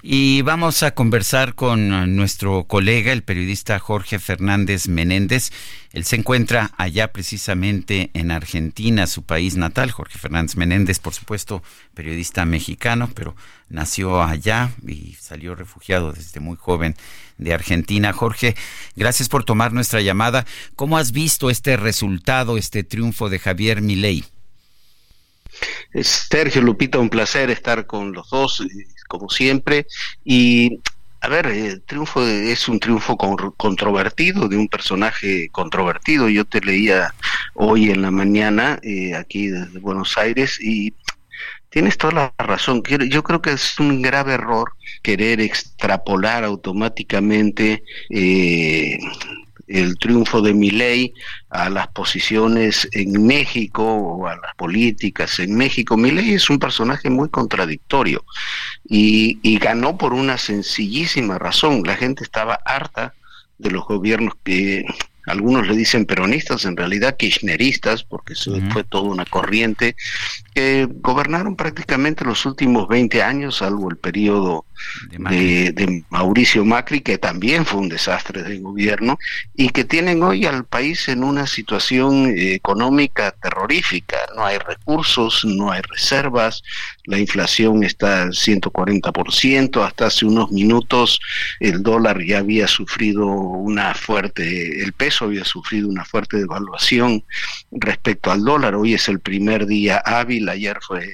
Y vamos a conversar con nuestro colega, el periodista Jorge Fernández Menéndez. Él se encuentra allá precisamente en Argentina, su país natal. Jorge Fernández Menéndez, por supuesto, periodista mexicano, pero nació allá y salió refugiado desde muy joven de Argentina. Jorge, gracias por tomar nuestra llamada. ¿Cómo has visto este resultado, este triunfo de Javier Milei? Sergio Lupita, un placer estar con los dos como siempre. Y a ver, el triunfo es un triunfo controvertido de un personaje controvertido. Yo te leía hoy en la mañana eh, aquí desde Buenos Aires y tienes toda la razón. Yo creo que es un grave error querer extrapolar automáticamente eh, el triunfo de Milei a las posiciones en México o a las políticas en México. Milei es un personaje muy contradictorio y, y ganó por una sencillísima razón. La gente estaba harta de los gobiernos que algunos le dicen peronistas, en realidad kirchneristas, porque fue toda una corriente, que gobernaron prácticamente los últimos 20 años, salvo el periodo de, Mauricio Macri, que también fue un desastre de gobierno, y que tienen hoy al país en una situación eh, económica terrorífica. No hay recursos, no hay reservas, la inflación está al 140%, hasta hace unos minutos el dólar ya había sufrido una fuerte, el peso había sufrido una fuerte devaluación respecto al dólar, hoy es el primer día hábil, ayer fue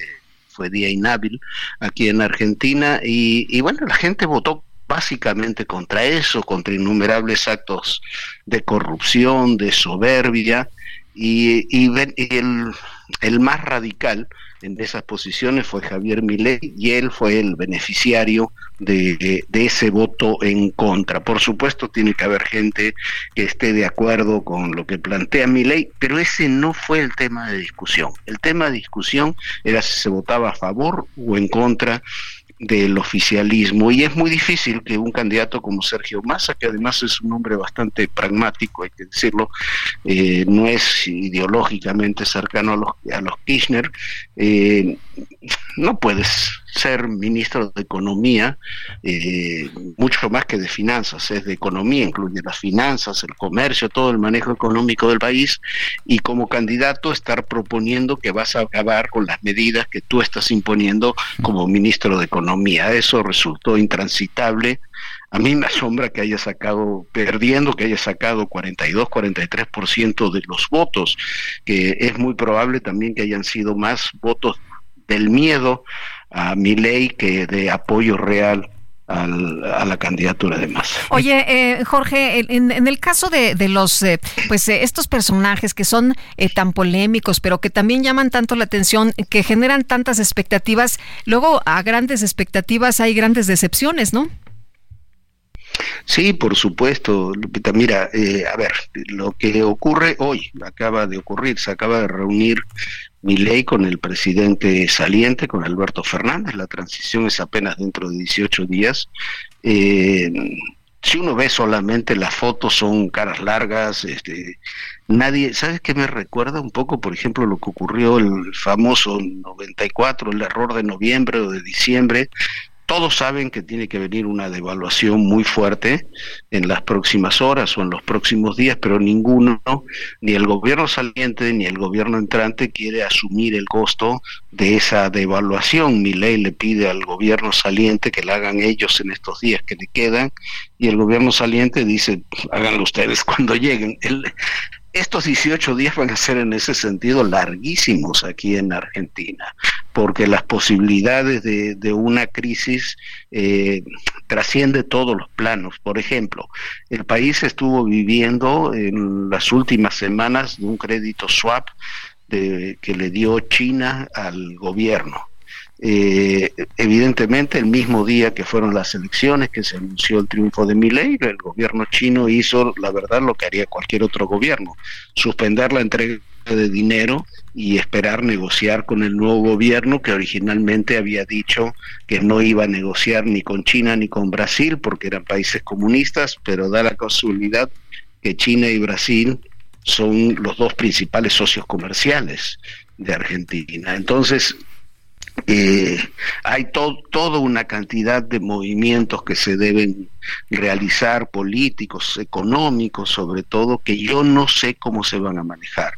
fue día inhábil aquí en Argentina y, y bueno, la gente votó básicamente contra eso, contra innumerables actos de corrupción, de soberbia, y, y, el, el, más radical en esas posiciones fue Javier Milei y él fue el beneficiario de, ese voto en contra. Por supuesto tiene que haber gente que esté de acuerdo con lo que plantea Milei, pero ese no fue el tema de discusión. El tema de discusión era si se votaba a favor o en contra del oficialismo. Y es muy difícil que un candidato como Sergio Massa, que además es un hombre bastante pragmático, hay que decirlo, eh, no es ideológicamente cercano a los, a los Kirchner, eh, no puedes ser ministro de Economía, eh, mucho más que de finanzas, es de economía, incluye las finanzas, el comercio, todo el manejo económico del país, y como candidato estar proponiendo que vas a acabar con las medidas que tú estás imponiendo como ministro de Economía. Eso resultó intransitable. A mí me asombra que haya sacado, perdiendo, que haya sacado 42, 43% de los votos, que es muy probable también que hayan sido más votos del miedo a mi ley que de apoyo real a la candidatura de Massa. Oye, eh, Jorge, en, el caso de, los, eh, pues eh, estos personajes que son tan polémicos, pero que también llaman tanto la atención, que generan tantas expectativas, luego a grandes expectativas hay grandes decepciones, ¿no? Sí, por supuesto, Lupita. Mira, a ver, lo que ocurre hoy, acaba de ocurrir, se acaba de reunir mi ley con el presidente saliente, con Alberto Fernández. La transición es apenas dentro de 18 días. Eh, si uno ve solamente las fotos, son caras largas. Este, nadie, ¿sabes qué me recuerda un poco, por ejemplo, lo que ocurrió el famoso 94, el error de noviembre o de diciembre, todos saben que tiene que venir una devaluación muy fuerte en las próximas horas o en los próximos días, pero ninguno, ni el gobierno saliente ni el gobierno entrante quiere asumir el costo de esa devaluación. Mi ley le pide al gobierno saliente que la hagan ellos en estos días que le quedan y el gobierno saliente dice, háganlo ustedes cuando lleguen. Estos 18 días van a ser en ese sentido larguísimos aquí en Argentina, porque las posibilidades de, una crisis eh, trasciende todos los planos. Por ejemplo, el país estuvo viviendo en las últimas semanas de un crédito swap de, que le dio China al gobierno. Eh, evidentemente, el mismo día que fueron las elecciones, que se anunció el triunfo de Milei, el gobierno chino hizo, la verdad, lo que haría cualquier otro gobierno, suspender la entrega de dinero y esperar negociar con el nuevo gobierno que originalmente había dicho que no iba a negociar ni con China ni con Brasil porque eran países comunistas, pero da la casualidad que China y Brasil son los dos principales socios comerciales de Argentina. Entonces, eh, hay toda una cantidad de movimientos que se deben realizar, políticos, económicos, sobre todo, que yo no sé cómo se van a manejar.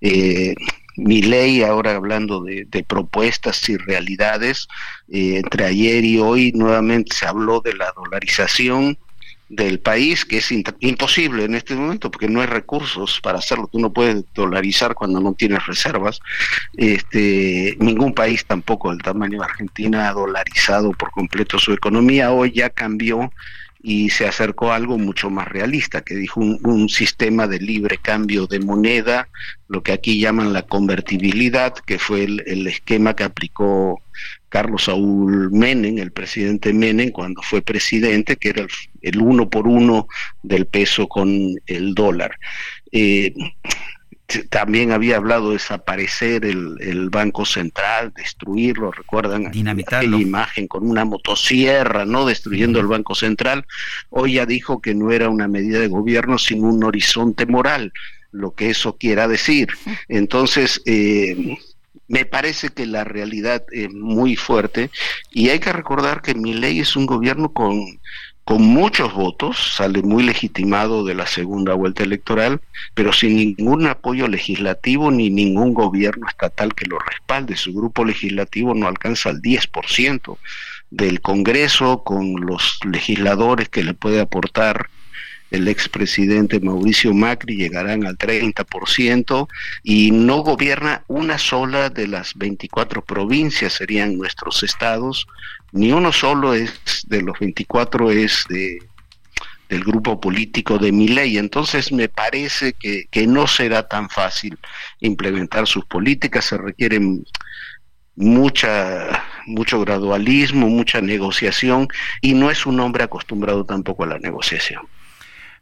Eh, mi ley, ahora hablando de, propuestas y realidades, eh, entre ayer y hoy nuevamente se habló de la dolarización, del país, que es imposible en este momento porque no hay recursos para hacerlo. Tú no puedes dolarizar cuando no tienes reservas. Este, ningún país tampoco del tamaño de Argentina ha dolarizado por completo su economía. Hoy ya cambió y se acercó a algo mucho más realista, que dijo un, sistema de libre cambio de moneda, lo que aquí llaman la convertibilidad, que fue el, esquema que aplicó Carlos Saúl Menem, el presidente Menem, cuando fue presidente, que era el, uno por uno del peso con el dólar. Eh, también había hablado de desaparecer el, Banco Central, destruirlo, recuerdan Dinamitarlo. aquella imagen con una motosierra, ¿no? Destruyendo el Banco Central. Hoy ya dijo que no era una medida de gobierno, sino un horizonte moral, lo que eso quiera decir. Entonces, eh, me parece que la realidad es muy fuerte y hay que recordar que mi ley es un gobierno con con muchos votos, sale muy legitimado de la segunda vuelta electoral, pero sin ningún apoyo legislativo ni ningún gobierno estatal que lo respalde. Su grupo legislativo no alcanza el 10% del Congreso, con los legisladores que le puede aportar el expresidente Mauricio Macri llegarán al 30% y no gobierna una sola de las 24 provincias, serían nuestros estados, ni uno solo es de los 24 es de del grupo político de mi ley. Entonces me parece que, que no será tan fácil implementar sus políticas, se requiere mucha, mucho gradualismo, mucha negociación, y no es un hombre acostumbrado tampoco a la negociación.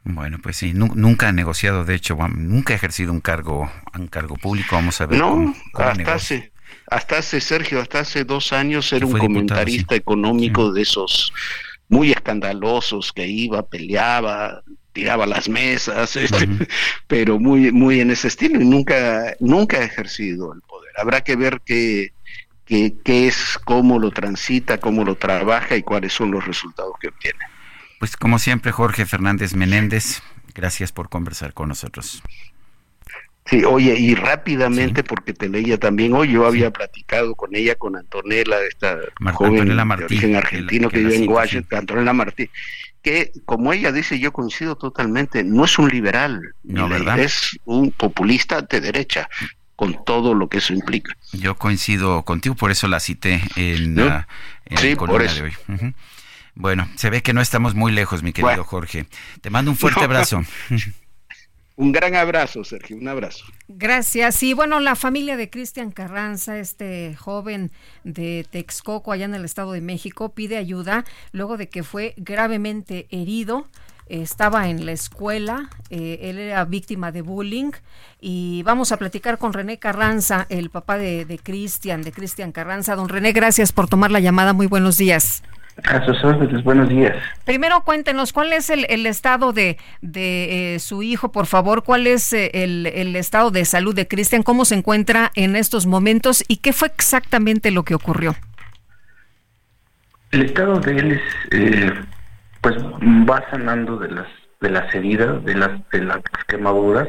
Bueno, pues sí, nunca ha negociado, de hecho, nunca ha ejercido un cargo, un cargo público, vamos a ver. No, hasta hace, hasta hace, Sergio, hasta hace dos años era un comentarista económico de esos muy escandalosos que iba, peleaba, tiraba las mesas, este, pero muy, muy en ese estilo y nunca, nunca ha ejercido el poder. Habrá que ver qué, qué, qué es, cómo lo transita, cómo lo trabaja y cuáles son los resultados que obtiene. Pues como siempre, Jorge Fernández Menéndez, gracias por conversar con nosotros. Sí, oye, y rápidamente, porque te leía también hoy, yo había platicado con ella, con Antonella, esta joven de origen argentino que, vive en Washington, Antonella Martí, que como ella dice, yo coincido totalmente, no es un liberal, no, ¿verdad? es un populista de derecha, con todo lo que eso implica. Yo coincido contigo, por eso la cité en, la, sí, por eso. de hoy. Bueno, se ve que no estamos muy lejos, mi querido Jorge. Te mando un fuerte abrazo. Un gran abrazo, Sergio, un abrazo. Gracias. Y bueno, la familia de Cristian Carranza, este joven de Texcoco, allá en el Estado de México, pide ayuda luego de que fue gravemente herido. Estaba en la escuela, eh, él era víctima de bullying y vamos a platicar con René Carranza, el papá de Cristian, de Cristian Carranza. Don René, gracias por tomar la llamada. Muy buenos días. A sus órdenes, buenos días. Primero cuéntenos, ¿cuál es el, estado de, de eh, su hijo, por favor? ¿Cuál es eh, el, el, estado de salud de Cristian? ¿Cómo se encuentra en estos momentos? ¿Y qué fue exactamente lo que ocurrió? El estado de él es, eh, pues, va sanando de las, de las heridas, de las, de las quemaduras,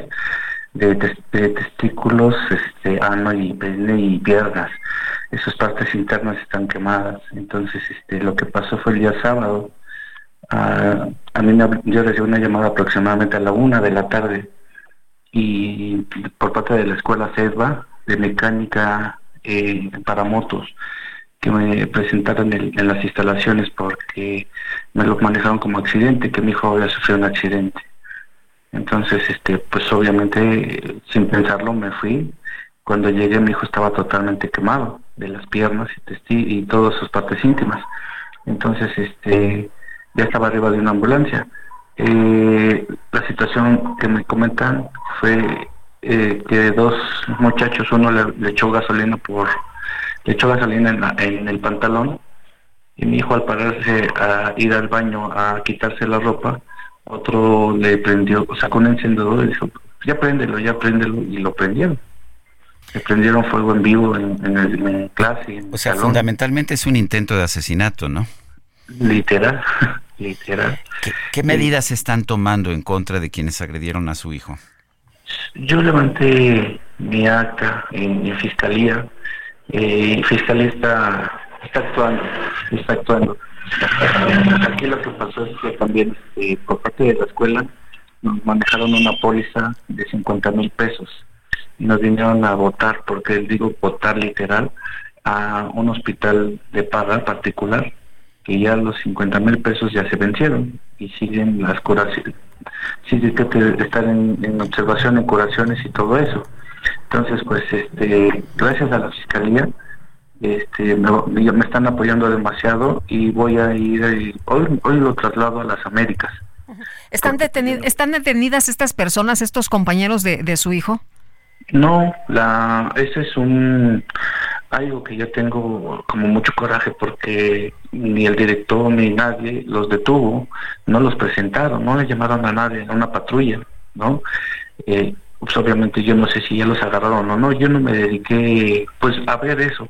de, testículos, este, ano y pene y piernas esas partes internas están quemadas. Entonces, este, lo que pasó fue el día sábado. A mí me, yo recibí una llamada aproximadamente a la una de la tarde y por parte de la escuela CEDVA de mecánica eh, para motos que me presentaron en, las instalaciones porque me lo manejaron como accidente, que mi hijo había sufrido un accidente. Entonces, este, pues obviamente, sin pensarlo, me fui. Cuando llegué, mi hijo estaba totalmente quemado de las piernas y, y todas sus partes íntimas. Entonces, este, ya estaba arriba de una ambulancia. Eh, la situación que me comentan fue eh, que dos muchachos, uno le, echó gasolina por, le echó gasolina en, el pantalón y mi hijo al pararse a ir al baño a quitarse la ropa, otro le prendió, sacó un encendedor y dijo, ya préndelo, ya préndelo, y lo prendieron. Se prendieron fuego en vivo en, en, clase. o sea, fundamentalmente es un intento de asesinato, ¿no? Literal, literal. ¿Qué, medidas están tomando en contra de quienes agredieron a su hijo? Yo levanté mi acta en, fiscalía. Eh, fiscalía está, está actuando, está actuando. Aquí lo que pasó es que también este, por parte de la escuela nos manejaron una póliza de 50 mil pesos y nos vinieron a votar, porque digo votar literal, a un hospital de paga particular, que ya los 50 mil pesos ya se vencieron y siguen las curaciones, siguen que estar en, en observación, en curaciones y todo eso. Entonces, pues, este, gracias a la fiscalía, este, me, me están apoyando demasiado y voy a ir, eh, hoy, hoy lo traslado a las Américas. ¿Están, detenidas, ¿Están detenidas estas personas, estos compañeros de, de su hijo? No, la, ese es un algo que yo tengo como mucho coraje porque ni el director ni nadie los detuvo, no los presentaron, no le llamaron a nadie, a una patrulla, ¿no? Eh, pues obviamente yo no sé si ya los agarraron o no, yo no me dediqué pues a ver eso.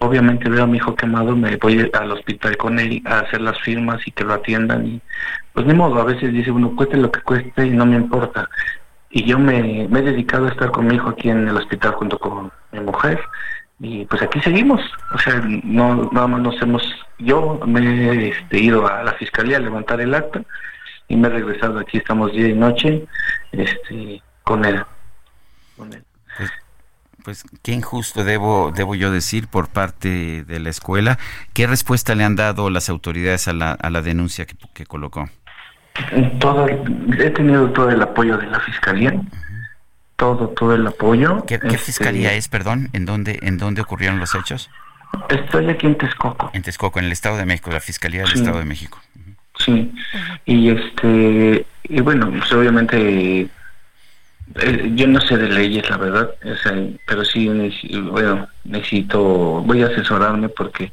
Obviamente veo a mi hijo quemado, me voy al hospital con él a hacer las firmas y que lo atiendan y pues ni modo, a veces dice uno cueste lo que cueste y no me importa. Y yo me, he dedicado a estar con mi hijo aquí en el hospital junto con mi mujer y pues aquí seguimos. O sea, no nada más nos hemos, yo me he este, ido a la fiscalía a levantar el acta y me he regresado aquí, estamos día y noche, este con él. Con él. Pues, pues, qué injusto debo, debo yo decir por parte de la escuela. ¿Qué respuesta le han dado las autoridades a la, a la denuncia que, que colocó? Todo, he tenido todo el apoyo de la fiscalía. Todo, todo el apoyo. ¿Qué, qué este, fiscalía es, perdón? ¿En dónde, ¿En dónde ocurrieron los hechos? Estoy aquí en Texcoco. En Texcoco, en el Estado de México, la Fiscalía del Sí. Estado de México. Sí, y este, y bueno, pues obviamente eh, yo no sé de leyes, la verdad, o pero sí, bueno, necesito, voy a asesorarme porque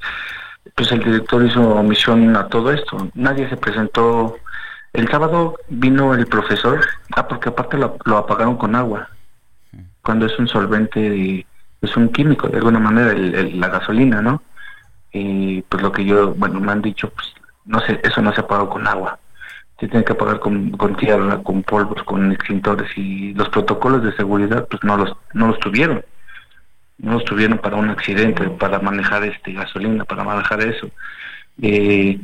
pues el director hizo omisión a todo esto. Nadie se presentó. El sábado vino el profesor, ah, porque aparte lo, apagaron con agua. Cuando es un solvente, de- es un químico, de alguna manera, el- la gasolina, ¿no? Y pues lo que yo, bueno, me han dicho, pues no sé, eso no se apaga con agua. Se tiene que apagar con, con tierra, con polvos, con extintores y los protocolos de seguridad, pues no los, no los tuvieron. No los tuvieron para un accidente, para manejar este gasolina, para manejar eso. Eh,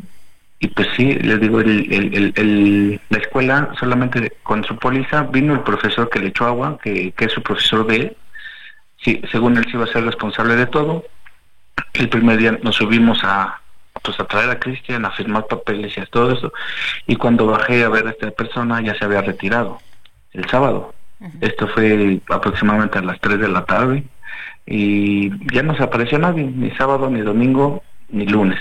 y pues sí, les digo, el, el- el- el- la escuela solamente con su póliza vino el profesor que le echó agua, que, que es su profesor de él. Sí, según él se iba a ser responsable de todo. El primer día nos subimos a pues a traer a Cristian a firmar papeles y a todo eso. Y cuando bajé a ver a esta persona ya se había retirado el sábado. Esto fue aproximadamente a las 3 de la tarde y ya no se apareció nadie, ni sábado, ni domingo, ni lunes.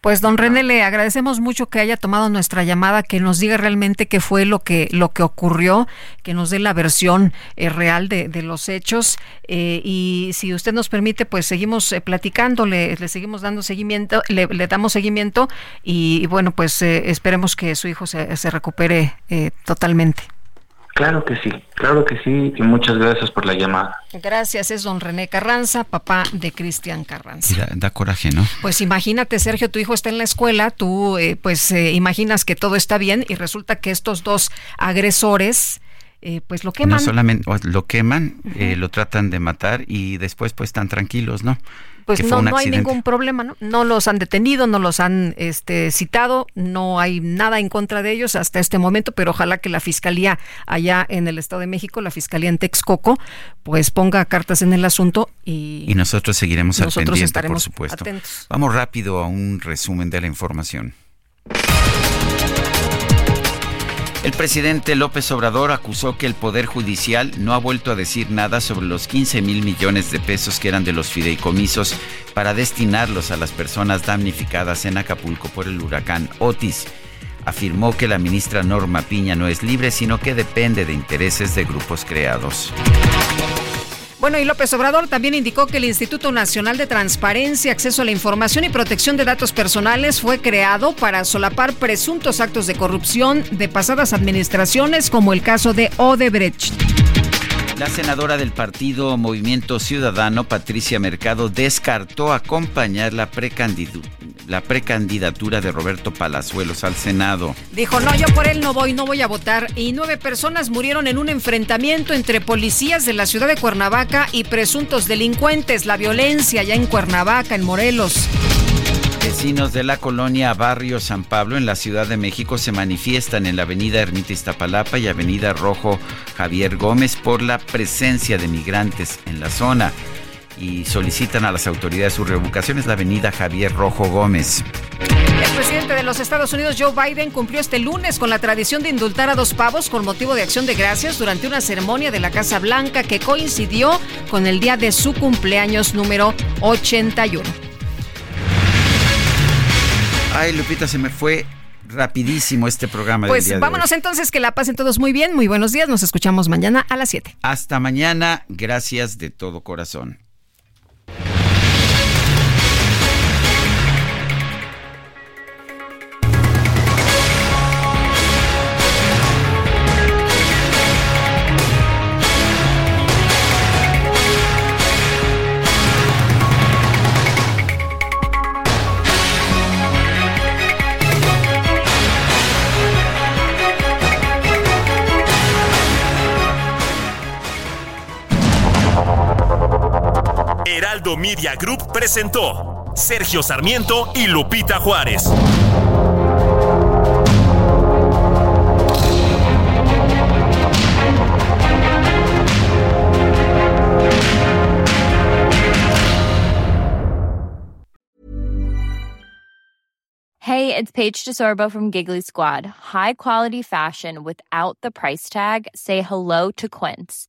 Pues don René, le agradecemos mucho que haya tomado nuestra llamada, que nos diga realmente qué fue lo que lo que ocurrió, que nos dé la versión eh, real de, de los hechos eh, y si usted nos permite, pues seguimos eh, platicando, le, le seguimos dando seguimiento, le, le damos seguimiento y, y bueno, pues eh, esperemos que su hijo se, se recupere eh, totalmente. Claro que sí, claro que sí, y muchas gracias por la llamada. Gracias, es don René Carranza, papá de Cristian Carranza. Da, da coraje, ¿no? Pues imagínate, Sergio, tu hijo está en la escuela, tú eh, pues eh, imaginas que todo está bien y resulta que estos dos agresores eh, pues lo queman. No solamente lo queman, eh, lo tratan de matar y después pues están tranquilos, ¿no? pues Que no, hay ningún problema, ¿no? No los han detenido, no los han este, citado, no hay nada en contra de ellos hasta este momento, pero ojalá que la fiscalía allá en el Estado de México, la fiscalía en Texcoco, pues ponga cartas en el asunto y, Y nosotros seguiremos al Nosotros pendiente, por supuesto. atentos. Vamos rápido a un resumen de la información. El presidente López Obrador acusó que el Poder Judicial no ha vuelto a decir nada sobre los 15 mil millones de pesos que eran de los fideicomisos para destinarlos a las personas damnificadas en Acapulco por el huracán Otis. Afirmó que la ministra Norma Piña no es libre, sino que depende de intereses de grupos creados. Bueno, y López Obrador también indicó que el Instituto Nacional de Transparencia, Acceso a la Información y Protección de Datos Personales fue creado para solapar presuntos actos de corrupción de pasadas administraciones, como el caso de Odebrecht. La senadora del partido Movimiento Ciudadano, Patricia Mercado, descartó acompañar la, precandidatura de Roberto Palazuelos al Senado. Dijo, no, yo por él no voy, no voy a votar. Y nueve personas murieron en un enfrentamiento entre policías de la ciudad de Cuernavaca y presuntos delincuentes. La violencia ya en Cuernavaca, en Morelos. Vecinos de la colonia Barrio San Pablo en la Ciudad de México se manifiestan en la avenida Ermita Iztapalapa y avenida Rojo Javier Gómez por la presencia de migrantes en la zona y solicitan a las autoridades su revocación. Es la avenida Javier Rojo Gómez. El presidente de los Estados Unidos, Joe Biden, cumplió este lunes con la tradición de indultar a dos pavos con motivo de acción de gracias durante una ceremonia de la Casa Blanca que coincidió con el día de su cumpleaños número 81. Ay, Lupita, se me fue rapidísimo este programa. Pues del día de vámonos hoy. entonces, que la pasen todos muy bien. Muy buenos días. Nos escuchamos mañana a las 7. Hasta mañana. Gracias de todo corazón. Heraldo Media Group presentó Sergio Sarmiento y Lupita Juárez. Hey, it's Paige DeSorbo from Giggly Squad. High quality fashion without the price tag. Say hello to Quince.